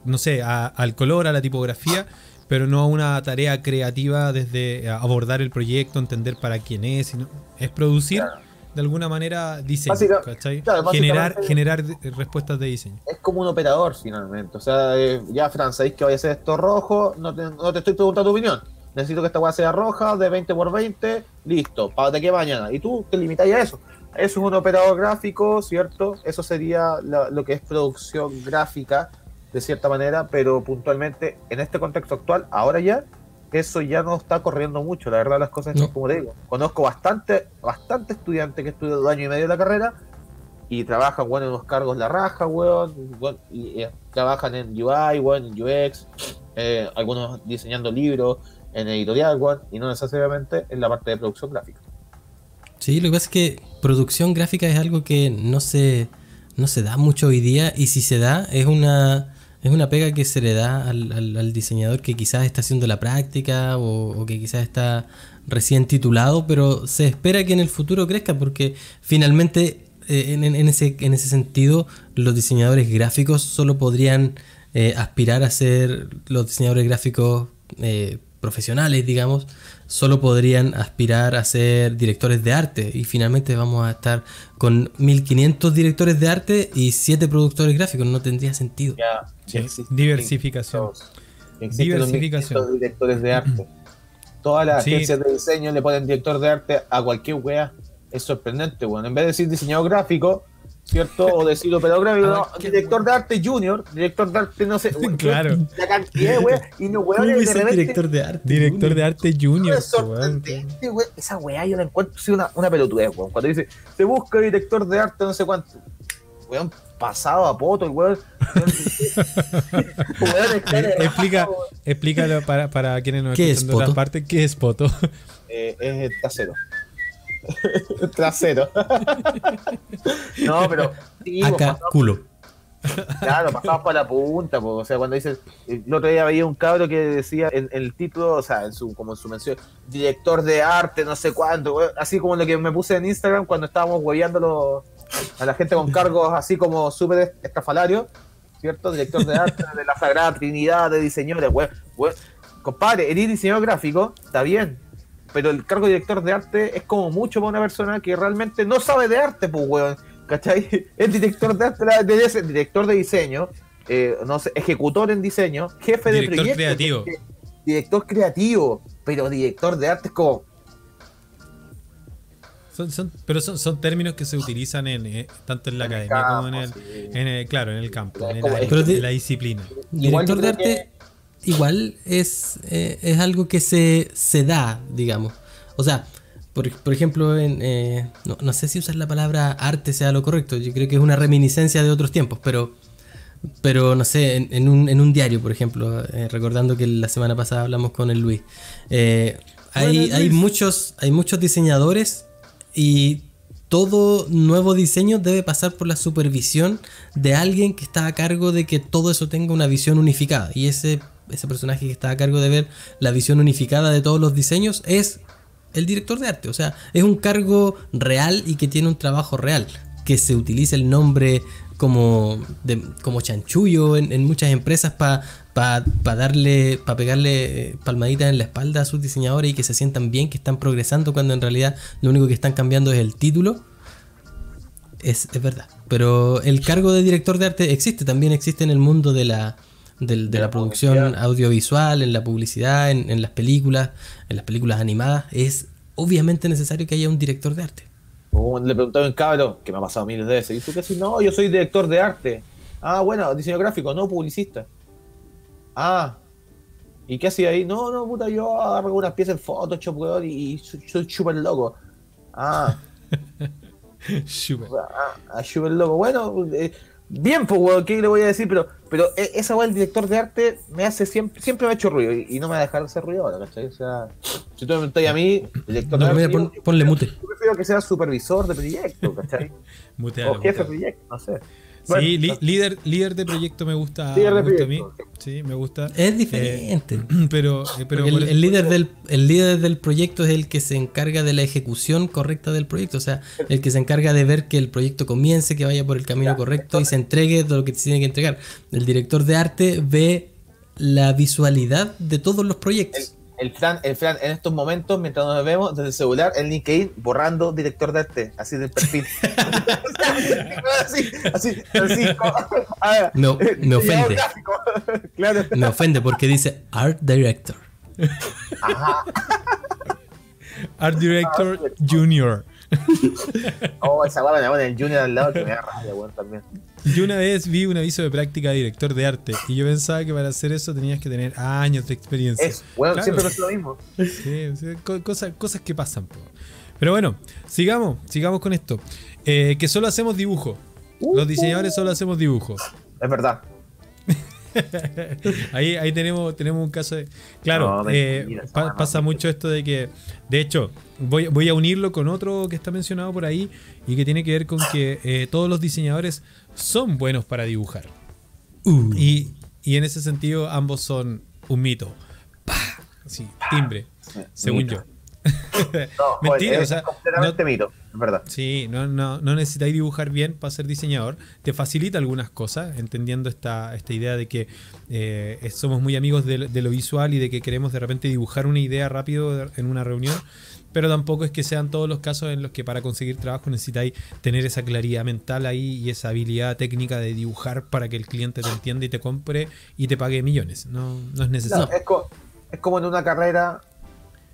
[SPEAKER 2] no sé, a- al color, a la tipografía. Pero no a una tarea creativa desde abordar el proyecto, entender para quién es. sino- es producir de alguna manera diseño.
[SPEAKER 3] Básica-
[SPEAKER 2] ¿cachai?
[SPEAKER 3] claro,
[SPEAKER 2] generar, generar respuestas de diseño.
[SPEAKER 3] Es como un operador finalmente. O sea, eh, ya Fran, sabéis que vaya a ser esto rojo, no te, no te estoy preguntando tu opinión. Necesito que esta weá sea roja, de 20 por 20, listo, para de qué mañana. Y tú te limitas a eso. Eso es un operador gráfico, ¿cierto? Eso sería la- lo que es producción gráfica, de cierta manera, pero puntualmente en este contexto actual, ahora ya, eso ya no está corriendo mucho. La verdad, las cosas
[SPEAKER 1] No.
[SPEAKER 3] como digo, conozco bastante, bastante estudiantes que estudian dos años y medio de la carrera y trabajan, bueno, en unos cargos la raja, weón, weón, y, eh, trabajan en UI, weón, en UX, eh, algunos diseñando libros, en editorial, weón, y no necesariamente en la parte de producción gráfica.
[SPEAKER 1] Sí, lo que pasa es que producción gráfica es algo que no se, no se da mucho hoy día y si se da es una, es una pega que se le da al, diseñador que quizás está haciendo la práctica o, que quizás está recién titulado, pero se espera que en el futuro crezca porque finalmente eh, en ese, en ese sentido los diseñadores gráficos solo podrían eh, aspirar a ser los diseñadores gráficos eh, profesionales, digamos, solo podrían aspirar a ser directores de arte y finalmente vamos a estar con 1500 directores de arte y 7 productores gráficos, no tendría sentido.
[SPEAKER 3] Ya,
[SPEAKER 2] diversificación.
[SPEAKER 3] 1500 existen los
[SPEAKER 2] Diversificación.
[SPEAKER 3] 1500 directores de arte. Todas las
[SPEAKER 2] Sí.
[SPEAKER 3] agencias de diseño le ponen director de arte a cualquier wea. Es sorprendente, weón. En vez de decir diseñador gráfico, ¿cierto? O operador gráfico,
[SPEAKER 2] A
[SPEAKER 3] no, director de arte junior, director de arte, no sé. weón,
[SPEAKER 2] Claro.
[SPEAKER 3] La cantidad de weas. Y no
[SPEAKER 1] ¿Cómo
[SPEAKER 3] weones
[SPEAKER 1] voy a
[SPEAKER 3] de repente.
[SPEAKER 1] director de arte?
[SPEAKER 2] Director de arte junior. Weón.
[SPEAKER 3] sorprendente, weón. Esa weá yo la encuentro sí, una, una pelotudez, weón. Cuando dice, se busca director de arte, no sé cuánto. Weón, pasado a poto, el weón. Weón,
[SPEAKER 2] Eh,
[SPEAKER 3] de
[SPEAKER 2] explica,
[SPEAKER 3] weón.
[SPEAKER 2] explícalo para, para quienes nos
[SPEAKER 1] ¿Qué es
[SPEAKER 2] escuchan de partes, ¿qué es poto?
[SPEAKER 3] Eh, es el trasero. trasero. no, pero. sí,
[SPEAKER 1] Acá,
[SPEAKER 3] pasamos-
[SPEAKER 1] culo.
[SPEAKER 3] Claro, pasamos por la punta, po. o sea, cuando dices, el otro día veía un cabro que decía en, en el título, o sea, en su, como en su mención, director de arte, no sé cuánto, así como lo que me puse en Instagram cuando estábamos hueveando a la gente con cargos así como súper estrafalarios, ¿cierto? Director de arte de la Sagrada Trinidad de diseñadores, weón. Compadre, eres diseñador gráfico, está bien, pero el cargo de director de arte es como mucho para una persona que realmente no sabe de arte, pues, weón. ¿Cachai? Es director de arte, ser director de diseño, eh, no sé, ejecutor en diseño, jefe de
[SPEAKER 2] Director
[SPEAKER 3] proyecto.
[SPEAKER 2] creativo.
[SPEAKER 3] porque- Director creativo, pero director de arte es como.
[SPEAKER 2] Son, son- pero son, son términos que se utilizan en, eh, tanto en la
[SPEAKER 3] En
[SPEAKER 2] academia como en el,
[SPEAKER 3] sí.
[SPEAKER 2] en el- claro, en el campo, en,
[SPEAKER 1] Pero
[SPEAKER 2] en
[SPEAKER 1] de-
[SPEAKER 2] la disciplina.
[SPEAKER 1] Director de arte igual es, eh, es algo que se, se da, digamos. O sea, por, por ejemplo, en, eh, no, no sé si usar la palabra arte sea lo correcto, yo creo que es una reminiscencia de otros tiempos, pero, pero no sé, en, en un, en un diario, por ejemplo, eh, recordando que la semana pasada hablamos con el Luis, hay,
[SPEAKER 2] Buena,
[SPEAKER 1] hay,
[SPEAKER 2] Luis.
[SPEAKER 1] muchos, hay muchos diseñadores y todo nuevo diseño debe pasar por la supervisión de alguien que está a cargo de que todo eso tenga una visión unificada. Y ese, ese personaje que está a cargo de ver la visión unificada de todos los diseños es el director de arte. O sea, es un cargo real y que tiene un trabajo real. Que se utilice el nombre como, como chanchullo en, muchas empresas para darle, para pegarle eh, palmaditas en la espalda a sus diseñadores y que se sientan bien, que están progresando cuando en realidad lo único que están cambiando es el título. Es, es verdad. Pero el cargo de director de arte existe, también existe en el mundo de la, del- de la
[SPEAKER 3] la
[SPEAKER 1] producción
[SPEAKER 3] publicidad.
[SPEAKER 1] audiovisual, en la publicidad, en, en las películas, en las películas animadas. Es obviamente necesario que haya un director de arte.
[SPEAKER 3] Como le un cabro, que me ha pasado miles de veces, ¿y tú qué haces? No, yo soy director de arte. Ah, bueno, diseño gráfico, no publicista. Ah, ¿y qué hacía ahí? No, no, puta, yo agarro unas piezas en Photoshop, weón, y, soy súper loco. Ah,
[SPEAKER 2] Super.
[SPEAKER 3] ah, ah, loco. Bueno, eh, bien, pues, weón, ¿qué le voy a decir? Pero, pero eh, esa weón, el director de arte, me hace siempre, siempre me ha hecho ruido y, y no me va a dejar de hacer ruido ahora, ¿cachai? O sea, si tú me preguntas a mí, director
[SPEAKER 1] No,
[SPEAKER 3] de arte,
[SPEAKER 1] pon- ponle mute.
[SPEAKER 3] yo prefiero que sea supervisor de proyecto, ¿cachai?
[SPEAKER 2] Mutealo,
[SPEAKER 3] O jefe de proyecto, no sé.
[SPEAKER 2] Sí, li- líder, líder de proyecto me gusta,
[SPEAKER 3] Líder de
[SPEAKER 2] me gusta a mí. Sí, me gusta.
[SPEAKER 1] Es diferente.
[SPEAKER 2] Eh, pero eh, pero
[SPEAKER 1] el, líder del, el líder del proyecto es el que se encarga de la ejecución correcta del proyecto, o sea, el que se encarga de ver que el proyecto comience, que vaya por el camino
[SPEAKER 3] Ya,
[SPEAKER 1] correcto y se entregue todo lo que se tiene que entregar. El director de arte ve la visualidad de todos los
[SPEAKER 3] el,
[SPEAKER 1] proyectos.
[SPEAKER 3] El Fran, el Fran, en estos momentos, mientras nos vemos desde el celular, el LinkedIn, borrando director de arte, así del perfil. así, así, a ver,
[SPEAKER 1] Me- ofende.
[SPEAKER 3] claro.
[SPEAKER 1] Me ofende porque dice Art Director.
[SPEAKER 2] Art Director Junior.
[SPEAKER 3] Oh, esa guapa me pone el Junior al lado que me da rabia, weón, también.
[SPEAKER 2] Yo una vez vi un aviso de práctica de director de arte y yo pensaba que para hacer eso tenías que tener años de experiencia.
[SPEAKER 3] Es, weón,
[SPEAKER 2] Claro.
[SPEAKER 3] siempre pensé lo mismo.
[SPEAKER 2] Sí, sí, co- cosas, cosas que pasan. Pero bueno, sigamos, sigamos con esto. Eh, que solo hacemos dibujo. Los diseñadores solo hacemos dibujo.
[SPEAKER 3] Es verdad.
[SPEAKER 2] Ahí, ahí tenemos, tenemos un caso de. Claro,
[SPEAKER 3] No,
[SPEAKER 2] eh, pa-
[SPEAKER 3] no,
[SPEAKER 2] pasa mucho esto de que. De hecho, voy, voy a unirlo con otro que está mencionado por ahí y que tiene que ver con que eh, todos los diseñadores son buenos para dibujar.
[SPEAKER 1] Uh,
[SPEAKER 2] Y, y en ese sentido, ambos son un mito. ¡Pah! Así, timbre, según
[SPEAKER 3] Mito.
[SPEAKER 2] yo.
[SPEAKER 3] No,
[SPEAKER 2] Mentira,
[SPEAKER 3] joder,
[SPEAKER 2] o sea,
[SPEAKER 3] es completamente mito, es verdad.
[SPEAKER 2] Sí, no, no, no necesitáis dibujar bien para ser diseñador. Te facilita algunas cosas, entendiendo esta, esta idea de que eh, somos muy amigos de, de lo visual y de que queremos de repente dibujar una idea rápido en una reunión. Pero tampoco es que sean todos los casos en los que para conseguir trabajo necesitáis tener esa claridad mental ahí y esa habilidad técnica de dibujar para que el cliente te entienda y te compre y te pague millones. No, no es necesario.
[SPEAKER 3] es, co- es como en una carrera,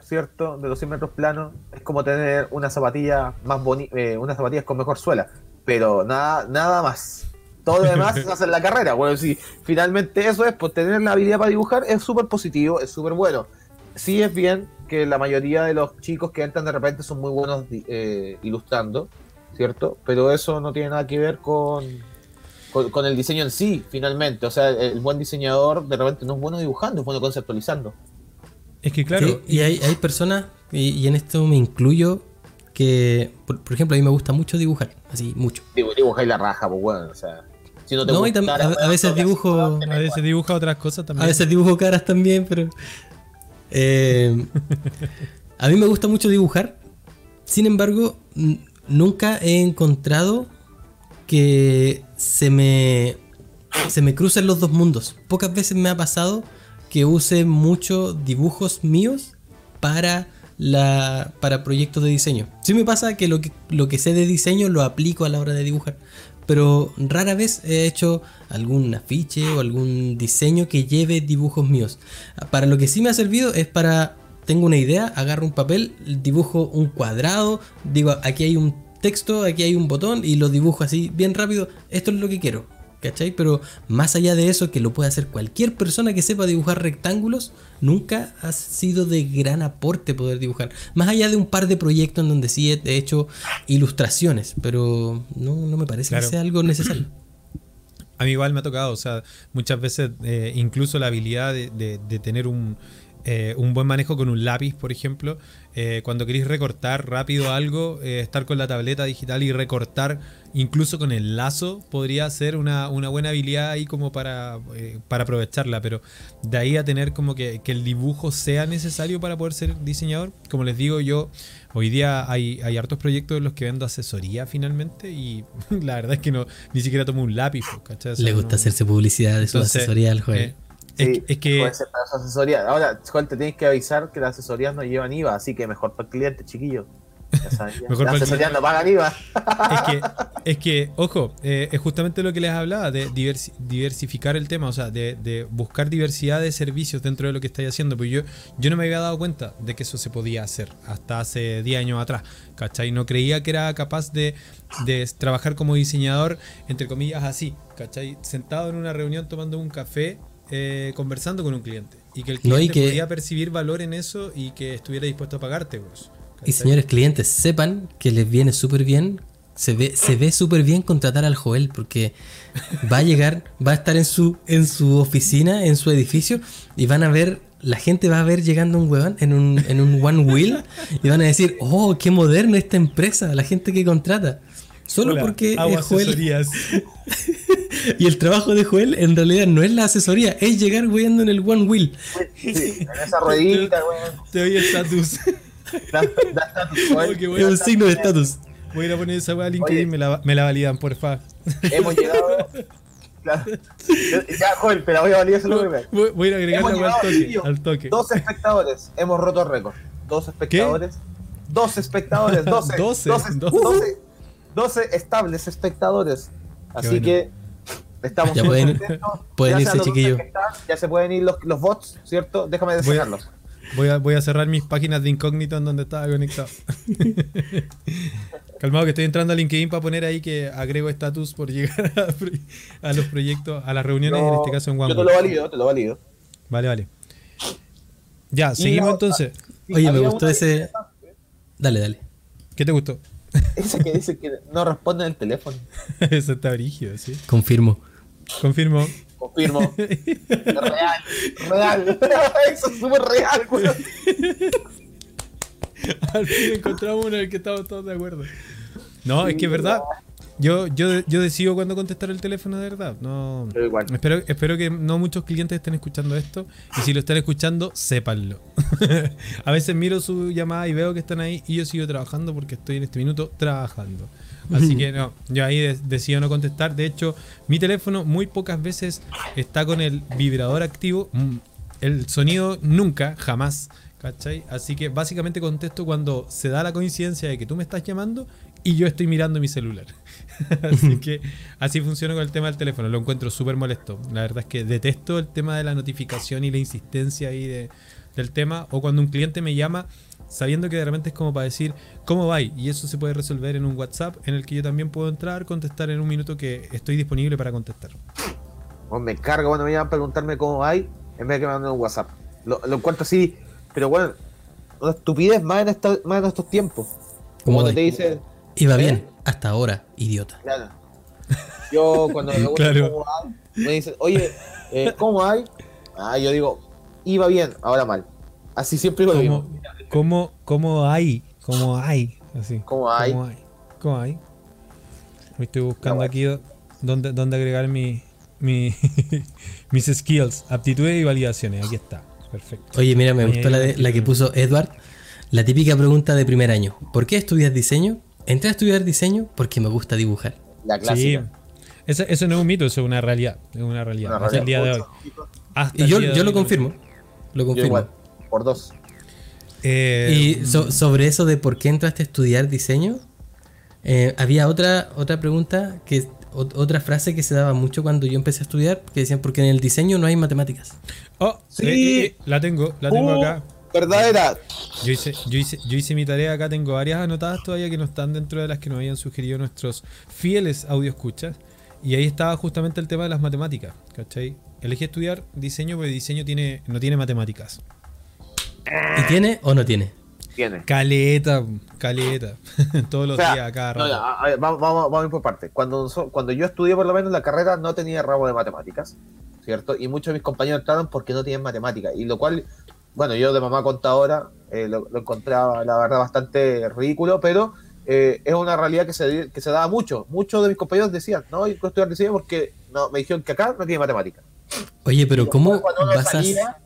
[SPEAKER 3] ¿cierto? De los 100 metros planos, es como tener una zapatilla más bonita, unas zapatillas con mejor suela, pero nada, nada más. Todo lo demás se hace en la carrera. Bueno, si finalmente eso es, pues tener la habilidad para dibujar es súper positivo, es súper bueno. Sí es bien que la mayoría de los chicos que entran de repente son muy buenos di- eh, ilustrando, ¿cierto? Pero eso no tiene nada que ver con, con, con el diseño en sí, finalmente. O sea, el, buen diseñador de repente no es bueno dibujando, es bueno conceptualizando.
[SPEAKER 2] Es que claro,
[SPEAKER 1] Sí, y hay, hay personas, y, y en esto me incluyo, que, por, por ejemplo, a mí me gusta mucho dibujar, así, mucho.
[SPEAKER 3] Dibu- Dibujáis la raja, pues bueno, o sea. Si no te
[SPEAKER 1] No, y a- a veces dibujo-
[SPEAKER 2] a veces dibuja otras cosas también.
[SPEAKER 1] A veces dibujo caras también, pero... eh, a mí me gusta mucho dibujar. Sin embargo, nunca he encontrado que se me, se me crucen los dos mundos. Pocas veces me ha pasado que use muchos dibujos míos para la, para proyectos de diseño. Sí me pasa que lo, que lo que sé de diseño lo aplico a la hora de dibujar. Pero rara vez he hecho algún afiche o algún diseño que lleve dibujos míos. Para lo que sí me ha servido es para tengo una idea, agarro un papel, dibujo un cuadrado, digo, aquí hay un texto, aquí hay un botón y lo dibujo así bien rápido. Esto es lo que quiero, ¿cachai? Pero más allá de eso, que lo puede hacer cualquier persona que sepa dibujar rectángulos, nunca ha sido de gran aporte poder dibujar. Más allá de un par de proyectos en donde sí he hecho ilustraciones, pero no, no me parece que sea algo necesario.
[SPEAKER 2] A mí igual me ha tocado, o sea, muchas veces eh, incluso la habilidad de tener un, eh, un buen manejo con un lápiz, por ejemplo. Eh, cuando queréis recortar rápido algo, eh, estar con la tableta digital y recortar incluso con el lazo podría ser una, buena habilidad ahí como para, para, aprovecharla. Pero de ahí a tener como que, el dibujo sea necesario para poder ser diseñador, como les digo, yo hoy día hay, hay hartos proyectos en los que vendo asesoría finalmente y la verdad es que no ni siquiera tomo un lápiz.
[SPEAKER 1] Le gusta hacerse publicidad de su asesoría al juego
[SPEAKER 3] es, que. asesoría. Ahora, Juan, te tienes que avisar que las asesorías no llevan IVA, así que mejor para el cliente, chiquillo. Mejor las asesorías no pagan IVA.
[SPEAKER 2] es, que, es que, ojo, eh, es justamente lo que les hablaba, de diversificar el tema, o sea, de, buscar diversidad de servicios dentro de lo que estáis haciendo. Pues yo, yo no me había dado cuenta de que eso se podía hacer hasta hace 10 años atrás, ¿cachai? No creía que era capaz de, de trabajar como diseñador, entre comillas, así, ¿cachai? Sentado en una reunión tomando un café eh, conversando con un cliente. Y que el cliente podía percibir valor en eso y que estuviera dispuesto a pagarte vos.
[SPEAKER 1] Y señores clientes, sepan que les viene súper bien, se ve, se ve súper bien contratar al Joel, porque va a llegar, va a estar en su, en su oficina, en su edificio, y van a ver, la gente va a ver llegando un huevón en un, en un one wheel, y van a decir, oh, qué moderno esta empresa, la gente que contrata. Solo porque Joel. y el trabajo de Joel en realidad no es la asesoría, es llegar weando en el one wheel.
[SPEAKER 3] Sí, en esa ruedita, weón.
[SPEAKER 2] Te doy estatus.
[SPEAKER 3] Da estatus,
[SPEAKER 1] Es un signo de estatus.
[SPEAKER 2] Voy a ir a poner esa weá al LinkedIn, me la, me la validan, porfa.
[SPEAKER 3] Hemos llegado. Claro. Ya, Joel, pero voy a validar eso
[SPEAKER 2] voy, voy a ir a agregar la al toque, al toque.
[SPEAKER 3] Dos espectadores, hemos roto récord. Dos espectadores. Dos espectadores, 12. 12. 12. 12. 12 estables espectadores. Así que estamos
[SPEAKER 1] ya pueden, pueden irse, chiquillos.
[SPEAKER 3] Ya se pueden ir los, los bots, ¿cierto? Déjame despejarlos.
[SPEAKER 2] Voy a, voy a cerrar mis páginas de incógnito en donde estaba conectado. Calmado que estoy entrando a LinkedIn para poner ahí que agrego estatus por llegar a, los proyectos, a las reuniones, en este caso en OneWeb.
[SPEAKER 3] Yo te lo valido, te lo valido.
[SPEAKER 2] Vale, vale. Ya, seguimos entonces.
[SPEAKER 1] Oye, me gustó ese. Dale, dale.
[SPEAKER 2] ¿Qué te gustó?
[SPEAKER 3] Ese que dice que no responde el teléfono.
[SPEAKER 2] Eso está brígido, sí.
[SPEAKER 1] Confirmo.
[SPEAKER 2] Confirmo.
[SPEAKER 3] Confirmo. real. Real. Eso es súper real, güey.
[SPEAKER 2] Al fin encontramos uno en el que estamos todos de acuerdo. No, es que es verdad. Yo, yo, yo decido cuándo contestar el teléfono de verdad. No, Espero, espero que no muchos clientes estén escuchando esto. Y si lo están escuchando, sépanlo. a veces miro su llamada y veo que están ahí y yo sigo trabajando porque estoy en este minuto trabajando. Así que no, yo ahí decido no contestar. De hecho, mi teléfono muy pocas veces está con el vibrador activo. Mm, el sonido nunca, jamás. ¿Cachai? Así que básicamente contesto cuando se da la coincidencia de que tú me estás llamando y yo estoy mirando mi celular. así que así funciona con el tema del teléfono. Lo encuentro súper molesto. La verdad es que detesto el tema de la notificación y la insistencia ahí de, del tema. O cuando un cliente me llama sabiendo que de repente es como para decir cómo va y eso se puede resolver en un WhatsApp en el que yo también puedo entrar, contestar en un minuto que estoy disponible para contestar.
[SPEAKER 3] me cargo cuando me llaman a preguntarme cómo va en vez de que me manden un WhatsApp. Lo, lo encuentro así, pero bueno, una estupidez más en, más en estos tiempos. Como te dicen
[SPEAKER 1] Iba bien, ¿Eh? hasta ahora, idiota.
[SPEAKER 3] Claro. Yo cuando me cómo hay, me dicen, oye, eh, ¿cómo hay? Ah, yo digo, iba bien, ahora mal. Así siempre lo digo.
[SPEAKER 2] ¿Cómo, ¿Cómo hay? ¿Cómo hay? Así.
[SPEAKER 3] ¿Cómo hay?
[SPEAKER 2] ¿Cómo hay? ¿Cómo hay? Me estoy buscando aquí dónde, dónde agregar mi, mi mis skills, aptitudes y validaciones. Aquí está. Perfecto.
[SPEAKER 1] Oye, mira, me gustó la, la que puso Edward. La típica pregunta de primer año. ¿Por qué estudias diseño? Entré a estudiar diseño porque me gusta dibujar.
[SPEAKER 3] La clásica.
[SPEAKER 2] Sí. Eso, no es un mito, eso es una realidad. Es una realidad. Hasta el día de hoy.
[SPEAKER 1] y yo, yo lo confirmo. Lo confirmo.
[SPEAKER 3] Por dos.
[SPEAKER 2] Eh,
[SPEAKER 1] Y so- sobre eso de por qué entraste a estudiar diseño, eh, había otra, otra pregunta, que o- otra frase que se daba mucho cuando yo empecé a estudiar, que decían, porque en el diseño no hay matemáticas.
[SPEAKER 2] oh,
[SPEAKER 3] Sí.
[SPEAKER 2] eh, la tengo, la tengo
[SPEAKER 3] Uh,
[SPEAKER 2] acá.
[SPEAKER 3] Verdadera.
[SPEAKER 2] Yo hice, yo, hice, yo hice mi tarea acá, tengo varias anotadas todavía que no están dentro de las que nos habían sugerido nuestros fieles audio escuchas. Y ahí estaba justamente el tema de las matemáticas, ¿cachai? Elegí estudiar diseño, porque diseño tiene, no tiene matemáticas.
[SPEAKER 1] ¿Y tiene o no tiene?
[SPEAKER 3] Tiene.
[SPEAKER 2] Caleta, caleta. Todos los
[SPEAKER 3] O sea,
[SPEAKER 2] días, acá.
[SPEAKER 3] no, ya, a ver, vamos, vamos, a ir por partes. Cuando, cuando yo estudié, por lo menos, la carrera no tenía ramo de matemáticas, ¿cierto? Y muchos de mis compañeros entraron porque no tienen matemáticas. Y lo cual, bueno, yo de mamá contadora eh, lo, lo encontraba, la verdad, bastante ridículo, pero eh, es una realidad que se, que se daba mucho. Muchos de mis compañeros decían, no, yo quiero estudiar diseño porque no, me dijeron que acá no tiene matemáticas.
[SPEAKER 1] Oye, pero ¿cómo
[SPEAKER 3] salía, y,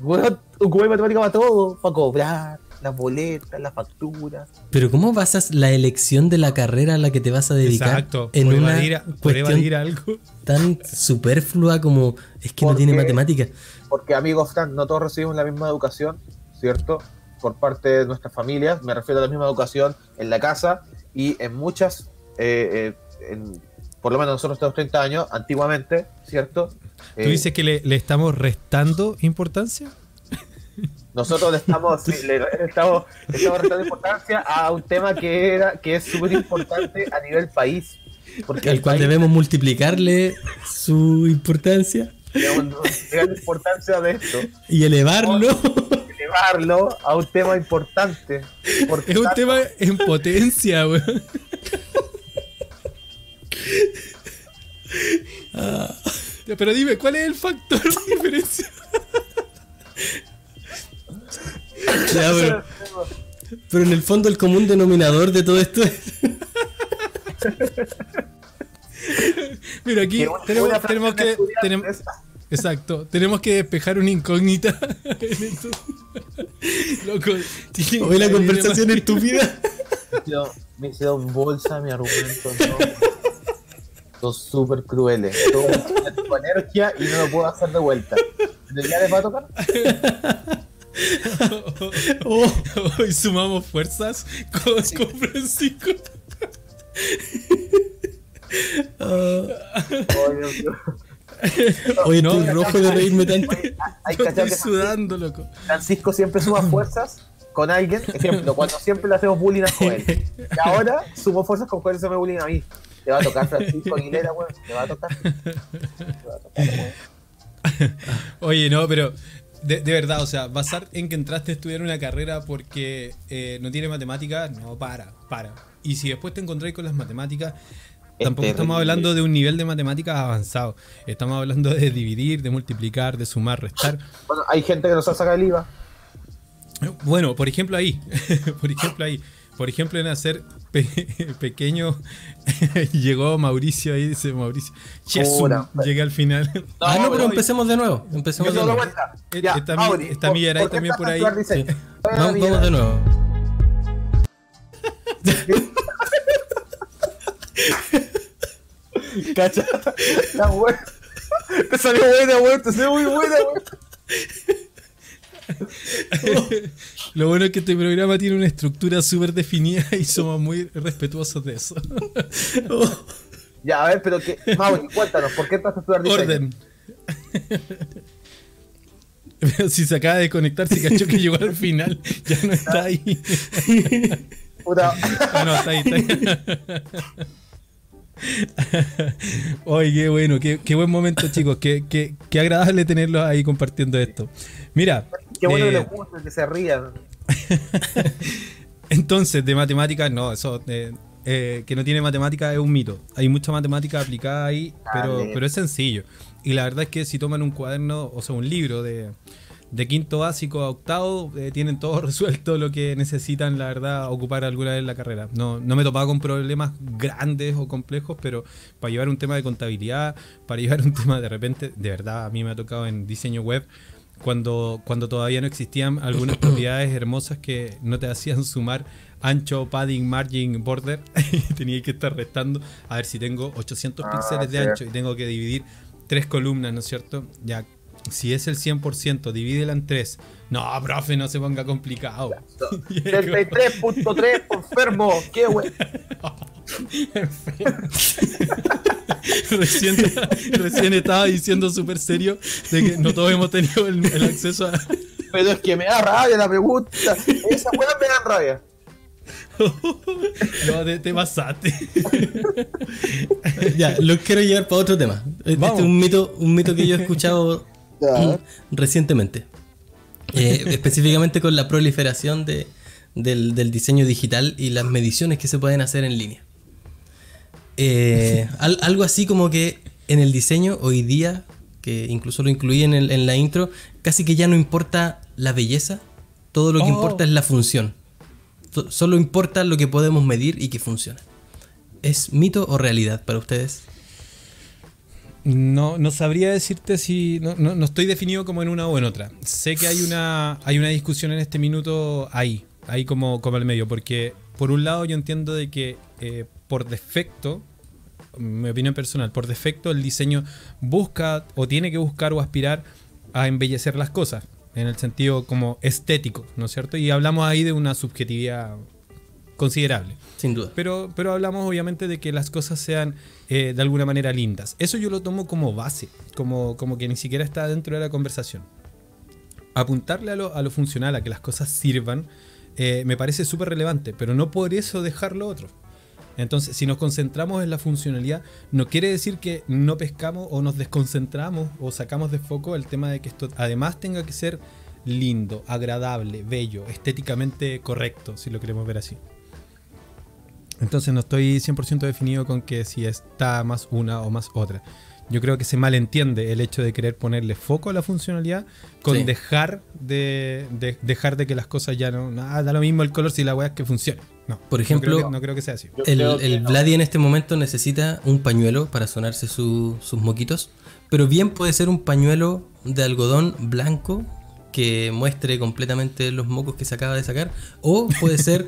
[SPEAKER 3] weón, ocupé matemáticas para todo, para cobrar, las boletas, las facturas.
[SPEAKER 1] pero cómo basas la elección de la carrera a la que te vas a dedicar
[SPEAKER 2] Exacto.
[SPEAKER 1] en
[SPEAKER 2] por
[SPEAKER 1] una
[SPEAKER 2] a-
[SPEAKER 1] cuestión
[SPEAKER 2] algo.
[SPEAKER 1] tan superflua como es que no tiene matemáticas?
[SPEAKER 3] porque amigos Fran, no todos recibimos la misma educación, ¿cierto? Por parte de nuestras familias, me refiero a la misma educación en la casa y en muchas, eh, eh, en- por lo menos nosotros tenemos 30 años, antiguamente, ¿cierto?
[SPEAKER 2] ¿Tú
[SPEAKER 3] Eh,
[SPEAKER 2] dices que le, le estamos restando importancia?
[SPEAKER 3] nosotros le estamos, sí, le, le estamos, estamos restando importancia a un tema que, era, que es súper importante a nivel país. Porque
[SPEAKER 1] Al
[SPEAKER 3] el
[SPEAKER 1] cual
[SPEAKER 3] país
[SPEAKER 1] debemos multiplicarle su importancia
[SPEAKER 3] gran importancia de esto,
[SPEAKER 1] y elevarlo.
[SPEAKER 3] llevarlo a un tema importante. Por
[SPEAKER 2] Es un tema en potencia, weón. Pero dime, ¿cuál es el factor de diferencia?
[SPEAKER 1] Ya, pero, pero en el fondo el común denominador de todo esto es...
[SPEAKER 2] Mira, aquí tenemos, que. tenemos- exacto, tenemos que despejar una incógnita. en esto. Loco,
[SPEAKER 1] Hoy la conversación estúpida.
[SPEAKER 3] Me me hicieron bolsa mi argumento. ¿no? Son súper crueles. Con energía y no lo puedo hacer de vuelta. ¿Ya les va a tocar?
[SPEAKER 1] Oh,
[SPEAKER 2] Hoy sumamos fuerzas con, con Francisco.
[SPEAKER 1] ah.
[SPEAKER 3] Oh, mío.
[SPEAKER 1] Hoy
[SPEAKER 2] No,
[SPEAKER 1] estoy rojo de reírme tanto.
[SPEAKER 3] Oye, Hay
[SPEAKER 2] estoy sudando, loco.
[SPEAKER 3] Francisco siempre suma fuerzas con alguien. Ejemplo, cuando siempre le hacemos bullying a Joel. Y ahora sumo fuerzas con Joel y se me bullying a mí. Te va a tocar Francisco Aguilera, weón. Te va a tocar. Te va a tocar, weón.
[SPEAKER 2] Oye, no, pero de, de verdad, o sea, basar en que entraste a estudiar una carrera porque eh, no tiene matemáticas, no, para, para. Y si después te encontráis con las matemáticas,
[SPEAKER 3] Es
[SPEAKER 2] tampoco estamos hablando de un nivel de matemáticas avanzado. Estamos hablando de dividir, de multiplicar, de sumar, restar.
[SPEAKER 3] Bueno, hay gente que nos ha sacado el IVA.
[SPEAKER 2] Bueno, por ejemplo ahí, por ejemplo ahí, por ejemplo en hacer pe- pequeño, llegó Mauricio ahí, dice Mauricio, Jesús, llegué al final.
[SPEAKER 1] ah, no, pero empecemos de nuevo. Empecemos de nuevo.
[SPEAKER 2] Eh,
[SPEAKER 3] Ya,
[SPEAKER 2] está mi-
[SPEAKER 3] Mauri,
[SPEAKER 2] está
[SPEAKER 3] ¿por-
[SPEAKER 2] Millaray
[SPEAKER 3] por qué
[SPEAKER 2] también por ahí.
[SPEAKER 1] Sí. Vamos, vamos de nuevo.
[SPEAKER 3] Cacha. La buena. Te salió buena, weón. Te salió muy buena, weón.
[SPEAKER 2] Lo bueno es que este programa tiene una estructura súper definida y somos muy respetuosos de eso.
[SPEAKER 3] Ya, a ver, pero que. Mauri, cuéntanos, ¿por qué entraste a estudiar diseño?
[SPEAKER 2] Orden. Pero si se acaba de conectar, se cachó que llegó al final. Ya no está ahí.
[SPEAKER 3] Puta.
[SPEAKER 2] Ah, no, está ahí, está ahí. Oye, qué bueno, qué, qué buen momento, chicos. Qué, qué, qué agradable tenerlos ahí compartiendo esto. Mira,
[SPEAKER 3] Qué bueno
[SPEAKER 2] eh,
[SPEAKER 3] que les guste, que se rían.
[SPEAKER 2] entonces, de matemáticas, no, eso eh, eh, que no tiene matemática es un mito. Hay mucha matemática aplicada ahí, pero, pero es sencillo. Y la verdad es que si toman un cuaderno, o sea, un libro de, de quinto básico a octavo, eh, tienen todo resuelto lo que necesitan, la verdad, ocupar alguna vez la carrera. No, no me topaba con problemas grandes o complejos, pero para llevar un tema de contabilidad, para llevar un tema de repente, de verdad, a mí me ha tocado en diseño web. Cuando, cuando todavía no existían algunas propiedades hermosas que no te hacían sumar ancho, padding, margin, border, tenía que estar restando a ver si tengo 800
[SPEAKER 3] Ah,
[SPEAKER 2] píxeles de
[SPEAKER 3] sí.
[SPEAKER 2] ancho y tengo que dividir tres columnas, ¿no es cierto? Ya Si es el 100%, divídela en 3. No, profe, no se ponga complicado.
[SPEAKER 3] 33.3 enfermo. ¿Qué, güey?
[SPEAKER 2] recién, recién estaba diciendo súper serio de que no todos hemos tenido el, el acceso a.
[SPEAKER 3] Pero es que me da rabia la pregunta. Esa weá me da rabia.
[SPEAKER 2] no, te, te pasaste.
[SPEAKER 1] ya, lo quiero llevar para otro tema. Este
[SPEAKER 2] Vamos.
[SPEAKER 1] es un mito, un mito que yo he escuchado Recientemente. Eh, específicamente con la proliferación de, del, del diseño digital y las mediciones que se pueden hacer en línea. Eh, al- algo así como que en el diseño hoy día, que incluso lo incluí en, el- en la intro, casi que ya no importa la belleza, todo lo que
[SPEAKER 2] Oh.
[SPEAKER 1] importa es la función. So- Solo importa lo que podemos medir y que funciona. ¿Es mito o realidad para ustedes?
[SPEAKER 2] No, no sabría decirte si. No, no- estoy definido como en una o en otra. Sé que hay una, hay una discusión en este minuto ahí, ahí como, como al medio, porque por un lado yo entiendo de que eh, por defecto, mi opinión personal, por defecto el diseño busca o tiene que buscar o aspirar a embellecer las cosas, en el sentido como estético, ¿no es cierto? Y hablamos ahí de una subjetividad considerable.
[SPEAKER 1] Sin duda.
[SPEAKER 2] Pero, pero hablamos obviamente de que las cosas sean eh, de alguna manera lindas. Eso yo lo tomo como base, como, como que ni siquiera está dentro de la conversación. Apuntarle a lo, a lo funcional, a que las cosas sirvan, eh, me parece súper relevante, pero no por eso dejar lo otro. Entonces, si nos concentramos en la funcionalidad, no quiere decir que no pescamos o nos desconcentramos o sacamos de foco el tema de que esto además tenga que ser lindo, agradable, bello, estéticamente correcto, si lo queremos ver así. Entonces no estoy 100% definido con que si está más una o más otra. Yo creo que se malentiende el hecho de querer ponerle foco a la funcionalidad con
[SPEAKER 1] Sí.
[SPEAKER 2] dejar de, de- dejar de que las cosas ya no... Nada, da lo mismo el color si la weá es que funcione. No,
[SPEAKER 1] Por
[SPEAKER 2] no
[SPEAKER 1] ejemplo,
[SPEAKER 2] creo que- no creo que sea así.
[SPEAKER 1] El, el
[SPEAKER 3] no.
[SPEAKER 1] Vladi en este momento necesita un pañuelo para sonarse su- sus moquitos, pero bien puede ser un pañuelo de algodón blanco que muestre completamente los mocos que se acaba de sacar, o puede ser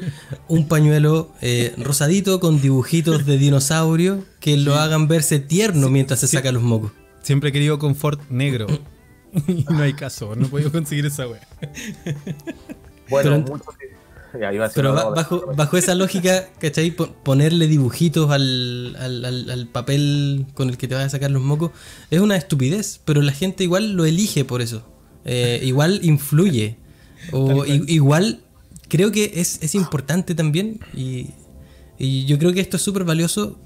[SPEAKER 1] un pañuelo eh, rosadito con dibujitos de dinosaurio que lo hagan verse tierno mientras se
[SPEAKER 2] sí.
[SPEAKER 1] saca los mocos.
[SPEAKER 2] Siempre he querido confort negro. y no hay caso, no he podido conseguir esa weá.
[SPEAKER 3] Bueno,
[SPEAKER 1] Pero-
[SPEAKER 3] mucho que- Ya, iba a decir
[SPEAKER 1] Pero ba- bajo, bajo esa lógica, ¿cachai? Po- Ponerle dibujitos al, al- al- al papel con el que te vas a sacar los mocos es una estupidez, pero la gente igual lo elige por eso. Eh, igual influye. O i- igual creo que es, es importante también y, y yo creo que esto es súper valioso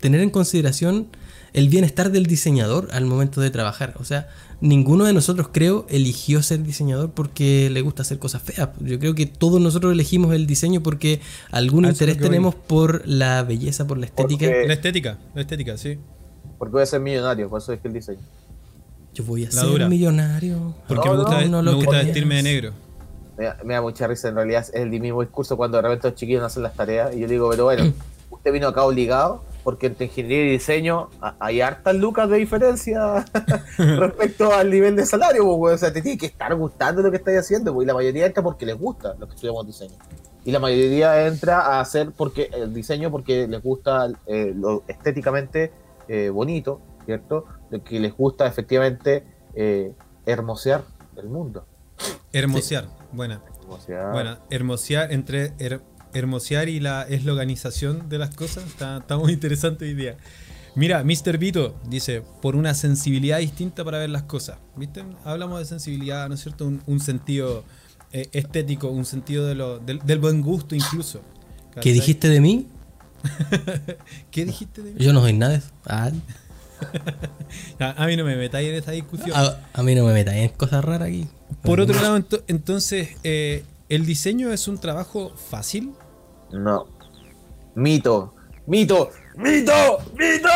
[SPEAKER 1] tener en consideración el bienestar del diseñador al momento de trabajar. O sea, ninguno de nosotros, creo, eligió ser diseñador porque le gusta hacer cosas feas. Yo creo que todos nosotros elegimos el diseño porque algún interés
[SPEAKER 2] voy.
[SPEAKER 1] tenemos por la belleza, por la estética.
[SPEAKER 3] Porque-
[SPEAKER 2] La estética, la estética, sí.
[SPEAKER 3] Porque voy a ser millonario, por eso es que el diseño.
[SPEAKER 1] Yo voy a
[SPEAKER 2] La
[SPEAKER 1] ser
[SPEAKER 2] dura.
[SPEAKER 1] millonario.
[SPEAKER 2] Porque
[SPEAKER 3] No,
[SPEAKER 2] me gusta,
[SPEAKER 3] no,
[SPEAKER 1] no
[SPEAKER 2] me
[SPEAKER 1] lo
[SPEAKER 2] gusta
[SPEAKER 1] creas.
[SPEAKER 2] vestirme de negro.
[SPEAKER 3] Me da, me da mucha risa, en realidad es el mismo discurso cuando de repente los chiquillos no hacen las tareas y yo digo, pero bueno, usted vino acá obligado porque entre ingeniería y diseño hay hartas lucas de diferencia respecto al nivel de salario, pues, o sea, te tiene que estar gustando lo que estáis haciendo, pues, y la mayoría entra porque les gusta lo que estudiamos diseño. Y la mayoría entra a hacer porque el diseño porque les gusta eh, lo estéticamente eh, bonito, ¿cierto? Lo que les gusta efectivamente eh, hermosear el mundo.
[SPEAKER 2] Hermosear, buena.
[SPEAKER 3] Hermosear.
[SPEAKER 2] Bueno, hermosear entre her- hermosear y la esloganización de las cosas está, está muy interesante hoy día. Mira, Mr. Vito dice, por una sensibilidad distinta para ver las cosas. ¿Viste? Hablamos de sensibilidad, ¿no es cierto? Un, un sentido eh, estético, un sentido de lo, del, del buen gusto incluso.
[SPEAKER 1] ¿Qué dijiste de mí?
[SPEAKER 2] ¿Qué dijiste de mí?
[SPEAKER 1] Yo no soy nada de eso. Ah,
[SPEAKER 2] A, a mí no me metáis en esta discusión.
[SPEAKER 1] a, a mí no me metas en cosas raras aquí.
[SPEAKER 2] Por otro lado, ento- entonces, eh, ¿el diseño es un trabajo fácil?
[SPEAKER 3] No. Mito. Mito. ¡Mito! ¡Mito!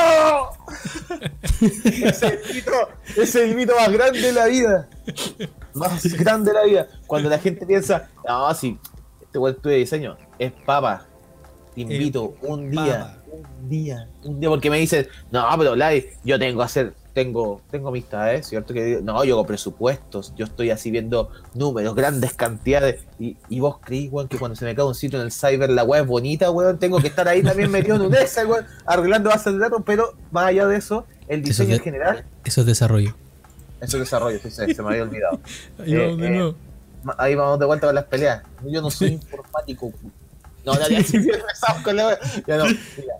[SPEAKER 3] es el mito. Es el mito más grande de la vida. Más grande de la vida. Cuando la gente piensa, no, si este weón estudia diseño, es papa. Te invito un día.
[SPEAKER 2] papa.
[SPEAKER 3] Un día. Un día. Porque me dicen, no, pero Lai, yo tengo que hacer. Tengo, tengo amistades, ¿cierto? Que digo, no, yo hago presupuestos, yo estoy así viendo números, grandes cantidades. Y, y vos creís, weón, que cuando se me cae un sitio en el cyber, la web es bonita, weón, tengo que estar ahí también metido en un Excel, weón, arreglando bases de datos, pero más allá de eso, el
[SPEAKER 1] Eso
[SPEAKER 3] diseño
[SPEAKER 1] es
[SPEAKER 3] en general
[SPEAKER 1] Eso es desarrollo.
[SPEAKER 3] en su desarrollo, sí, se, se me había olvidado.
[SPEAKER 2] Ahí
[SPEAKER 3] Eh,
[SPEAKER 2] vamos de
[SPEAKER 3] eh. Ma- Ahí vamos de vuelta con las peleas. Yo no soy informático. No, ya, ya, sí, empezamos con la- ya no, mira.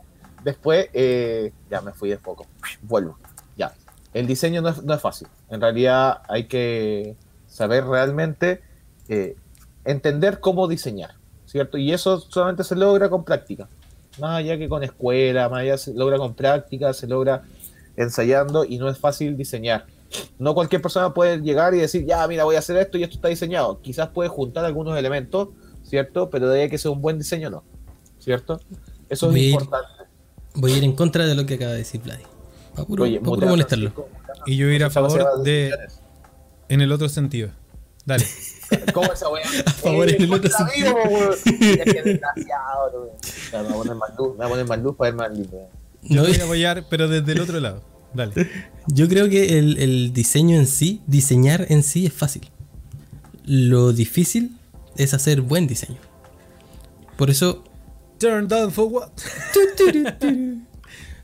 [SPEAKER 3] Después, eh, ya me fui de poco. Vuelvo. Ya. El diseño no es, no es fácil. En realidad hay que saber realmente eh, entender cómo diseñar. ¿Cierto? Y eso solamente se logra con práctica. Más allá que con escuela, más allá se logra con práctica, se logra ensayando y no es fácil diseñar. No cualquier persona puede llegar y decir, ya, mira, voy a hacer esto y esto está diseñado. Quizás puede juntar algunos elementos, ¿cierto? Pero de ahí que sea un buen diseño, no. ¿Cierto? Eso es
[SPEAKER 1] Voy a ir-
[SPEAKER 3] importante.
[SPEAKER 1] Voy a ir en contra de lo que acaba de decir Vladi. Para puro,
[SPEAKER 3] Oye,
[SPEAKER 1] pa' puro
[SPEAKER 3] mutea,
[SPEAKER 1] molestarlo.
[SPEAKER 2] Y yo ir a favor de. En el otro sentido. Dale.
[SPEAKER 3] ¿Cómo esa weá?
[SPEAKER 1] A favor en el otro sentido.
[SPEAKER 3] qué desgraciado, Me voy a poner más luz, me voy a poner más luz para ver más lindo.
[SPEAKER 2] Yo
[SPEAKER 1] No,
[SPEAKER 2] voy a apoyar, pero desde el otro lado. Dale.
[SPEAKER 1] Yo creo que el, el diseño en sí, diseñar en sí es fácil. Lo difícil es hacer buen diseño. Por eso,
[SPEAKER 2] Turn down for what?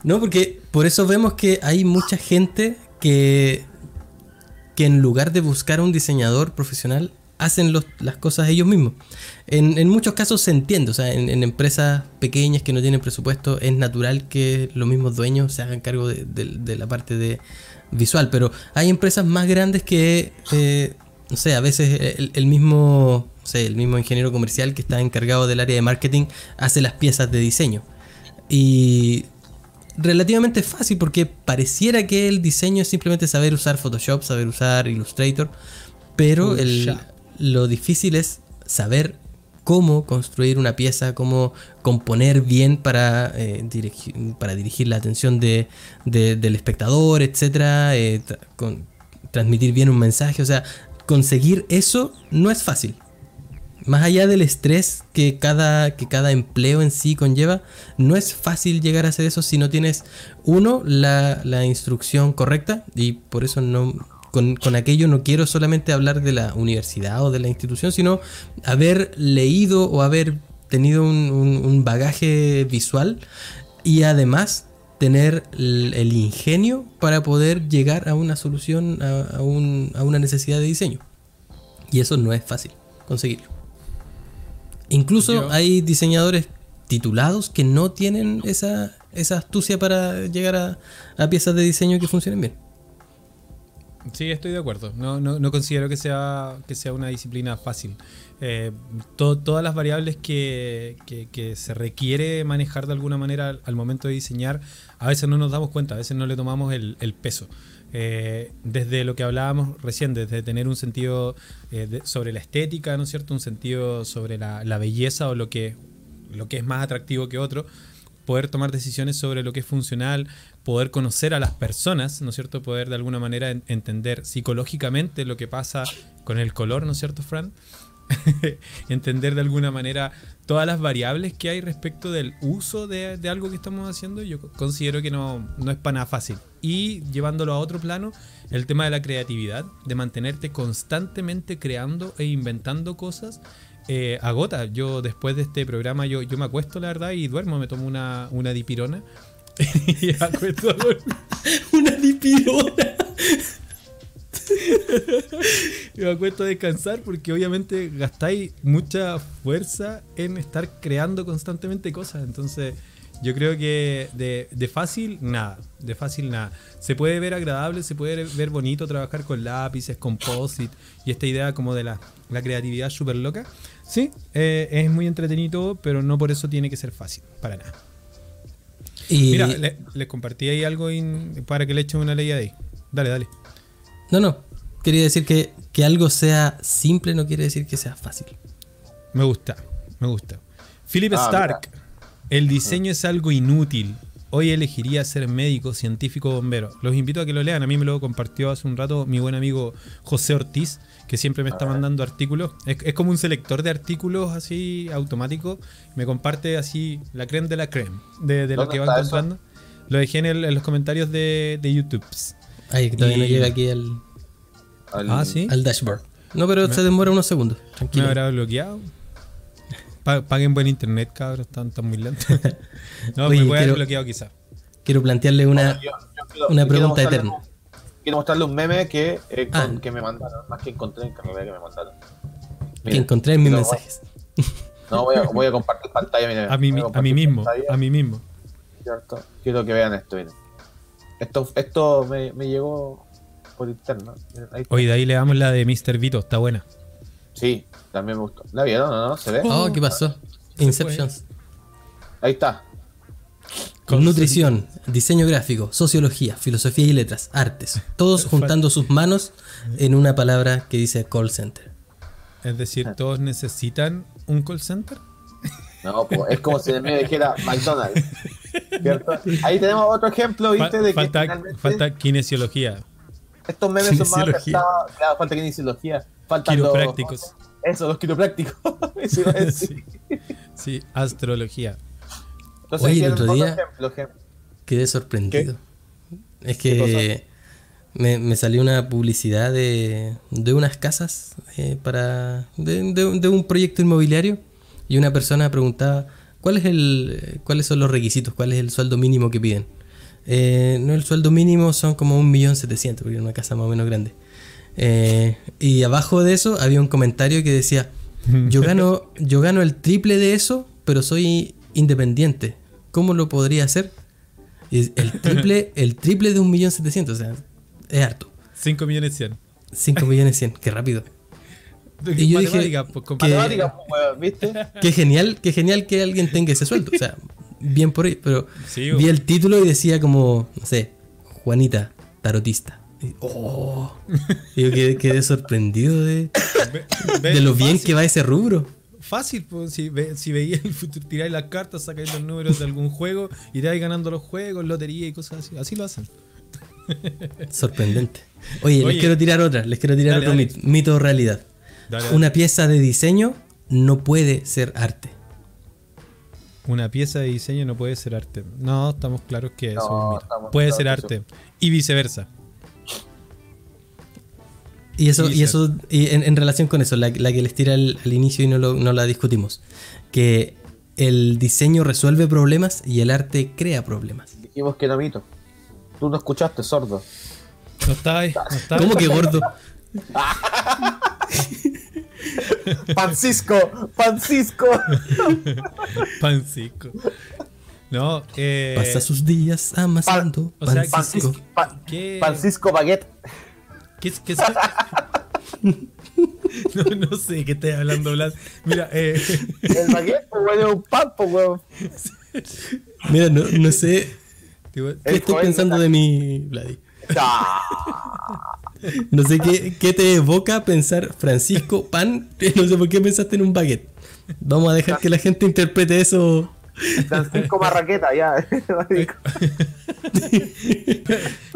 [SPEAKER 1] no, porque por eso vemos que hay mucha gente que, que en lugar de buscar a un diseñador profesional, hacen los- las cosas ellos mismos. En, en muchos casos se entiende, o sea, en, en empresas pequeñas que no tienen presupuesto, es natural que los mismos dueños se hagan cargo de, de- de la parte de visual, pero hay empresas más grandes que, eh, no sé, a veces el, el mismo, no sé, el mismo ingeniero comercial que está encargado del área de marketing hace las piezas de diseño. Y relativamente fácil porque pareciera que el diseño es simplemente saber usar Photoshop, saber usar Illustrator, pero el- lo difícil es saber cómo construir una pieza, cómo componer bien para, eh, dirigir, para dirigir la atención de, de- del espectador, etcétera, eh, tra- con- transmitir bien un mensaje, o sea, conseguir eso no es fácil. Más allá del estrés que cada, que cada empleo en sí conlleva, no es fácil llegar a hacer eso si no tienes, uno, la, la instrucción correcta, y por eso no, con, con aquello no quiero solamente hablar de la universidad o de la institución, sino haber leído o haber tenido un, un- bagaje visual y además tener el, ingenio para poder llegar a una solución, a un- a una necesidad de diseño. Y eso no es fácil conseguirlo. Incluso
[SPEAKER 2] Yo-
[SPEAKER 1] hay diseñadores titulados que no tienen esa, esa astucia para llegar a, a piezas de diseño que funcionen bien.
[SPEAKER 2] Sí, estoy de acuerdo. No, no, no considero que sea, que sea una disciplina fácil. Eh, to- todas las variables que, que- que se requiere manejar de alguna manera al, al momento de diseñar, a veces no nos damos cuenta, a veces no le tomamos el, el peso. Eh, desde lo que hablábamos recién, desde tener un sentido eh, sobre la estética, ¿no es cierto? Un sentido sobre la, belleza o lo que, lo que es más atractivo que otro, poder tomar decisiones sobre lo que es funcional, poder conocer a las personas, ¿no es cierto? Poder de alguna manera en- entender psicológicamente lo que pasa con el color, ¿no es cierto, Fran? entender de alguna manera todas las variables que hay respecto del uso de, de algo que estamos haciendo, yo considero que no, no es para nada fácil. Y llevándolo a otro plano, el tema de la creatividad, de mantenerte constantemente creando e inventando cosas, eh, agota. Yo después de este programa, yo, yo me acuesto, la verdad, y duermo, me tomo una, una dipirona.
[SPEAKER 1] Una dipirona.
[SPEAKER 2] me acuesto a descansar porque obviamente gastáis mucha fuerza en estar creando constantemente cosas. Entonces, yo creo que de, de fácil, nada. De fácil, nada. Se puede ver agradable, se puede ver bonito trabajar con lápices, con post-it y esta idea como de la, la creatividad súper loca. Sí, eh, es muy entretenido, pero no por eso tiene que ser fácil, para nada.
[SPEAKER 1] Y
[SPEAKER 2] Mira, le- les compartí ahí algo in- para que le echen una ley ahí. Dale, dale.
[SPEAKER 1] No, no. Quería decir que, que algo sea simple no quiere decir que sea fácil.
[SPEAKER 2] Me gusta, me gusta. Philip
[SPEAKER 3] Ah,
[SPEAKER 2] Stark, el diseño es algo inútil. Hoy elegiría ser médico, científico, bombero. Los invito a que lo lean. A mí me lo compartió hace un rato mi buen amigo José Ortiz, que siempre me está mandando artículos. Es, es como un selector de artículos así automático. Me comparte así la creme de la creme de, de lo
[SPEAKER 3] ¿Dónde
[SPEAKER 2] que va
[SPEAKER 3] eso?
[SPEAKER 2] encontrando. Lo dejé en, el- en los comentarios de, de YouTube.
[SPEAKER 1] Ay, que todavía no llega aquí al,
[SPEAKER 3] Al-
[SPEAKER 2] Ah, sí.
[SPEAKER 1] al dashboard. No, pero se demora unos segundos.
[SPEAKER 2] Me
[SPEAKER 1] Tranquilo.
[SPEAKER 2] habrá bloqueado. Pa- paguen buen internet, cabros, están, están muy lentos. no,
[SPEAKER 1] Oye,
[SPEAKER 2] me puede haber
[SPEAKER 1] quiero-
[SPEAKER 2] bloqueado quizás.
[SPEAKER 1] Quiero plantearle una,
[SPEAKER 3] Yo- yo quiero-
[SPEAKER 1] una pregunta eterna.
[SPEAKER 3] un- quiero mostrarle un meme que, eh, con-
[SPEAKER 1] Ah.
[SPEAKER 3] que me mandaron, más que encontré en carrera que me mandaron.
[SPEAKER 1] Que
[SPEAKER 3] Mira,
[SPEAKER 1] encontré en mis
[SPEAKER 3] no,
[SPEAKER 1] mensajes.
[SPEAKER 3] No, voy a, voy a compartir pantalla. mira,
[SPEAKER 2] A mí,
[SPEAKER 3] voy
[SPEAKER 2] mi- a
[SPEAKER 3] compartir
[SPEAKER 2] mí mismo,
[SPEAKER 3] pantalla,
[SPEAKER 2] a mí mismo.
[SPEAKER 3] ¿cierto? Quiero que vean esto, miren. Esto, esto me, me llegó por interno.
[SPEAKER 2] Hoy de ahí le damos la de Mr. Vito, está buena.
[SPEAKER 3] Sí, también me gustó. ¿La vieron o no? ¿Se ve?
[SPEAKER 1] Oh, ¿qué pasó? Inceptions.
[SPEAKER 3] Ahí está.
[SPEAKER 1] Con nutrición, diseño gráfico, sociología, filosofía y letras, artes. Todos juntando sus manos en una palabra que dice call center.
[SPEAKER 2] Es decir, todos necesitan un call center.
[SPEAKER 3] No, pues, es como si el medio dijera McDonald's. ¿Cierto? Ahí tenemos otro ejemplo, ¿viste? De que
[SPEAKER 2] falta,
[SPEAKER 3] finalmente
[SPEAKER 2] falta kinesiología.
[SPEAKER 3] estos memes son más acertados. Claro, falta kinesiología. Faltan los-
[SPEAKER 2] Quiroprácticos.
[SPEAKER 3] Eso, los quiroprácticos. Eso iba a decir.
[SPEAKER 2] Sí. Sí, astrología.
[SPEAKER 3] Entonces,
[SPEAKER 1] Oye, el otro día-
[SPEAKER 3] ejemplo, ejemplo.
[SPEAKER 1] Quedé sorprendido. Es
[SPEAKER 3] ¿Qué
[SPEAKER 1] que me, me salió una publicidad de, de unas casas eh, para de, de- de un proyecto inmobiliario y una persona preguntaba ¿cuál es el, cuáles son los requisitos, cuál es el sueldo mínimo que piden. Eh, no, el sueldo mínimo son como un millón setecientos, porque era una casa más o menos grande. Eh, y abajo de eso había un comentario que decía yo gano, yo gano el triple de eso, pero soy independiente. ¿Cómo lo podría hacer? Y el triple, el triple de un millón setecientos, o sea, es harto.
[SPEAKER 2] 5 millones 100.
[SPEAKER 1] 5 millones qué rápido. Y yo dije
[SPEAKER 2] pues,
[SPEAKER 1] que-
[SPEAKER 3] pues, ¿viste?
[SPEAKER 1] Qué genial, qué genial que alguien tenga ese sueldo. O sea, bien por ahí. Pero
[SPEAKER 2] Sí,
[SPEAKER 1] vi el título y decía como, no sé, Juanita, tarotista. Y, oh, yo quedé, quedé sorprendido de, de lo bien que va ese rubro.
[SPEAKER 2] Fácil, pues, si, ve, si veías el futuro, tiráis las cartas, sacáis los números de algún juego vais ganando los juegos, lotería y cosas así. Así lo hacen.
[SPEAKER 1] Sorprendente. Oye,
[SPEAKER 2] Oye.
[SPEAKER 1] les quiero tirar otra, les quiero tirar
[SPEAKER 2] Dale,
[SPEAKER 1] otro
[SPEAKER 2] dale.
[SPEAKER 1] mito, mito o realidad.
[SPEAKER 2] Dale, dale.
[SPEAKER 1] Una pieza de diseño no puede ser arte.
[SPEAKER 2] Una pieza de diseño no puede ser arte. No, estamos claros que eso
[SPEAKER 3] No,
[SPEAKER 2] es un mito.
[SPEAKER 3] estamos
[SPEAKER 2] Puede ser arte. Y viceversa.
[SPEAKER 1] Y eso, y eso y en, en relación con eso, la, la que les tira al, al inicio y no, lo- no la discutimos, que el diseño resuelve problemas y el arte crea problemas.
[SPEAKER 3] Dijimos que no mito. Tú no escuchaste, sordo.
[SPEAKER 2] No está ahí. No está ahí.
[SPEAKER 1] ¿Cómo que gordo?
[SPEAKER 3] Francisco, Francisco.
[SPEAKER 2] Pancico. No, eh.
[SPEAKER 1] Pasa sus días amasando
[SPEAKER 2] o sea.
[SPEAKER 3] Francisco, Pa-
[SPEAKER 2] ¿Qué?
[SPEAKER 3] Francisco Baguette.
[SPEAKER 2] ¿Qué, es- qué es- no, no sé qué estás hablando, Blas. Mira, eh.
[SPEAKER 3] El baguette, pues, weón, es un pan, pues, weón.
[SPEAKER 1] Mira, no, no sé qué
[SPEAKER 3] El
[SPEAKER 1] estoy pensando
[SPEAKER 3] de
[SPEAKER 1] de mi Vladi. No sé qué, qué te evoca pensar Francisco Pan. No sé por qué pensaste en un baguette. Vamos a dejar que la gente interprete eso.
[SPEAKER 3] Francisco Marraqueta, ya.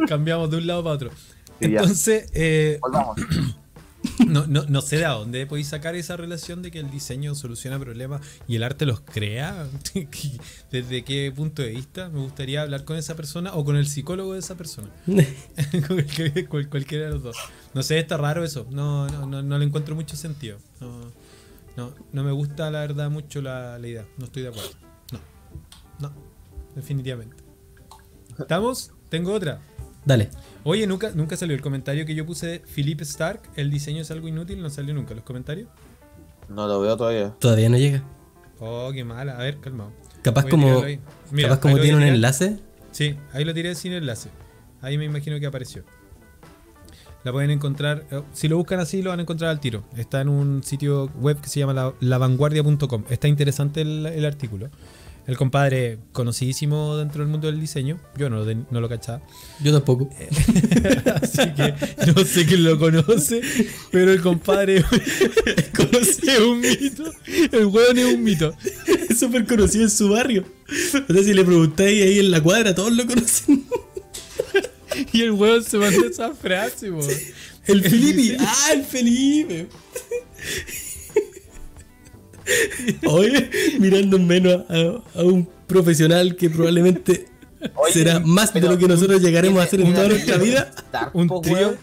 [SPEAKER 2] cambiamos de un lado para otro.
[SPEAKER 3] Sí.
[SPEAKER 2] Entonces, eh,
[SPEAKER 3] Volvamos.
[SPEAKER 2] no, no, no sé de a dónde podéis sacar esa relación de que el diseño soluciona problemas y el arte los crea. ¿Desde qué punto de vista? Me gustaría hablar con esa persona o con el psicólogo de esa persona. Con el que- cual- cualquiera de los dos. No sé, está raro eso. No, no, no, no le encuentro mucho sentido. No, no, no me gusta la verdad mucho la, la idea. No estoy de acuerdo. No, no, definitivamente. ¿Estamos? Tengo otra.
[SPEAKER 1] Dale.
[SPEAKER 2] Oye, ¿nunca, nunca salió el comentario que yo puse de Philip Stark, el diseño es algo inútil, no salió nunca los comentarios.
[SPEAKER 3] No lo veo todavía.
[SPEAKER 1] Todavía no llega.
[SPEAKER 2] Oh, qué mala. A ver, calmado.
[SPEAKER 1] Capaz
[SPEAKER 2] Voy
[SPEAKER 1] como.
[SPEAKER 2] Mira,
[SPEAKER 1] capaz como tiene un
[SPEAKER 2] tirar.
[SPEAKER 1] enlace.
[SPEAKER 2] Sí, ahí lo tiré sin enlace. Ahí me imagino que apareció. La pueden encontrar, eh, si lo buscan así lo van a encontrar al tiro. Está en un sitio web que se llama la- lavanguardia.com. Está interesante el, el artículo. El compadre conocidísimo dentro del mundo del diseño. Yo no lo, no lo cachaba.
[SPEAKER 1] Yo tampoco.
[SPEAKER 2] Así que no sé quién lo conoce, pero el compadre conoce un mito. El hueón es un mito.
[SPEAKER 1] Es súper conocido en su barrio. O sea, si le preguntáis ahí en la cuadra, todos lo conocen.
[SPEAKER 2] Y el hueón se mandó esa frase, po.
[SPEAKER 1] El Felipe. Ah, el Felipe. Oye, mirando menos a, a un profesional que probablemente
[SPEAKER 3] Oye,
[SPEAKER 1] será más de lo que nosotros llegaremos a hacer en toda nuestra vida.
[SPEAKER 2] Un trío,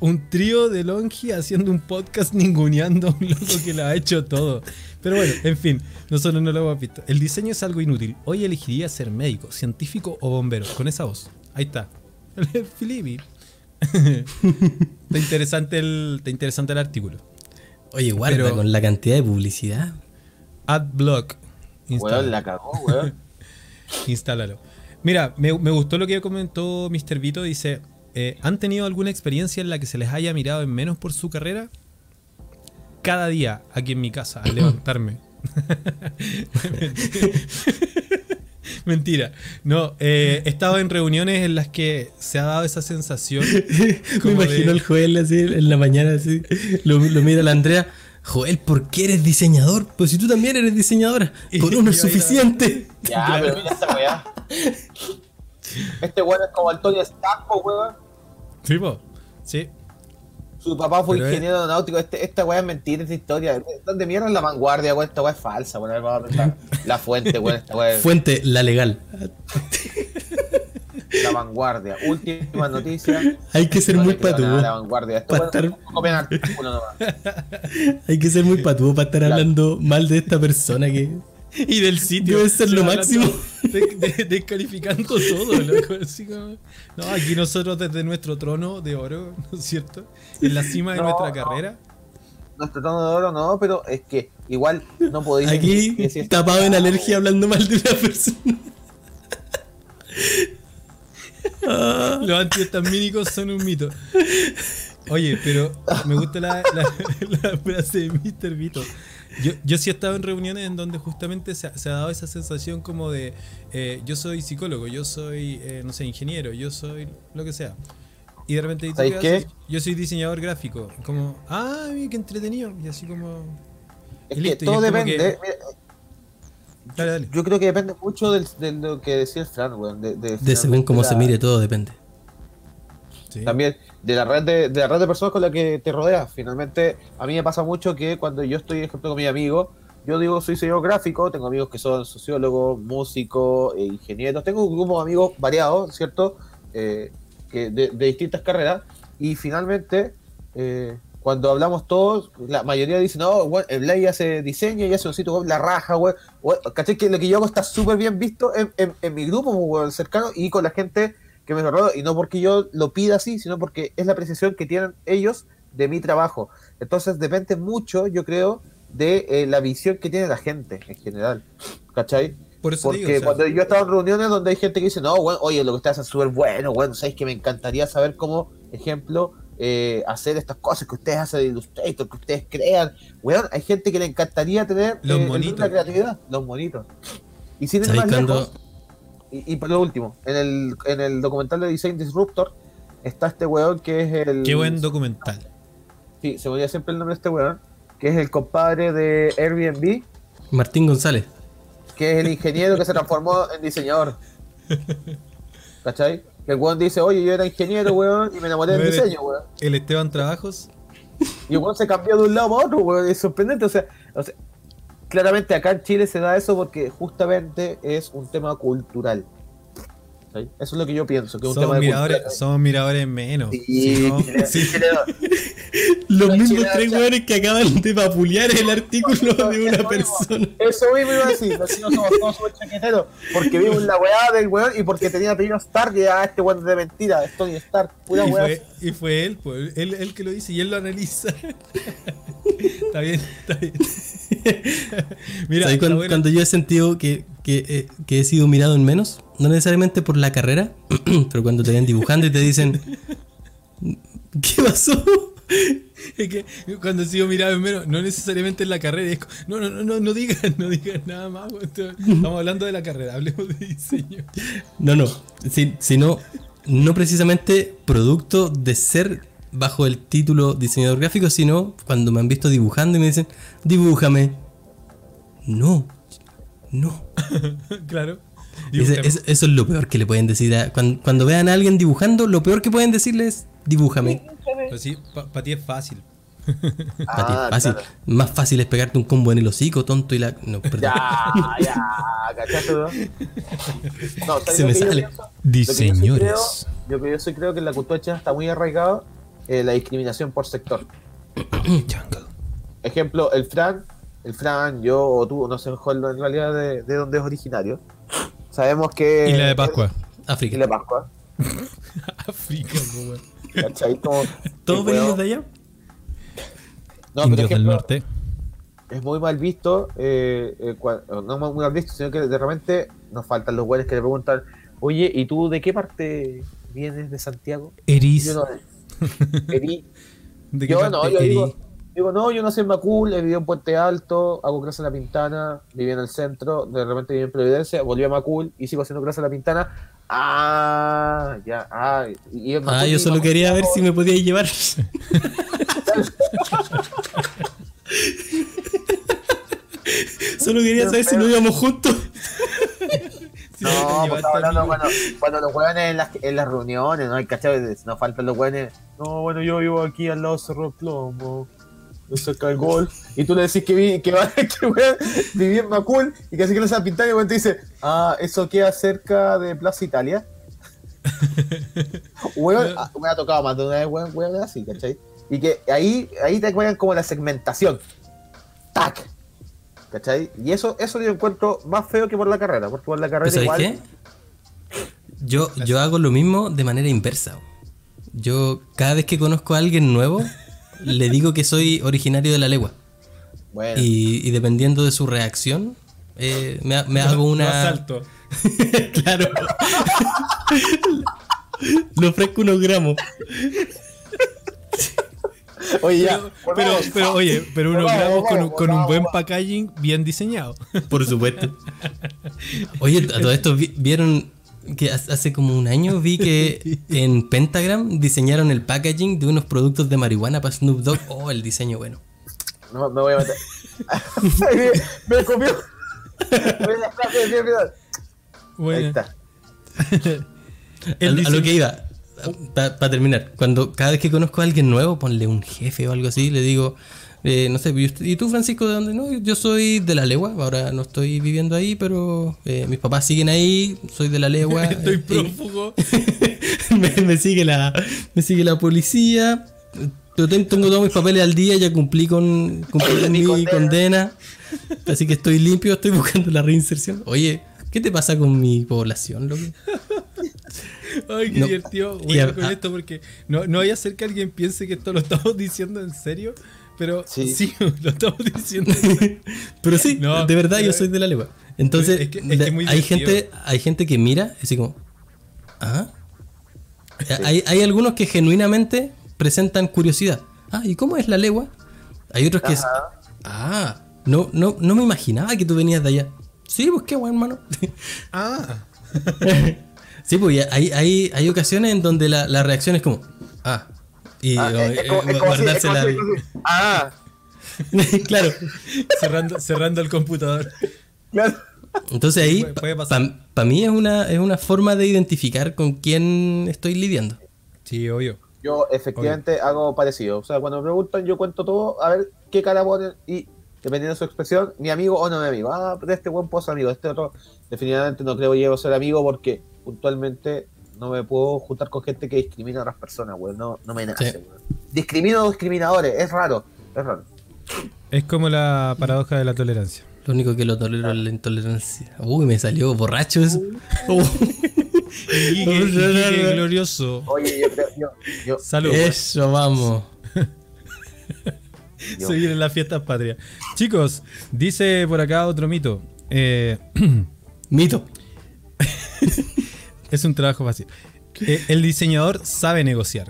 [SPEAKER 2] un trío de Longi haciendo un podcast ninguneando a un loco que lo ha hecho todo. Pero bueno, en fin, nosotros no lo hemos visto. El diseño es algo inútil. Hoy elegiría ser médico, científico o bombero. Con esa voz. Ahí está. Filipe. está, interesante el, está interesante el artículo.
[SPEAKER 1] Oye, guarda
[SPEAKER 2] Pero-
[SPEAKER 1] con la cantidad de publicidad.
[SPEAKER 2] Adblock.
[SPEAKER 3] Weón,
[SPEAKER 2] Instálalo.
[SPEAKER 3] la cagó, weón.
[SPEAKER 2] Instálalo. Mira, me, me gustó lo que comentó Mr. Vito. Dice: eh, ¿Han tenido alguna experiencia en la que se les haya mirado en menos por su carrera? Cada día, aquí en mi casa, al levantarme. Mentira. No, eh, he estado en reuniones en las que se ha dado esa sensación.
[SPEAKER 1] Me
[SPEAKER 2] como de-
[SPEAKER 1] imagino al Joel así en la mañana, así. Lo, lo mira la Andrea. Joel, ¿por qué eres diseñador? Pues si tú también eres diseñadora. Con uno es suficiente.
[SPEAKER 3] Ya, pero mira esta weá. Este weón es como Antonio Stark, po, weón.
[SPEAKER 2] Sí, po. Sí.
[SPEAKER 3] Su papá fue
[SPEAKER 2] Pero
[SPEAKER 3] ingeniero aeronáutico. Este, esta weá es mentira, esta historia. ¿Dónde mierda es la vanguardia, weón? Esta weá es falsa, weón. A ver, vamos a pensar. La fuente, weón. Esta weá es
[SPEAKER 1] Fuente, la legal.
[SPEAKER 3] la vanguardia. Última noticia.
[SPEAKER 1] Hay que ser
[SPEAKER 3] No
[SPEAKER 1] muy
[SPEAKER 3] a La
[SPEAKER 1] patudo.
[SPEAKER 3] vanguardia. Esto
[SPEAKER 1] Pa'
[SPEAKER 3] weón,
[SPEAKER 1] estar-
[SPEAKER 3] copian artículo nomás.
[SPEAKER 1] Hay que ser muy patudo para estar hablando mal de esta persona que.
[SPEAKER 2] Y del sitio.
[SPEAKER 1] Debe ser
[SPEAKER 2] Se
[SPEAKER 1] lo máximo.
[SPEAKER 2] de- de- Descalificando todo, loco. Así como, no, aquí nosotros desde nuestro trono de oro, ¿no es cierto? En la cima de
[SPEAKER 3] No,
[SPEAKER 2] nuestra
[SPEAKER 3] no.
[SPEAKER 2] carrera.
[SPEAKER 3] Nuestro tono de oro no, pero es que igual no podéis.
[SPEAKER 1] Aquí,
[SPEAKER 3] decir-
[SPEAKER 1] tapado en alergia, hablando mal de una persona. Ah,
[SPEAKER 2] Los antihistamínicos son un mito. Oye, pero me gusta la, la- la frase de Mr. Vito. Yo, yo sí he estado en reuniones en donde justamente se ha, se ha dado esa sensación como de eh, yo soy psicólogo, yo soy, eh, no sé, ingeniero, yo soy lo que sea. Y de repente, ¿y tú
[SPEAKER 3] ¿Sabes qué?
[SPEAKER 2] haces? Yo soy diseñador gráfico. Como, ah, mira, qué entretenido. Y así como...
[SPEAKER 3] Es que
[SPEAKER 2] listo, y
[SPEAKER 3] todo
[SPEAKER 2] es
[SPEAKER 3] depende.
[SPEAKER 2] que-
[SPEAKER 3] mira,
[SPEAKER 2] Dale, dale.
[SPEAKER 3] Yo creo que depende mucho del- de lo que decía el Fran, weón. De, de,
[SPEAKER 1] de según cómo se mire, todo depende.
[SPEAKER 2] Sí.
[SPEAKER 3] También de la red de, de la red de personas con la que te rodeas. Finalmente, a mí me pasa mucho que cuando yo estoy, por ejemplo, con mi amigo, yo digo soy diseñador gráfico, tengo amigos que son sociólogos, músicos, eh, ingenieros, tengo un grupo de amigos variados, ¿cierto? Eh, que de, de distintas carreras. Y finalmente, eh, cuando hablamos todos, la mayoría dice, no, el Blay hace diseño y hace un sitio web, la raja. Weón, ¿Cachai? Que lo que yo hago está súper bien visto en, en- en mi grupo, weón, cercano, y con la gente que me rodea. Y no porque yo lo pida así, sino porque es la apreciación que tienen ellos de mi trabajo. Entonces depende mucho, yo creo, de eh, la visión que tiene la gente en general. ¿Cachai?
[SPEAKER 2] Por eso te
[SPEAKER 3] Porque
[SPEAKER 2] digo, o sea,
[SPEAKER 3] cuando yo he estado en reuniones donde hay gente que dice, no, bueno, oye, lo que ustedes hacen es súper bueno, bueno, sabéis que me encantaría saber cómo, ejemplo, eh, hacer estas cosas que ustedes hacen de Illustrator, que ustedes crean. Weón, hay gente que le encantaría tener
[SPEAKER 2] Los
[SPEAKER 3] eh,
[SPEAKER 2] monitos.
[SPEAKER 3] la creatividad, los monitos. Y sin ir
[SPEAKER 1] ¿Sabéis
[SPEAKER 3] más
[SPEAKER 1] cuando-
[SPEAKER 3] lejos, y, y por lo último, en el, en el documental de Design Disruptor está este weón que es el.
[SPEAKER 2] qué buen documental.
[SPEAKER 3] Sí, se me olvida siempre el nombre de este weón, que es el compadre de Airbnb,
[SPEAKER 1] Martín González.
[SPEAKER 3] que es el ingeniero que se transformó en diseñador. ¿Cachai? Que el weón dice, oye, yo era ingeniero, weón, y me enamoré del diseño, weón.
[SPEAKER 2] El Esteban Trabajos.
[SPEAKER 3] Y el weón se cambió de un lado para otro, weón. Es sorprendente. O sea, o sea, claramente acá en Chile se da eso porque justamente es un tema cultural. Eso es lo que yo pienso, que es un
[SPEAKER 2] Somos
[SPEAKER 3] tema de
[SPEAKER 2] miradores, somos miradores menos.
[SPEAKER 3] Sí,
[SPEAKER 2] Si no-
[SPEAKER 3] chileno,
[SPEAKER 2] sí.
[SPEAKER 3] chileno.
[SPEAKER 1] Los mismos tres hueones que acaban de vapulear el artículo de una
[SPEAKER 3] Eso mismo,
[SPEAKER 1] persona.
[SPEAKER 3] Eso mismo iba a decir, así no somos todos súper chaqueteros, porque vimos la weá del weón y porque tenía apellido Stark y ah, este weón de mentira, Tony Stark, pura
[SPEAKER 2] Y
[SPEAKER 3] weá.
[SPEAKER 2] fue, y fue él, pues, él, él que lo dice y él lo analiza. está bien, está bien. Mira,
[SPEAKER 1] ¿Sabes
[SPEAKER 2] está
[SPEAKER 1] cuando, yo he sentido que, que, eh, que he sido mirado en menos? No necesariamente por la carrera, pero cuando te ven dibujando y te dicen, ¿qué pasó?
[SPEAKER 2] Es que cuando sigo mirado en menos, no necesariamente en la carrera, es no, no, no, no, no digan, no digan nada más. Estamos hablando de la carrera, hablemos de diseño.
[SPEAKER 1] No, no, si- sino no precisamente producto de ser bajo el título diseñador gráfico, sino cuando me han visto dibujando y me dicen, dibújame. No, no.
[SPEAKER 2] claro.
[SPEAKER 1] Ese-
[SPEAKER 2] Dibújame.
[SPEAKER 1] es- eso es lo peor que le pueden decir. a- cuando, cuando vean a alguien dibujando, lo peor que pueden decirle es, dibújame.
[SPEAKER 2] Pero sí, para ti es fácil.
[SPEAKER 1] Para ti
[SPEAKER 3] Ah,
[SPEAKER 1] es fácil.
[SPEAKER 3] claro.
[SPEAKER 1] Más fácil es pegarte un combo en el hocico, tonto y la. No, perdón.
[SPEAKER 3] Ya, ya, ¿cachaste, no? No, ¿sabes
[SPEAKER 1] Se me sale.
[SPEAKER 3] que yo sí
[SPEAKER 2] Diseñores.
[SPEAKER 3] creo- Yo que yo sí creo que la cultura china está muy arraigado eh, la discriminación por sector. Ejemplo, el Fran, el Fran, yo o tú, no sé mejor en realidad de, de dónde es originario. Sabemos que.
[SPEAKER 2] Isla de Pascua.
[SPEAKER 1] África.
[SPEAKER 3] Isla de Pascua.
[SPEAKER 2] África.
[SPEAKER 3] ¿Cachai?
[SPEAKER 1] ¿Todos venimos de allá?
[SPEAKER 3] No, pero
[SPEAKER 2] Indios del
[SPEAKER 3] ejemplo,
[SPEAKER 2] norte.
[SPEAKER 3] es muy mal visto, eh, eh, no muy mal visto, sino que de repente nos faltan los güeyes que le preguntan, oye, ¿y tú de qué parte vienes de Santiago?
[SPEAKER 2] Eris.
[SPEAKER 3] Yo no,
[SPEAKER 2] ¿De qué
[SPEAKER 3] yo no, yo digo, digo, no, yo nací en Macul, he vivido en Puente Alto, hago clase en La Pintana, viví en el centro, de repente viví en Providencia, volví a Macul y sigo haciendo clase en La Pintana. Ah, ya, ah, y, en
[SPEAKER 1] Ah,
[SPEAKER 3] Macul
[SPEAKER 1] yo solo quería ver si me podíais llevar. solo quería saber si no íbamos juntos.
[SPEAKER 3] No, pues estaba hablando cuando, cuando los hueones en las, en las reuniones, ¿no? hay cachado, nos faltan los hueones. No, bueno, yo vivo aquí al lado de Cerro Plomo, cerca del golf. Y tú le decís que, vi, que, va, que weón, viví en Macul y que así que no se va a pintar y el te dice, ah, eso queda cerca de Plaza Italia. Weón, ah, me ha tocado más de una vez, weón, weón, así, ¿cachai? Y que ahí, ahí te juegan como la segmentación. ¡Tac! ¿Cachai? Y eso, eso yo encuentro más feo que por la carrera, porque por la
[SPEAKER 1] ¿Pero
[SPEAKER 3] carrera
[SPEAKER 1] sabes
[SPEAKER 3] igual.
[SPEAKER 1] qué? Yo, yo hago lo mismo de manera inversa. Yo, cada vez que conozco a alguien nuevo, le digo que soy originario de la legua.
[SPEAKER 3] Bueno.
[SPEAKER 1] Y, y dependiendo de su reacción, eh, me, me hago
[SPEAKER 2] Lo
[SPEAKER 1] una.
[SPEAKER 2] asalto.
[SPEAKER 1] claro. Le ofrezco unos gramos.
[SPEAKER 3] Oye, ya.
[SPEAKER 2] Pero, pero, pero, oye, pero unos gramos con, un buen packaging bien diseñado.
[SPEAKER 1] Por supuesto. Oye, a todo esto vi- vieron que ha- hace como un año vi que en Pentagram diseñaron el packaging de unos productos de marihuana para Snoop Dogg. Oh, el diseño bueno.
[SPEAKER 3] No, me voy a meter. me, me comió. Dios. Ahí
[SPEAKER 2] Bueno,
[SPEAKER 3] está.
[SPEAKER 2] el
[SPEAKER 1] a, a lo que iba, para terminar, cuando cada vez que conozco a alguien nuevo, ponle un jefe o algo así, le digo, eh, no sé, ¿y usted- ¿y tú Francisco de dónde? No, yo soy de la legua, ahora no estoy viviendo ahí, pero eh, mis papás siguen ahí, soy de la legua.
[SPEAKER 2] Estoy
[SPEAKER 1] eh,
[SPEAKER 2] prófugo.
[SPEAKER 1] me, me sigue la, me sigue la policía. Tengo todos mis papeles al día, ya cumplí con, cumplí con
[SPEAKER 3] Mi
[SPEAKER 1] mi
[SPEAKER 3] condena.
[SPEAKER 1] condena. Así que estoy limpio, estoy buscando la reinserción. Oye, ¿qué te pasa con mi población, loco?
[SPEAKER 2] Ay, qué
[SPEAKER 1] No.
[SPEAKER 2] divertido.
[SPEAKER 1] Y
[SPEAKER 2] Voy
[SPEAKER 1] a-
[SPEAKER 2] con
[SPEAKER 1] a-
[SPEAKER 2] esto porque no, no vaya a ser que alguien piense que esto lo estamos diciendo en serio. Pero sí,
[SPEAKER 3] Sí.
[SPEAKER 2] lo estamos diciendo.
[SPEAKER 1] Pero sí,
[SPEAKER 2] No,
[SPEAKER 1] de verdad yo soy de la legua. Entonces,
[SPEAKER 2] Es que- es
[SPEAKER 1] de-
[SPEAKER 2] que es muy
[SPEAKER 1] hay, gente, hay gente que mira, así como, ¿ah? Hay, hay algunos que genuinamente presentan curiosidad. Ah, ¿y cómo es la legua? Hay otros que es, ah, no, no, no me imaginaba que tú venías de allá. Sí, pues qué bueno, hermano.
[SPEAKER 2] Ah,
[SPEAKER 1] sí, pues hay, hay, hay ocasiones en donde la, la reacción es como, ah, y
[SPEAKER 3] Ah,
[SPEAKER 1] eh,
[SPEAKER 3] es, es como, es como así, es
[SPEAKER 1] guardarse la...
[SPEAKER 3] así. Ah,
[SPEAKER 1] claro.
[SPEAKER 2] cerrando, cerrando el computador.
[SPEAKER 3] claro.
[SPEAKER 1] Entonces ahí, para mí es una, es una forma de identificar con quién estoy lidiando.
[SPEAKER 2] Sí, obvio.
[SPEAKER 3] Yo efectivamente hago parecido. O sea, cuando me preguntan, yo cuento todo, a ver qué cara ponen y dependiendo de su expresión, mi amigo o no mi amigo. Ah, de este buen pozo amigo, de este otro. Definitivamente no creo que llego a ser amigo porque puntualmente no me puedo juntar con gente que discrimina a otras personas, güey. No, no me nace,
[SPEAKER 1] Sí.
[SPEAKER 3] güey. Discrimino a los discriminadores, es raro, es raro.
[SPEAKER 2] Es como la paradoja de la tolerancia.
[SPEAKER 1] Lo único que lo tolero es la intolerancia. Uy, me salió borracho eso. Uh,
[SPEAKER 2] Y glorioso.
[SPEAKER 3] Oye, yo creo, yo, yo,
[SPEAKER 2] Salud.
[SPEAKER 1] eso, vamos.
[SPEAKER 3] yo-
[SPEAKER 2] Se vienen las fiestas patrias. Chicos, dice por acá otro mito. Eh,
[SPEAKER 1] Mito.
[SPEAKER 2] Es un trabajo fácil. Eh, el diseñador sabe negociar.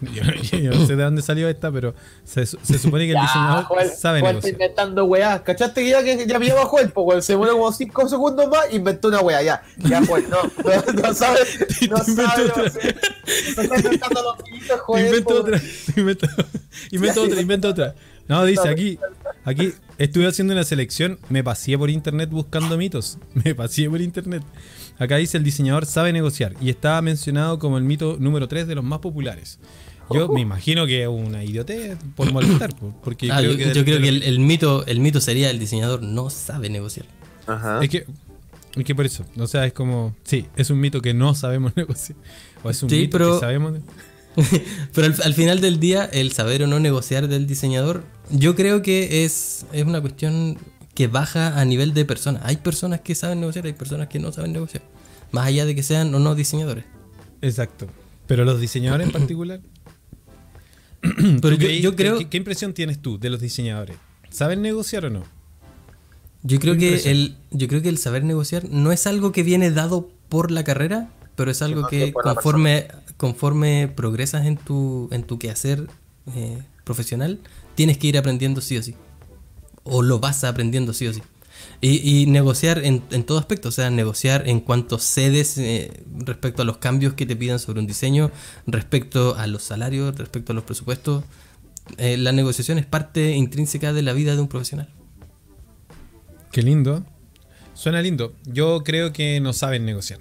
[SPEAKER 2] Yo, yo- yo no sé de dónde salió esta, pero se, su- se supone que el diseñador sabe
[SPEAKER 3] Joel
[SPEAKER 2] negociar.
[SPEAKER 3] inventando weá. ¿Cachaste que ya, que ya me lleva Joel? Pues Joel se demoró como 5 segundos más inventó una weá. Ya, ya Joel, no, no, no sabe. No sabe.
[SPEAKER 2] otra.
[SPEAKER 3] Está inventando los pinitos, Joel.
[SPEAKER 2] Invento
[SPEAKER 3] po.
[SPEAKER 2] otra, invento, invento otra, invento otra. No, dice aquí, aquí estuve haciendo una selección, me pasé por internet buscando mitos, me pasé por internet. Acá dice el diseñador sabe negociar y estaba mencionado como el mito número 3 de los más populares. Yo me imagino que es una idiotez por molestar, po, porque
[SPEAKER 1] Ah,
[SPEAKER 2] creo
[SPEAKER 1] yo,
[SPEAKER 2] que,
[SPEAKER 1] yo creo que el, el mito, el mito sería el diseñador no sabe negociar.
[SPEAKER 3] Ajá.
[SPEAKER 2] es que es que por eso, o sea, es como, sí, es un mito que no sabemos negociar. O es un
[SPEAKER 1] Sí,
[SPEAKER 2] mito
[SPEAKER 1] pero-
[SPEAKER 2] que sabemos.
[SPEAKER 1] Pero al, al final del día, el saber o no negociar del diseñador, yo creo que es, es una cuestión que baja a nivel de personas. Hay personas que saben negociar, hay personas que no saben negociar. Más allá de que sean o no diseñadores.
[SPEAKER 2] Exacto. Pero los diseñadores en particular.
[SPEAKER 1] Pero
[SPEAKER 2] ¿Tú
[SPEAKER 1] yo, creo,
[SPEAKER 2] ¿qué, qué impresión tienes tú de los diseñadores? ¿Saben negociar o no?
[SPEAKER 1] yo creo que el, yo creo que el saber negociar no es algo que viene dado por la carrera, pero es algo que conforme, conforme progresas en tu, en tu quehacer eh, profesional, tienes que ir aprendiendo sí o sí. O lo vas aprendiendo sí o sí. Y, y negociar en, en todo aspecto, o sea, negociar en cuanto cedes eh, respecto a los cambios que te pidan sobre un diseño, respecto a los salarios, respecto a los presupuestos. Eh, la negociación es parte intrínseca de la vida de un profesional.
[SPEAKER 2] Qué lindo. Suena lindo. Yo creo que no saben negociar.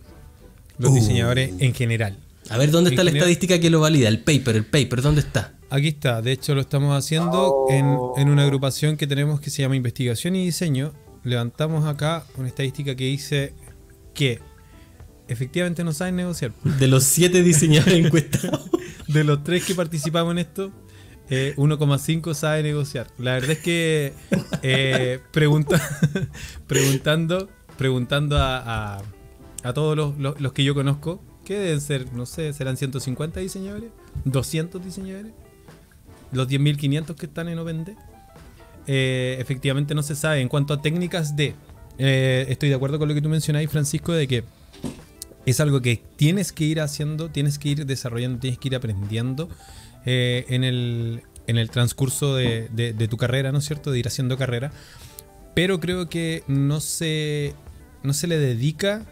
[SPEAKER 2] Los
[SPEAKER 1] Uh.
[SPEAKER 2] diseñadores en general.
[SPEAKER 1] A ver, ¿dónde está la estadística que lo valida? El paper, el paper, ¿dónde está?
[SPEAKER 2] Aquí está, de hecho lo estamos haciendo en, en una agrupación que tenemos que se llama Investigación y Diseño. Levantamos acá una estadística que dice que efectivamente no saben negociar.
[SPEAKER 1] De los siete diseñadores encuestados.
[SPEAKER 2] De los tres que participamos en esto, eh, 1,5 sabe negociar. La verdad es que eh, pregunta, preguntando, preguntando a, a- a todos los, los- los que yo conozco, que deben ser, no sé, serán 150 diseñadores, 200 diseñadores, los 10.500 que están en OpenD, eh, efectivamente no se sabe. En cuanto a técnicas de, eh, estoy de acuerdo con lo que tú mencionáis, Francisco, de que es algo que tienes que ir haciendo, tienes que ir desarrollando, tienes que ir aprendiendo eh, en, el, en el transcurso de, de- de tu carrera, ¿no es cierto? De ir haciendo carrera. Pero creo que no se, no se le dedica,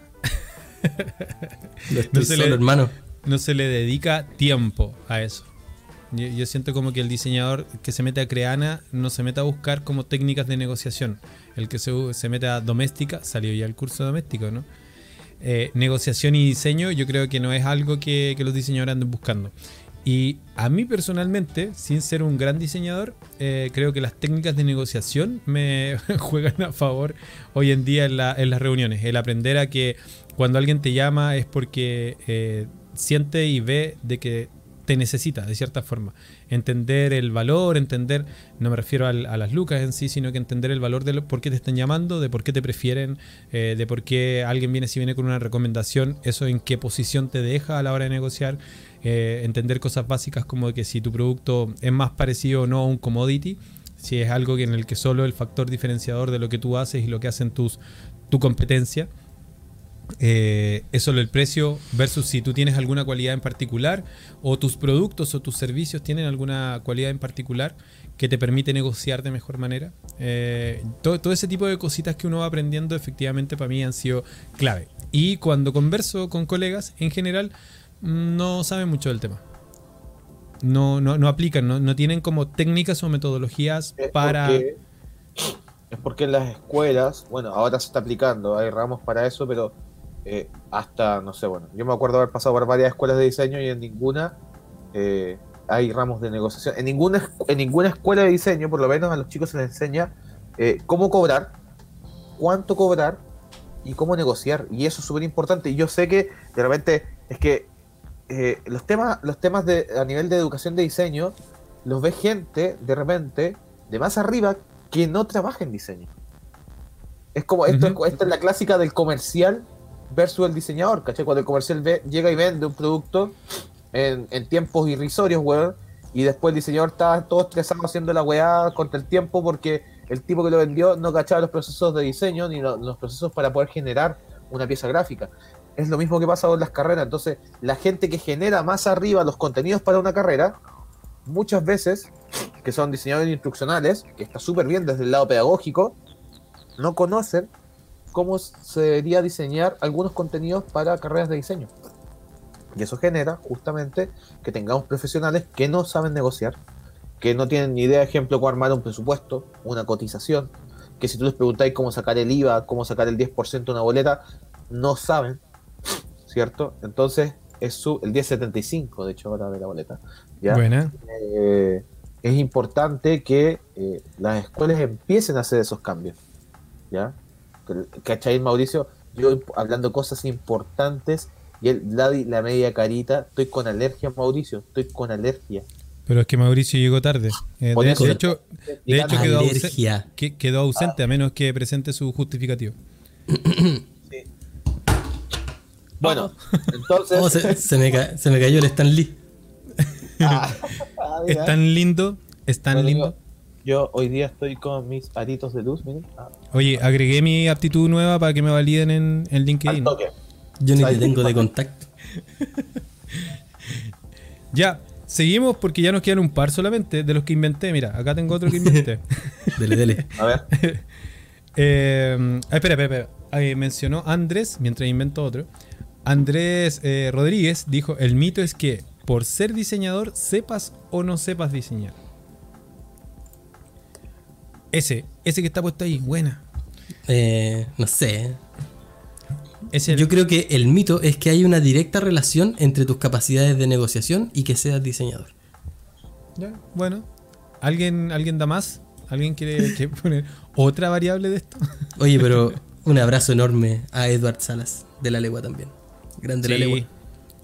[SPEAKER 1] No
[SPEAKER 2] se
[SPEAKER 1] solo,
[SPEAKER 2] le-
[SPEAKER 1] hermano.
[SPEAKER 2] no se le dedica tiempo a eso. Yo, yo siento como que el diseñador que se mete a Creana no se mete a buscar como técnicas de negociación. El que se, se mete a doméstica, salió ya el curso doméstico, ¿no? Eh, negociación y diseño yo creo que no es algo que, que los diseñadores anden buscando. Y a mí personalmente, sin ser un gran diseñador, eh, creo que las técnicas de negociación me juegan a favor hoy en día en, la- en las reuniones. El aprender a que cuando alguien te llama es porque eh, siente y ve de que te necesita, de cierta forma. Entender el valor, entender, no me refiero a las lucas en sí, sino que entender el valor de lo- por qué te están llamando, de por qué te prefieren, eh, de por qué alguien viene si viene con una recomendación, eso en qué posición te deja a la hora de negociar. eh, entender cosas básicas como que si tu producto es más parecido o no a un commodity, si es algo en el que solo el factor diferenciador de lo que tú haces y lo que hacen tus tu competencia eh, es solo el precio versus si tú tienes alguna cualidad en particular o tus productos o tus servicios tienen alguna cualidad en particular que te permite negociar de mejor manera. Eh, todo, todo ese tipo de cositas que uno va aprendiendo efectivamente para mí han sido clave. Y cuando converso con colegas, en general, no saben mucho del tema. No, no, no aplican, no, no tienen como técnicas o metodologías
[SPEAKER 3] Es
[SPEAKER 2] para...
[SPEAKER 3] porque- es porque en las escuelas, bueno, ahora se está aplicando, hay ramos para eso, pero eh, hasta, no sé, bueno, yo me acuerdo haber pasado por varias escuelas de diseño y en ninguna eh, hay ramos de negociación. En ninguna, en ninguna escuela de diseño, por lo menos a los chicos se les enseña eh, cómo cobrar, cuánto cobrar y cómo negociar. Y eso es súper importante. Y yo sé que de repente es que los temas, los temas de, a nivel de educación de diseño los ve gente de repente de más arriba que no trabaja en diseño. Es como esto, esta es la clásica del comercial versus el diseñador, ¿cachai? Cuando el comercial ve- llega y vende un producto en, en tiempos irrisorios, weón, y después el diseñador está todo estresado haciendo la weá contra el tiempo porque el tipo que lo vendió no cachaba los procesos de diseño ni lo- los procesos para poder generar una pieza gráfica. Es lo mismo que pasa con las carreras. Entonces, la gente que genera más arriba los contenidos para una carrera, muchas veces, que son diseñadores instruccionales, que está súper bien desde el lado pedagógico, no conocen cómo se debería diseñar algunos contenidos para carreras de diseño. Y eso genera justamente que tengamos profesionales que no saben negociar, que no tienen ni idea, ejemplo, cómo armar un presupuesto, una cotización, que si tú les preguntáis cómo sacar el IVA, cómo sacar el 10% de una boleta, no saben, ¿cierto? Entonces, es su, el 1075, de hecho, ahora de la boleta. ¿ya?
[SPEAKER 2] Buena.
[SPEAKER 3] eh, es importante que eh, las escuelas empiecen a hacer esos cambios. ¿Ya? ¿Cachai, Mauricio? Yo hablando cosas importantes y el Vladi, la media carita, estoy con alergia, Mauricio, estoy con alergia.
[SPEAKER 2] Pero es que Mauricio llegó tarde. Eh, de,
[SPEAKER 3] eso-
[SPEAKER 2] de hecho, de hecho quedó, ausen-
[SPEAKER 1] Alergia.
[SPEAKER 2] que- quedó ausente a menos que presente su justificativo.
[SPEAKER 3] Bueno, entonces.
[SPEAKER 1] Oh, se, se me ca- se me cayó el Stan Lee.
[SPEAKER 3] Ah, ah,
[SPEAKER 2] Es tan lindo, es tan
[SPEAKER 3] Bueno,
[SPEAKER 2] lindo.
[SPEAKER 3] Yo hoy día estoy con mis aritos de luz, miren. Ah,
[SPEAKER 2] Oye, agregué mi aptitud nueva para que me validen en, en
[SPEAKER 3] al
[SPEAKER 2] LinkedIn.
[SPEAKER 3] toque.
[SPEAKER 1] Yo ni te tengo de contacto.
[SPEAKER 2] Ya, seguimos porque ya nos quedan un par solamente de los que inventé. Mira, acá tengo otro que inventé.
[SPEAKER 1] Dele, dele.
[SPEAKER 3] A ver.
[SPEAKER 2] Eh, espera, espera, espera. Ahí mencionó Andrés, mientras invento otro. Andrés eh, Rodríguez dijo: El mito es que por ser diseñador, sepas o no sepas diseñar. Ese, ese que está puesto ahí, buena.
[SPEAKER 1] Eh, no sé. Yo creo que el mito es que hay una directa relación entre tus capacidades de negociación y que seas diseñador.
[SPEAKER 2] Ya, bueno. ¿Alguien, ¿Alguien da más? ¿Alguien quiere poner otra variable de esto?
[SPEAKER 1] Oye, pero un abrazo enorme a Edward Salas de la Legua también. Grande la Legua.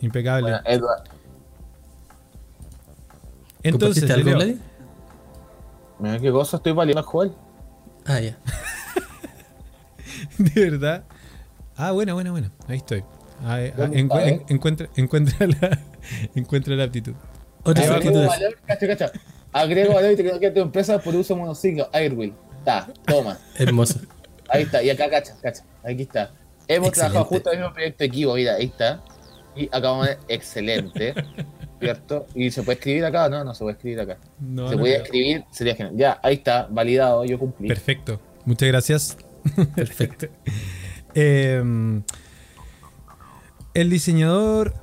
[SPEAKER 2] impecable.
[SPEAKER 3] Bueno, Edward.
[SPEAKER 2] Entonces,
[SPEAKER 1] ¿Compartiste algo,
[SPEAKER 2] Leo?
[SPEAKER 3] Mira qué cosa estoy valiendo a jugar.
[SPEAKER 1] Ah, ya.
[SPEAKER 2] de verdad. Ah, buena, buena, buena. Ahí estoy. Ah, eh, ah, encu- en- encuentra, encuentra, la, encuentra la aptitud.
[SPEAKER 1] Otras
[SPEAKER 3] Agrego valor, cacha, cacha. Agrego valor y tecnología de tu empresa por uso monociclo, Airwheel. Está, toma.
[SPEAKER 1] Hermoso.
[SPEAKER 3] Ahí está. Y acá, cacha, cacha. Aquí está. Hemos
[SPEAKER 1] Excelente.
[SPEAKER 3] trabajado justo en el mismo proyecto equipo, mira, ahí está. Y acabamos de excelente. ¿Cierto? Y se puede escribir acá, no, no se puede escribir acá.
[SPEAKER 2] No,
[SPEAKER 3] se
[SPEAKER 2] no
[SPEAKER 3] puede
[SPEAKER 2] creo.
[SPEAKER 3] escribir, sería genial. Ya, ahí está, validado, yo cumplí.
[SPEAKER 2] Perfecto. Muchas gracias.
[SPEAKER 1] Perfecto.
[SPEAKER 2] Eh, el diseñador.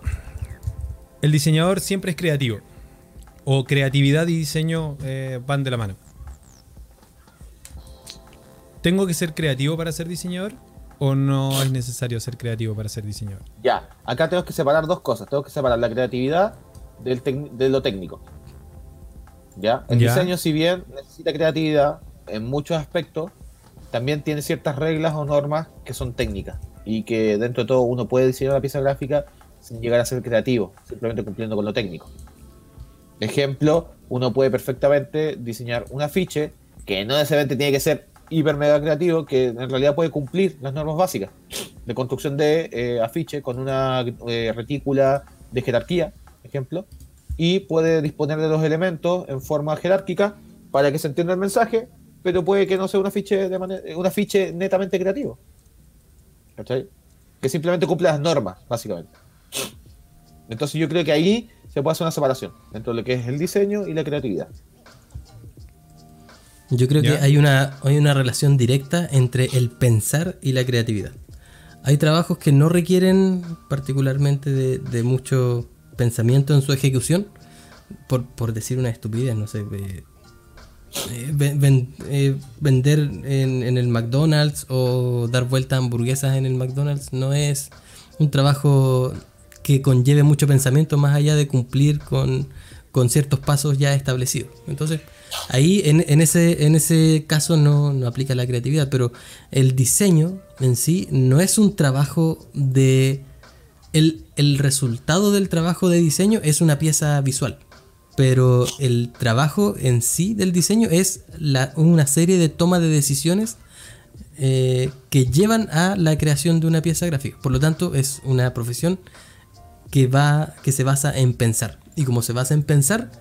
[SPEAKER 2] El diseñador siempre es creativo. O creatividad y diseño eh, van de la mano. ¿Tengo que ser creativo para ser diseñador? ¿O no es necesario ser creativo para ser diseñador?
[SPEAKER 3] Ya, acá tenemos que separar dos cosas. Tenemos que separar la creatividad del de lo técnico. ¿Ya? El
[SPEAKER 2] Ya.
[SPEAKER 3] diseño, si bien necesita creatividad en muchos aspectos, también tiene ciertas reglas o normas que son técnicas. Y que dentro de todo uno puede diseñar una pieza gráfica sin llegar a ser creativo, simplemente cumpliendo con lo técnico. Ejemplo, uno puede perfectamente diseñar un afiche que no necesariamente tiene que ser hiper mega creativo, que en realidad puede cumplir las normas básicas de construcción de eh, afiche con una eh, retícula de jerarquía, ejemplo, y puede disponer de los elementos en forma jerárquica para que se entienda el mensaje, pero puede que no sea un afiche, de manera, un afiche netamente creativo. ¿Cachai? Que simplemente cumple las normas, básicamente. Entonces yo creo que ahí se puede hacer una separación entre lo que es el diseño y la creatividad.
[SPEAKER 1] Yo creo
[SPEAKER 2] ¿Ya?
[SPEAKER 1] que hay una, hay una relación directa entre el pensar y la creatividad. Hay trabajos que no requieren particularmente de, de mucho pensamiento en su ejecución, por, por decir una estupidez, no sé. eh, eh, ven- ven- vender en, en el McDonald's o dar vueltas a hamburguesas en el McDonald's no es un trabajo que conlleve mucho pensamiento más allá de cumplir con, con ciertos pasos ya establecidos. Entonces, ahí en, en ese, en ese caso no, no aplica la creatividad, pero el diseño en sí no es un trabajo de... El, el resultado del trabajo de diseño es una pieza visual, pero el trabajo en sí del diseño es la- una serie de toma de decisiones eh, que llevan a la creación de una pieza gráfica. Por lo tanto, es una profesión que, va, que se basa en pensar. Y como se basa en pensar,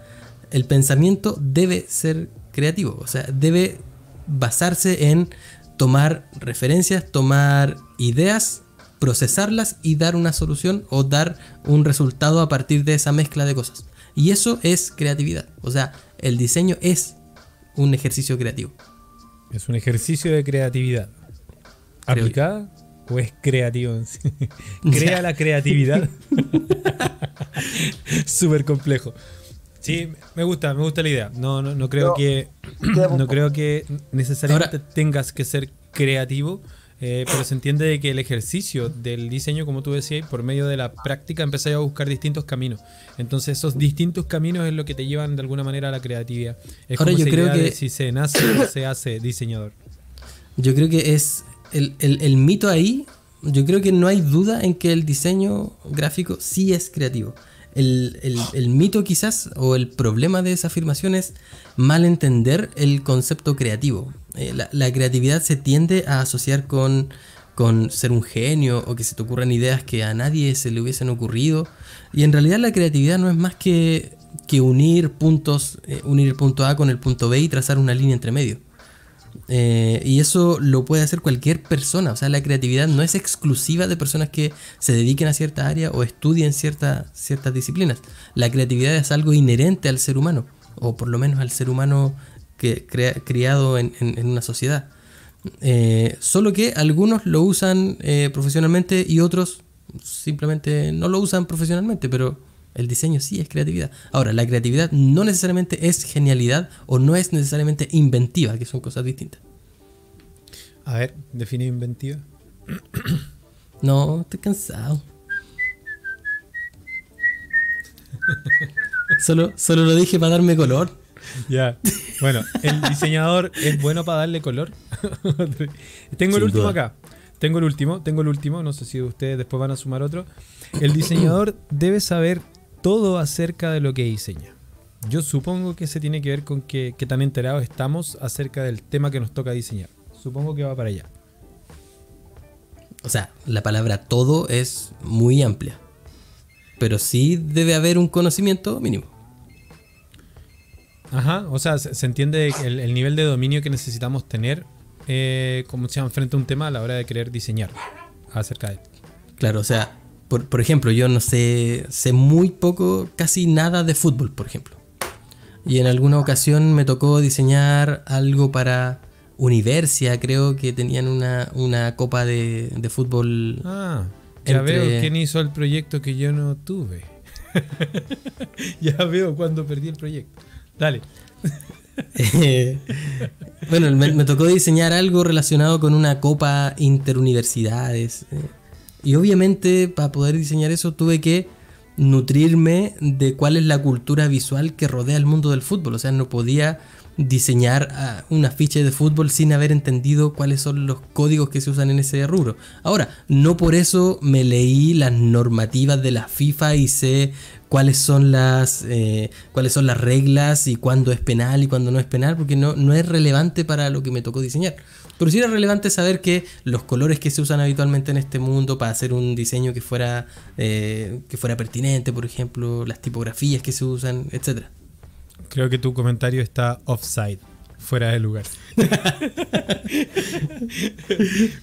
[SPEAKER 1] el pensamiento debe ser creativo. O sea, debe basarse en tomar referencias, tomar ideas, procesarlas y dar una solución o dar un resultado a partir de esa mezcla de cosas. Y eso es creatividad. O sea, el diseño es un ejercicio creativo.
[SPEAKER 2] Es un ejercicio de creatividad.
[SPEAKER 1] Creo
[SPEAKER 2] ¿Aplicada o es creativo en sí? Crea la creatividad. Súper complejo. Sí, me gusta, me gusta la idea. No, no, no creo
[SPEAKER 3] No,
[SPEAKER 2] que no creo que necesariamente
[SPEAKER 1] Ahora-
[SPEAKER 2] tengas que ser creativo, eh, pero se entiende de que el ejercicio del diseño, como tú decías, por medio de la práctica empezáis a buscar distintos caminos. Entonces esos distintos caminos es lo que te llevan de alguna manera a la creatividad. Es
[SPEAKER 1] Ahora,
[SPEAKER 2] como
[SPEAKER 1] yo
[SPEAKER 2] esa
[SPEAKER 1] creo
[SPEAKER 2] idea de
[SPEAKER 1] que-
[SPEAKER 2] si se nace o se hace diseñador.
[SPEAKER 1] Yo creo que es el, el- el mito ahí, yo creo que no hay duda en que el diseño gráfico sí es creativo. El, el- el mito quizás o el problema de esa afirmación es mal entender el concepto creativo. Eh, la, creatividad se tiende a asociar con, con ser un genio o que se te ocurran ideas que a nadie se le hubiesen ocurrido. Y en realidad la creatividad no es más que, que unir puntos, eh, unir el punto A con el punto B y trazar una línea entre medio. Eh, y eso lo puede hacer cualquier persona. O sea, la creatividad no es exclusiva de personas que se dediquen a cierta área o estudien cierta, ciertas disciplinas. La creatividad es algo inherente al ser humano, o por lo menos al ser humano que criado en, una sociedad. Eh, solo que algunos lo usan eh, profesionalmente y otros simplemente no lo usan profesionalmente, pero el diseño sí es creatividad. Ahora, la creatividad no necesariamente es genialidad o no es necesariamente inventiva, que son cosas distintas.
[SPEAKER 2] A ver, define inventiva.
[SPEAKER 1] No, estoy cansado. solo, solo lo dije para darme color.
[SPEAKER 2] Ya. Bueno, el diseñador es bueno para darle color. tengo el último acá. Tengo el último, tengo el último. No sé si ustedes después van a sumar otro. El diseñador debe saber todo acerca de lo que diseña. Yo supongo que se tiene que ver con qué tan enterados estamos acerca del tema que nos toca diseñar. Supongo que va para allá.
[SPEAKER 1] O sea, la palabra todo es muy amplia. Pero sí debe haber un conocimiento mínimo.
[SPEAKER 2] Ajá, o sea, se, entiende el, nivel de dominio que necesitamos tener eh, como se llama, frente a un tema a la hora de querer diseñar acerca de él.
[SPEAKER 1] Claro, o sea, por, ejemplo, yo no sé, sé muy poco, casi nada de fútbol, por ejemplo. Y en alguna ocasión me tocó diseñar algo para Universia, creo que tenían una, copa de, fútbol.
[SPEAKER 2] Ah, ya veo quién hizo el proyecto que yo no tuve. ya veo cuando perdí el proyecto. Dale.
[SPEAKER 1] bueno, me, tocó diseñar algo relacionado con una copa interuniversidades. Eh, y obviamente para poder diseñar eso tuve que nutrirme de cuál es la cultura visual que rodea el mundo del fútbol. O sea, no podía diseñar ah, una ficha de fútbol sin haber entendido cuáles son los códigos que se usan en ese rubro. Ahora, no por eso me leí las normativas de la FIFA y sé cuáles son las eh, cuáles son las reglas y cuándo es penal y cuándo no es penal, porque no, no es relevante para lo que me tocó diseñar. Pero sí era relevante saber que los colores que se usan habitualmente en este mundo para hacer un diseño que fuera, eh, que fuera pertinente, por ejemplo, las tipografías que se usan, etc.
[SPEAKER 2] Creo que tu comentario está offside, fuera de lugar.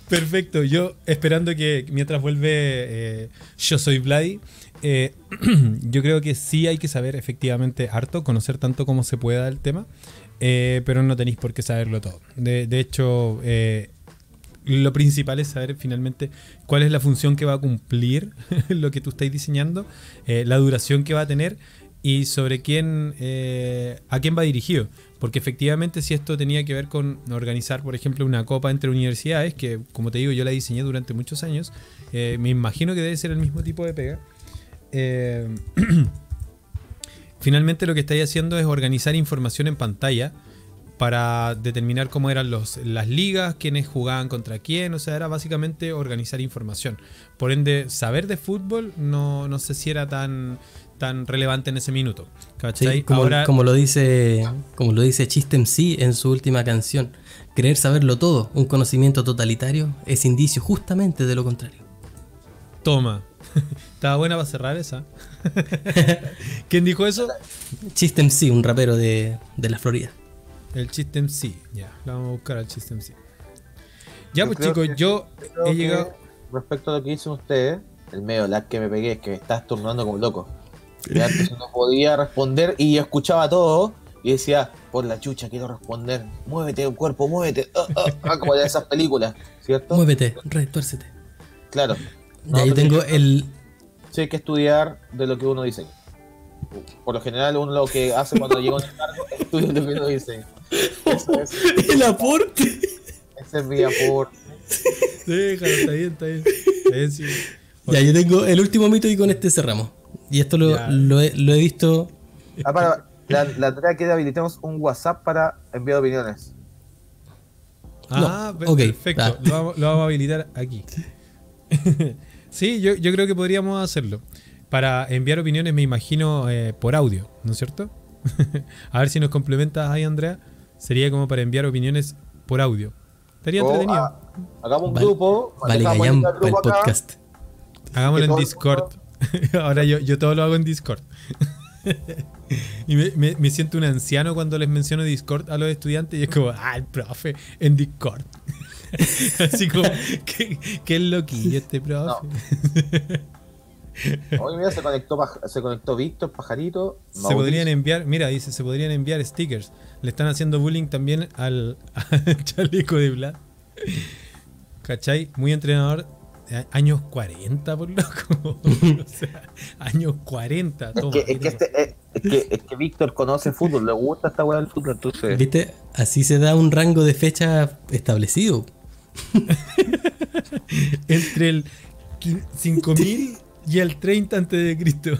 [SPEAKER 2] Perfecto, yo esperando que mientras vuelve eh, Yo Soy Vladi, eh, yo creo que sí hay que saber efectivamente harto, conocer tanto como se pueda el tema. Eh, pero no tenéis por qué saberlo todo. De, hecho, lo principal es saber finalmente cuál es la función que va a cumplir lo que tú estáis diseñando, eh, la duración que va a tener y sobre quién, a quién va dirigido. Porque efectivamente si esto tenía que ver con organizar, por ejemplo, una copa entre universidades, que como te digo yo la diseñé durante muchos años, me imagino que debe ser el mismo tipo de pega. Finalmente lo que estáis haciendo es organizar información en pantalla para determinar cómo eran las ligas, quiénes jugaban contra quién, o sea, era básicamente organizar información. Por ende, saber de fútbol no, no sé si era tan, tan relevante en ese minuto.
[SPEAKER 1] como, lo dice, como lo dice Chistem sí en su última canción, creer saberlo todo, un conocimiento totalitario, es indicio justamente de lo contrario.
[SPEAKER 2] Toma, estaba buena para cerrar esa. ¿Quién dijo eso?
[SPEAKER 1] Chistem sí, un rapero de, la Florida.
[SPEAKER 2] El Chistem sí, ya. vamos a buscar al Chistem sí. Ya, pues chicos, yo he llegado.
[SPEAKER 3] Respecto a lo que dicen ustedes, el medio lag que me pegué es que me estás turnando como loco. Y antes no podía responder y escuchaba todo y decía, por la chucha quiero responder, muévete cuerpo, muévete, ah, ah, ah, como de esas películas, ¿cierto?
[SPEAKER 1] Muévete, retuércete.
[SPEAKER 3] Claro.
[SPEAKER 1] Ya, yo tengo el,
[SPEAKER 3] sí hay que estudiar de lo que uno diseña. Por lo general, uno lo que hace cuando llega a un encargo es estudiar lo que uno.
[SPEAKER 1] Eso es. El aporte.
[SPEAKER 3] Ese es mi aporte.
[SPEAKER 2] Déjalo, está bien, está bien.
[SPEAKER 1] Ya, yo tengo el último mito y con este cerramos. Y esto lo, lo, he, lo he, visto.
[SPEAKER 3] Ah, para, la, la tarea que habilitemos un WhatsApp para enviar opiniones.
[SPEAKER 2] Ah, perfecto. Lo, vamos, lo vamos a habilitar aquí. Sí, yo, creo que podríamos hacerlo. Para enviar opiniones, me imagino, eh, por audio, ¿no es cierto? a ver si nos complementas ahí, Andrea. Sería como para enviar opiniones por audio. Estaría entretenido.
[SPEAKER 3] Hagamos un
[SPEAKER 1] Vale-
[SPEAKER 3] grupo.
[SPEAKER 1] Vale, Gallam
[SPEAKER 3] el
[SPEAKER 1] para el
[SPEAKER 3] grupo acá,
[SPEAKER 1] podcast.
[SPEAKER 2] Hagámoslo en Discord. Ahora yo, yo todo lo hago en Discord. y me, me- me siento un anciano cuando les menciono Discord a los estudiantes y es como, ah, el profe en Discord. Así como, qué, qué loquillo este profe.
[SPEAKER 3] Hoy mira, se conectó, se conectó Víctor, Pajarito.
[SPEAKER 2] Se podrían enviar, mira, dice, se podrían enviar stickers. Le están haciendo bullying también al, al chaleco de Vlad. ¿Cachai? Muy entrenador. Eh, Años 40, por loco. o sea, años 40.
[SPEAKER 3] Es
[SPEAKER 2] Toma,
[SPEAKER 3] que, es que, este, es, es que, es que Víctor conoce fútbol, le gusta esta weá del fútbol, entonces.
[SPEAKER 1] ¿Viste? Así se da un rango de fecha establecido.
[SPEAKER 2] Entre el qui- 5000 y el 30 antes de Cristo.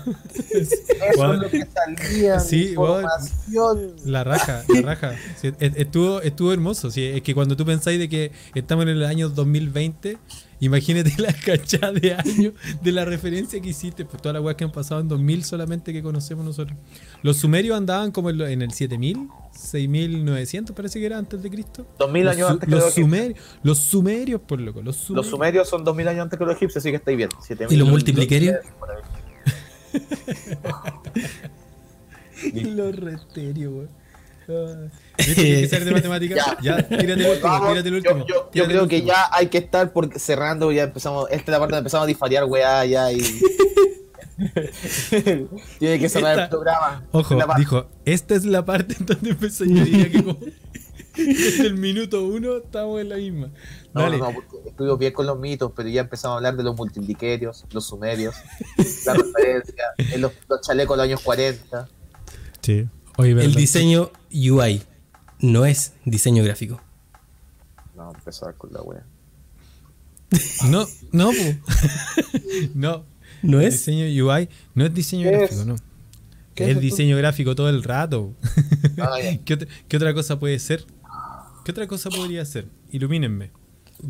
[SPEAKER 3] Eso es lo que salía.
[SPEAKER 2] Sí,
[SPEAKER 3] información.
[SPEAKER 2] La raja, la raja. Sí, e- estuvo, estuvo hermoso. Sí, es que cuando tú pensáis de que estamos en el año 2020, imagínate la cachada de años de la referencia que hiciste, pues todas las weas que han pasado en 2000 solamente que conocemos nosotros. Los sumerios andaban como en, el 7000, 6900 parece que era antes de Cristo.
[SPEAKER 3] 2000
[SPEAKER 2] Los,
[SPEAKER 3] años antes que
[SPEAKER 2] los
[SPEAKER 3] los
[SPEAKER 2] sumerios, los sumerios, por loco, los
[SPEAKER 3] Los
[SPEAKER 2] sumerios.
[SPEAKER 3] sumerios son 2000 años antes que los egipcios, así que estáis bien. 7000.
[SPEAKER 1] ¿Y los multipliquerios?
[SPEAKER 2] Y los resterios, weón. Ah. ¿Viste que que saber de matemáticas?
[SPEAKER 3] Ya.
[SPEAKER 2] ya, tírate el último, tírate el
[SPEAKER 3] yo,
[SPEAKER 2] último.
[SPEAKER 3] yo- yo
[SPEAKER 2] tírate el
[SPEAKER 3] creo que
[SPEAKER 2] último.
[SPEAKER 3] ya hay que estar por cerrando, ya empezamos, esta es la parte donde empezamos a disfariar, weá, ya y. Tiene que cerrar
[SPEAKER 2] Esta-
[SPEAKER 3] el programa.
[SPEAKER 2] Ojo, dijo, esta es la parte en donde empezó. Yo diría que como desde el minuto uno estamos en la misma.
[SPEAKER 3] No,
[SPEAKER 2] Dale.
[SPEAKER 3] no, no, porque estuvimos bien con los mitos, pero ya empezamos a hablar de los multipliquerios, los sumerios, la referencia, en los, los chalecos de los años 40.
[SPEAKER 2] Sí. Oye,
[SPEAKER 1] El diseño UI no es diseño gráfico.
[SPEAKER 3] No, empezar con la wea.
[SPEAKER 2] No, no, no.
[SPEAKER 1] ¿No es?
[SPEAKER 2] Diseño UI no es diseño
[SPEAKER 3] ¿Qué
[SPEAKER 2] gráfico,
[SPEAKER 3] es?
[SPEAKER 2] no.
[SPEAKER 3] ¿Qué
[SPEAKER 2] es diseño gráfico todo el rato.
[SPEAKER 3] Ah.
[SPEAKER 2] ¿Qué, otra, qué otra cosa puede ser? ¿Qué otra cosa podría ser? Ilumínenme.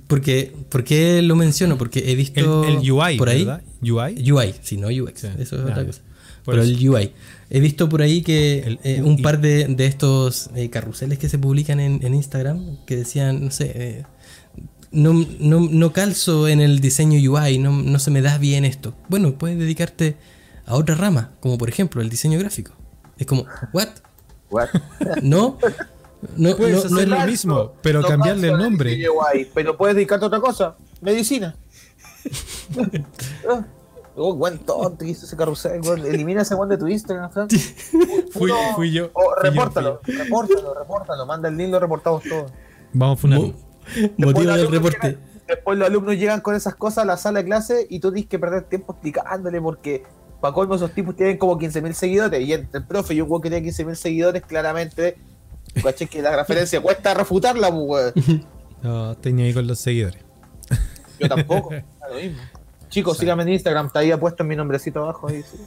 [SPEAKER 1] Porque, ¿Por qué lo menciono? Porque he
[SPEAKER 2] El,
[SPEAKER 1] visto
[SPEAKER 2] el UI,
[SPEAKER 1] por ahí.
[SPEAKER 2] ¿verdad? UI.
[SPEAKER 1] UI, sí, no UX.
[SPEAKER 2] Sí.
[SPEAKER 1] Eso es
[SPEAKER 2] Ah,
[SPEAKER 1] otra cosa.
[SPEAKER 2] Por
[SPEAKER 1] Pero
[SPEAKER 2] eso.
[SPEAKER 1] el UI. He visto por ahí que
[SPEAKER 2] El
[SPEAKER 1] eh, un par de, de estos eh, carruseles que se publican en, en Instagram que decían, no sé, eh, no, no, no calzo en el diseño UI, no, no se me da bien esto. Bueno, puedes dedicarte a otra rama, como por ejemplo el diseño gráfico. Es como, ¿what?
[SPEAKER 3] What?
[SPEAKER 1] No, no,
[SPEAKER 2] Puedes
[SPEAKER 1] no,
[SPEAKER 2] hacer
[SPEAKER 1] no es
[SPEAKER 2] lo mismo, pero
[SPEAKER 3] No
[SPEAKER 2] cambiarle el nombre.
[SPEAKER 3] pero puedes dedicarte a otra cosa, medicina. Oh, buen tonto que hizo ese carrusel, weón. Elimina ese weón de tu Instagram, Fran.
[SPEAKER 2] Fui, fui yo.
[SPEAKER 3] O
[SPEAKER 2] fui yo,
[SPEAKER 3] repórtalo,
[SPEAKER 2] yo.
[SPEAKER 3] repórtalo, repórtalo. Manda el link, lo reportamos todos.
[SPEAKER 2] Vamos a funar.
[SPEAKER 1] Mo- motivo del reporte.
[SPEAKER 3] llegan- después los alumnos llegan con esas cosas a la sala de clase y tú tienes que perder tiempo explicándole porque para colmo esos tipos tienen como 15.000 seguidores y entre el profe y un weón que tiene 15.000 seguidores claramente caché que la referencia cuesta refutarla pues, weón.
[SPEAKER 2] No, estoy ni ahí con los seguidores.
[SPEAKER 3] yo tampoco lo mismo. Chicos síganme en Instagram está ahí puesto en mi nombrecito abajo ahí, sí.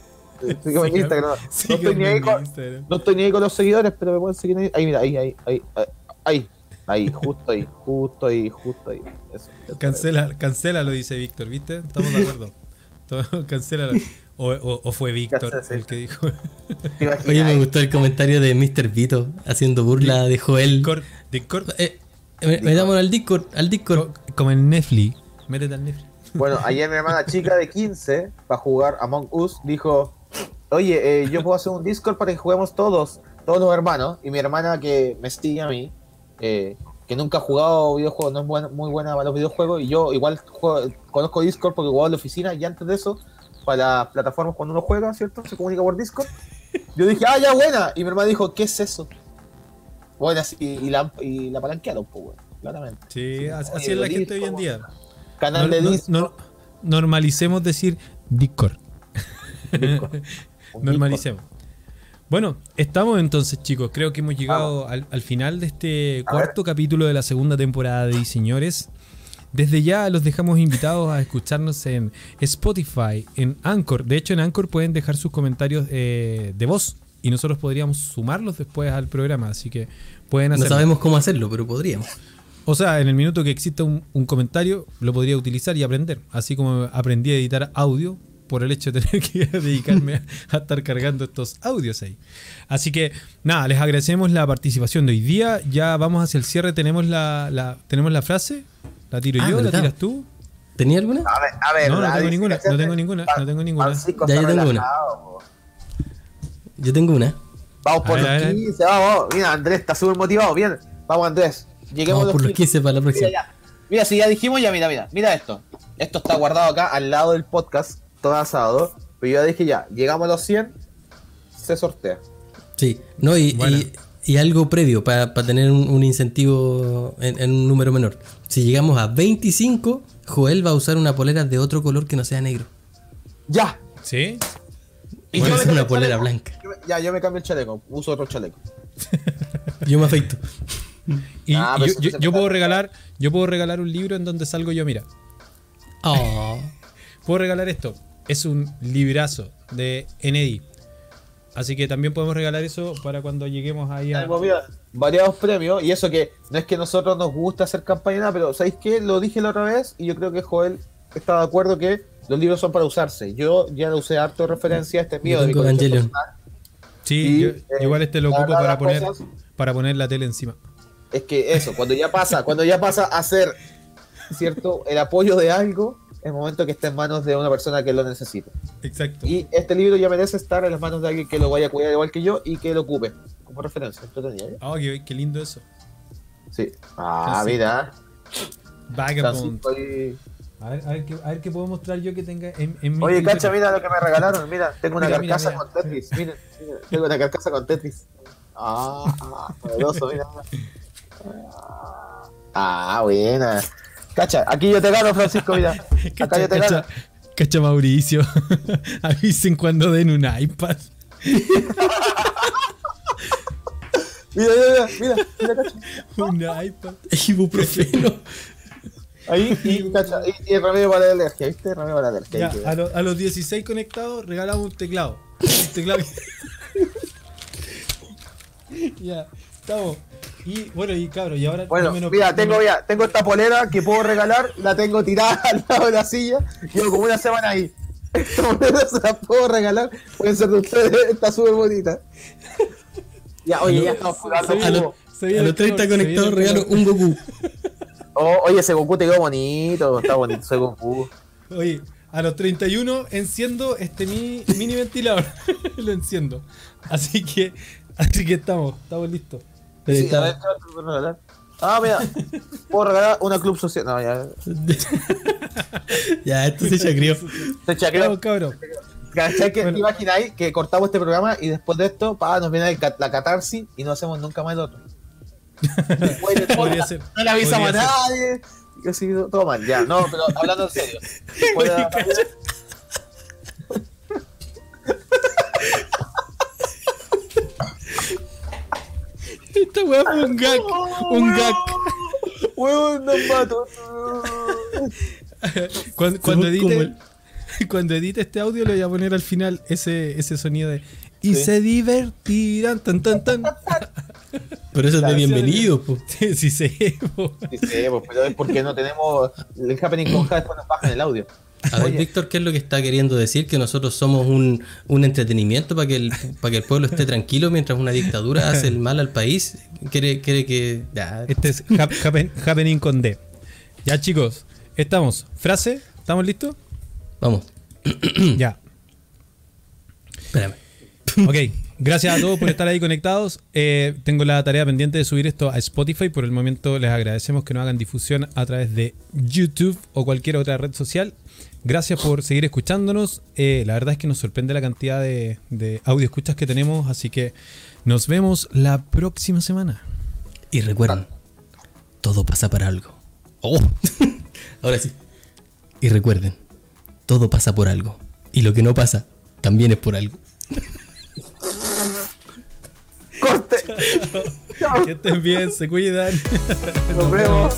[SPEAKER 3] síganme en Instagram no, no estoy ni ahí con,
[SPEAKER 2] Instagram.
[SPEAKER 3] no estoy ni ahí con los seguidores pero me pueden seguir ahí ahí mira ahí ahí ahí ahí, ahí, ahí justo ahí justo ahí justo ahí eso, eso.
[SPEAKER 2] Cancela, cancela lo dice Víctor, ¿viste? Estamos de acuerdo. Cancélalo. O, o, o fue Víctor
[SPEAKER 3] Cancela,
[SPEAKER 2] el que dijo.
[SPEAKER 1] Oye, me gustó el comentario de Mr. Vito haciendo burla de Joel.
[SPEAKER 2] Discord, Discord,
[SPEAKER 1] Eh, me, me damos al Discord, al Discord.
[SPEAKER 2] co- como en Netflix. Métete al Netflix.
[SPEAKER 3] Bueno, ayer mi hermana chica de 15, para jugar Among Us, dijo, oye, eh, yo puedo hacer un Discord para que juguemos todos, todos los hermanos. Y mi hermana que me sigue a mí, eh, que nunca ha jugado videojuegos, no es buena- muy buena para los videojuegos, y yo igual juego- conozco Discord porque jugaba en la oficina y antes de eso, para las plataformas cuando uno juega, ¿cierto? Se comunica por Discord. Yo dije, ah, ya buena. Y mi hermana dijo, ¿qué es eso? Bueno, así- y, y la, y la palanquearon, pues, weón, claramente.
[SPEAKER 2] Sí, así es la gente hoy en día.
[SPEAKER 3] Canal de Discord.
[SPEAKER 2] nor- normalicemos decir Discord. Normalicemos. Bueno, estamos entonces, chicos. Creo que hemos llegado al, al final de este cuarto capítulo de la segunda temporada de Señores. Desde ya los dejamos invitados a escucharnos en Spotify, en Anchor. De hecho, en Anchor pueden dejar sus comentarios eh, de voz y nosotros podríamos sumarlos después al programa. Así que pueden
[SPEAKER 1] No
[SPEAKER 2] hacerlo.
[SPEAKER 1] sabemos cómo hacerlo, pero podríamos.
[SPEAKER 2] O sea, en el minuto que exista un, un comentario, lo podría utilizar y aprender. Así como aprendí a editar audio por el hecho de tener que dedicarme a, a estar cargando estos audios ahí. Así que, nada, les agradecemos la participación de hoy día. Ya vamos hacia el cierre. Tenemos la, la- tenemos la frase. ¿La tiro
[SPEAKER 1] Ah,
[SPEAKER 2] yo? ¿La
[SPEAKER 1] ¿verdad?
[SPEAKER 2] tiras tú?
[SPEAKER 1] ¿Tenía alguna?
[SPEAKER 3] A ver, a ver.
[SPEAKER 2] No, no
[SPEAKER 3] la
[SPEAKER 2] tengo ninguna, no tengo ninguna, no tengo ninguna.
[SPEAKER 1] Ya, yo tengo una. Yo tengo una.
[SPEAKER 3] Vamos por
[SPEAKER 2] ver,
[SPEAKER 3] los
[SPEAKER 2] a ver.
[SPEAKER 3] 15, vamos. Mira, Andrés está súper motivado. Bien. Vamos, Andrés. Lleguemos
[SPEAKER 1] Vamos
[SPEAKER 3] a
[SPEAKER 1] por los
[SPEAKER 3] 15.
[SPEAKER 1] 15 para la
[SPEAKER 3] Mira,
[SPEAKER 1] próxima.
[SPEAKER 3] ya. Mira, si ya dijimos, ya, mira, mira. Mira esto. Esto está guardado acá al lado del podcast, todo asado. Pero yo ya dije ya, llegamos a los 100, se sortea.
[SPEAKER 1] Sí, no, y, y, y algo previo para tener un, un incentivo en, en un número menor. Si llegamos a 25, Joel va a usar una polera de otro color que no sea negro.
[SPEAKER 3] Ya.
[SPEAKER 2] ¿Sí?
[SPEAKER 3] Y yo cambio
[SPEAKER 1] una polera
[SPEAKER 3] chaleco.
[SPEAKER 1] blanca.
[SPEAKER 3] Ya, yo me cambio el chaleco. Uso otro chaleco.
[SPEAKER 1] Yo me afeito.
[SPEAKER 2] Y,
[SPEAKER 3] Ah,
[SPEAKER 2] y yo, puedo regalar, yo puedo regalar un libro en donde salgo yo, mira.
[SPEAKER 1] Oh.
[SPEAKER 2] Puedo regalar esto. Es un librazo de Enedi. Así que también podemos regalar eso para cuando lleguemos ahí a.
[SPEAKER 3] Mira, variados premios. Y eso que no es que a nosotros nos gusta hacer campaña, nada, pero ¿sabéis qué? Lo dije la otra vez y yo creo que Joel está de acuerdo que los libros son para usarse. Yo ya lo usé harto de referencia, este es mío, de mi personal.
[SPEAKER 2] Sí,
[SPEAKER 3] Y,
[SPEAKER 2] yo,
[SPEAKER 3] eh,
[SPEAKER 2] igual este lo ocupo para poner,
[SPEAKER 3] cosas-
[SPEAKER 2] para poner la tele encima.
[SPEAKER 3] Es que eso, cuando ya pasa, cuando ya pasa a ser, ¿cierto? El apoyo de algo, es momento que esté en manos de una persona que lo necesite.
[SPEAKER 2] Exacto.
[SPEAKER 3] Y este libro ya merece estar en las manos de alguien que lo vaya a cuidar igual que yo y que lo ocupe como referencia. ¿Entretenido, eh?
[SPEAKER 2] Oh, qué, qué lindo eso.
[SPEAKER 3] Sí. Ah,
[SPEAKER 2] Francisco.
[SPEAKER 3] mira.
[SPEAKER 2] Vagabond.
[SPEAKER 3] Y-
[SPEAKER 2] A ver, a ver, qué, a ver qué puedo mostrar yo que tenga en, en mi
[SPEAKER 3] Oye,
[SPEAKER 2] Twitter.
[SPEAKER 3] cacha, mira lo que me regalaron. Mira, tengo una
[SPEAKER 2] Mira,
[SPEAKER 3] carcasa
[SPEAKER 2] mira.
[SPEAKER 3] con Tetris. Miren, tengo una carcasa con Tetris. Ah, ah, poderoso, mira. Ah, buena. Cacha, aquí yo te gano, Francisco, mira. Acá
[SPEAKER 2] Cacha,
[SPEAKER 3] yo te gano.
[SPEAKER 2] cacha, cacha Mauricio. Avisen cuando den un iPad.
[SPEAKER 3] Mira, mira, mira, mira, cacha.
[SPEAKER 2] Un iPad.
[SPEAKER 1] Ibuprofeno.
[SPEAKER 3] Ahí, y, cacha, y, y el remedio para la alergia, ¿viste? El remedio para la alergia.
[SPEAKER 2] Ya, lo- a los 16 conectados regalamos un teclado. Un teclado. ya, estamos. Y bueno, y cabros, y ahora.
[SPEAKER 3] Bueno, mira, tengo, mira, tengo esta polera que puedo regalar, la tengo tirada al lado de la silla, llevo como una semana ahí. Esta polera se la puedo regalar, pueden ser de ustedes, está súper bonita. Ya, oye, ya estamos jugando
[SPEAKER 1] A, los-
[SPEAKER 2] se viene
[SPEAKER 1] a
[SPEAKER 2] el
[SPEAKER 1] los 30
[SPEAKER 2] calor, se viene
[SPEAKER 1] conectados regalo un Goku.
[SPEAKER 3] Oh, oye, ese Goku te quedó bonito, está bonito ese Goku.
[SPEAKER 2] Oye, a los 31 enciendo este mini, mini ventilador. lo enciendo. Así que, así que estamos, estamos listos.
[SPEAKER 3] Sí, a ver, ¿qué puedo regalar? Ah, mira, puedo regalar una club social. No, ya.
[SPEAKER 1] ya, esto se chacreó.
[SPEAKER 3] Se chacreó.
[SPEAKER 2] Cabros.
[SPEAKER 3] ¿Cachai que
[SPEAKER 2] Bueno.
[SPEAKER 3] imagináis que cortamos este programa y después de esto, pa, nos viene el ca- la catarsis y no hacemos nunca más el otro? Después
[SPEAKER 2] Podría ser.
[SPEAKER 3] No le avisamos a
[SPEAKER 2] Podría ser.
[SPEAKER 3] nadie. Y así, todo mal, ya. No, pero hablando en serio. Después
[SPEAKER 2] Esta weá fue un gag. Un gag.
[SPEAKER 3] Huevón, nos mato.
[SPEAKER 2] Cuando, cuando edite,
[SPEAKER 1] el-
[SPEAKER 2] cuando edite este audio, le voy a poner al final ese, ese sonido de. Y
[SPEAKER 3] Sí.
[SPEAKER 2] se divertirán. Tan, tan, tan.
[SPEAKER 1] Pero eso es de bienvenido, po.
[SPEAKER 2] Sí, sí, sí. po.
[SPEAKER 3] Sí, sí, pues, pero es porque no tenemos el happening con después nos bajan el audio.
[SPEAKER 1] A ver,
[SPEAKER 3] Oye.
[SPEAKER 1] Víctor, ¿qué es lo que está queriendo decir? Que nosotros somos un, un entretenimiento para que, el, para que el pueblo esté tranquilo mientras una dictadura hace el mal al país. ¿Quiere, quiere que.?
[SPEAKER 2] Este es hap- happen- Happening con D. Ya, chicos, estamos. Frase, ¿estamos listos?
[SPEAKER 1] vamos,
[SPEAKER 2] ya.
[SPEAKER 1] espérame.
[SPEAKER 2] Ok, gracias a todos por estar ahí conectados. Eh, tengo la tarea pendiente de subir esto a Spotify. Por el momento les agradecemos que nos hagan difusión a través de YouTube o cualquier otra red social. Gracias por seguir escuchándonos. Eh, la verdad es que nos sorprende la cantidad de, de audio escuchas que tenemos. Así que nos vemos la próxima semana.
[SPEAKER 1] Y recuerden, todo pasa para algo. Oh, ahora sí. Y recuerden, todo pasa por algo. Y lo que no pasa, también es por algo.
[SPEAKER 3] ¡Corte!
[SPEAKER 2] Que estén bien, se cuidan.
[SPEAKER 3] Nos vemos.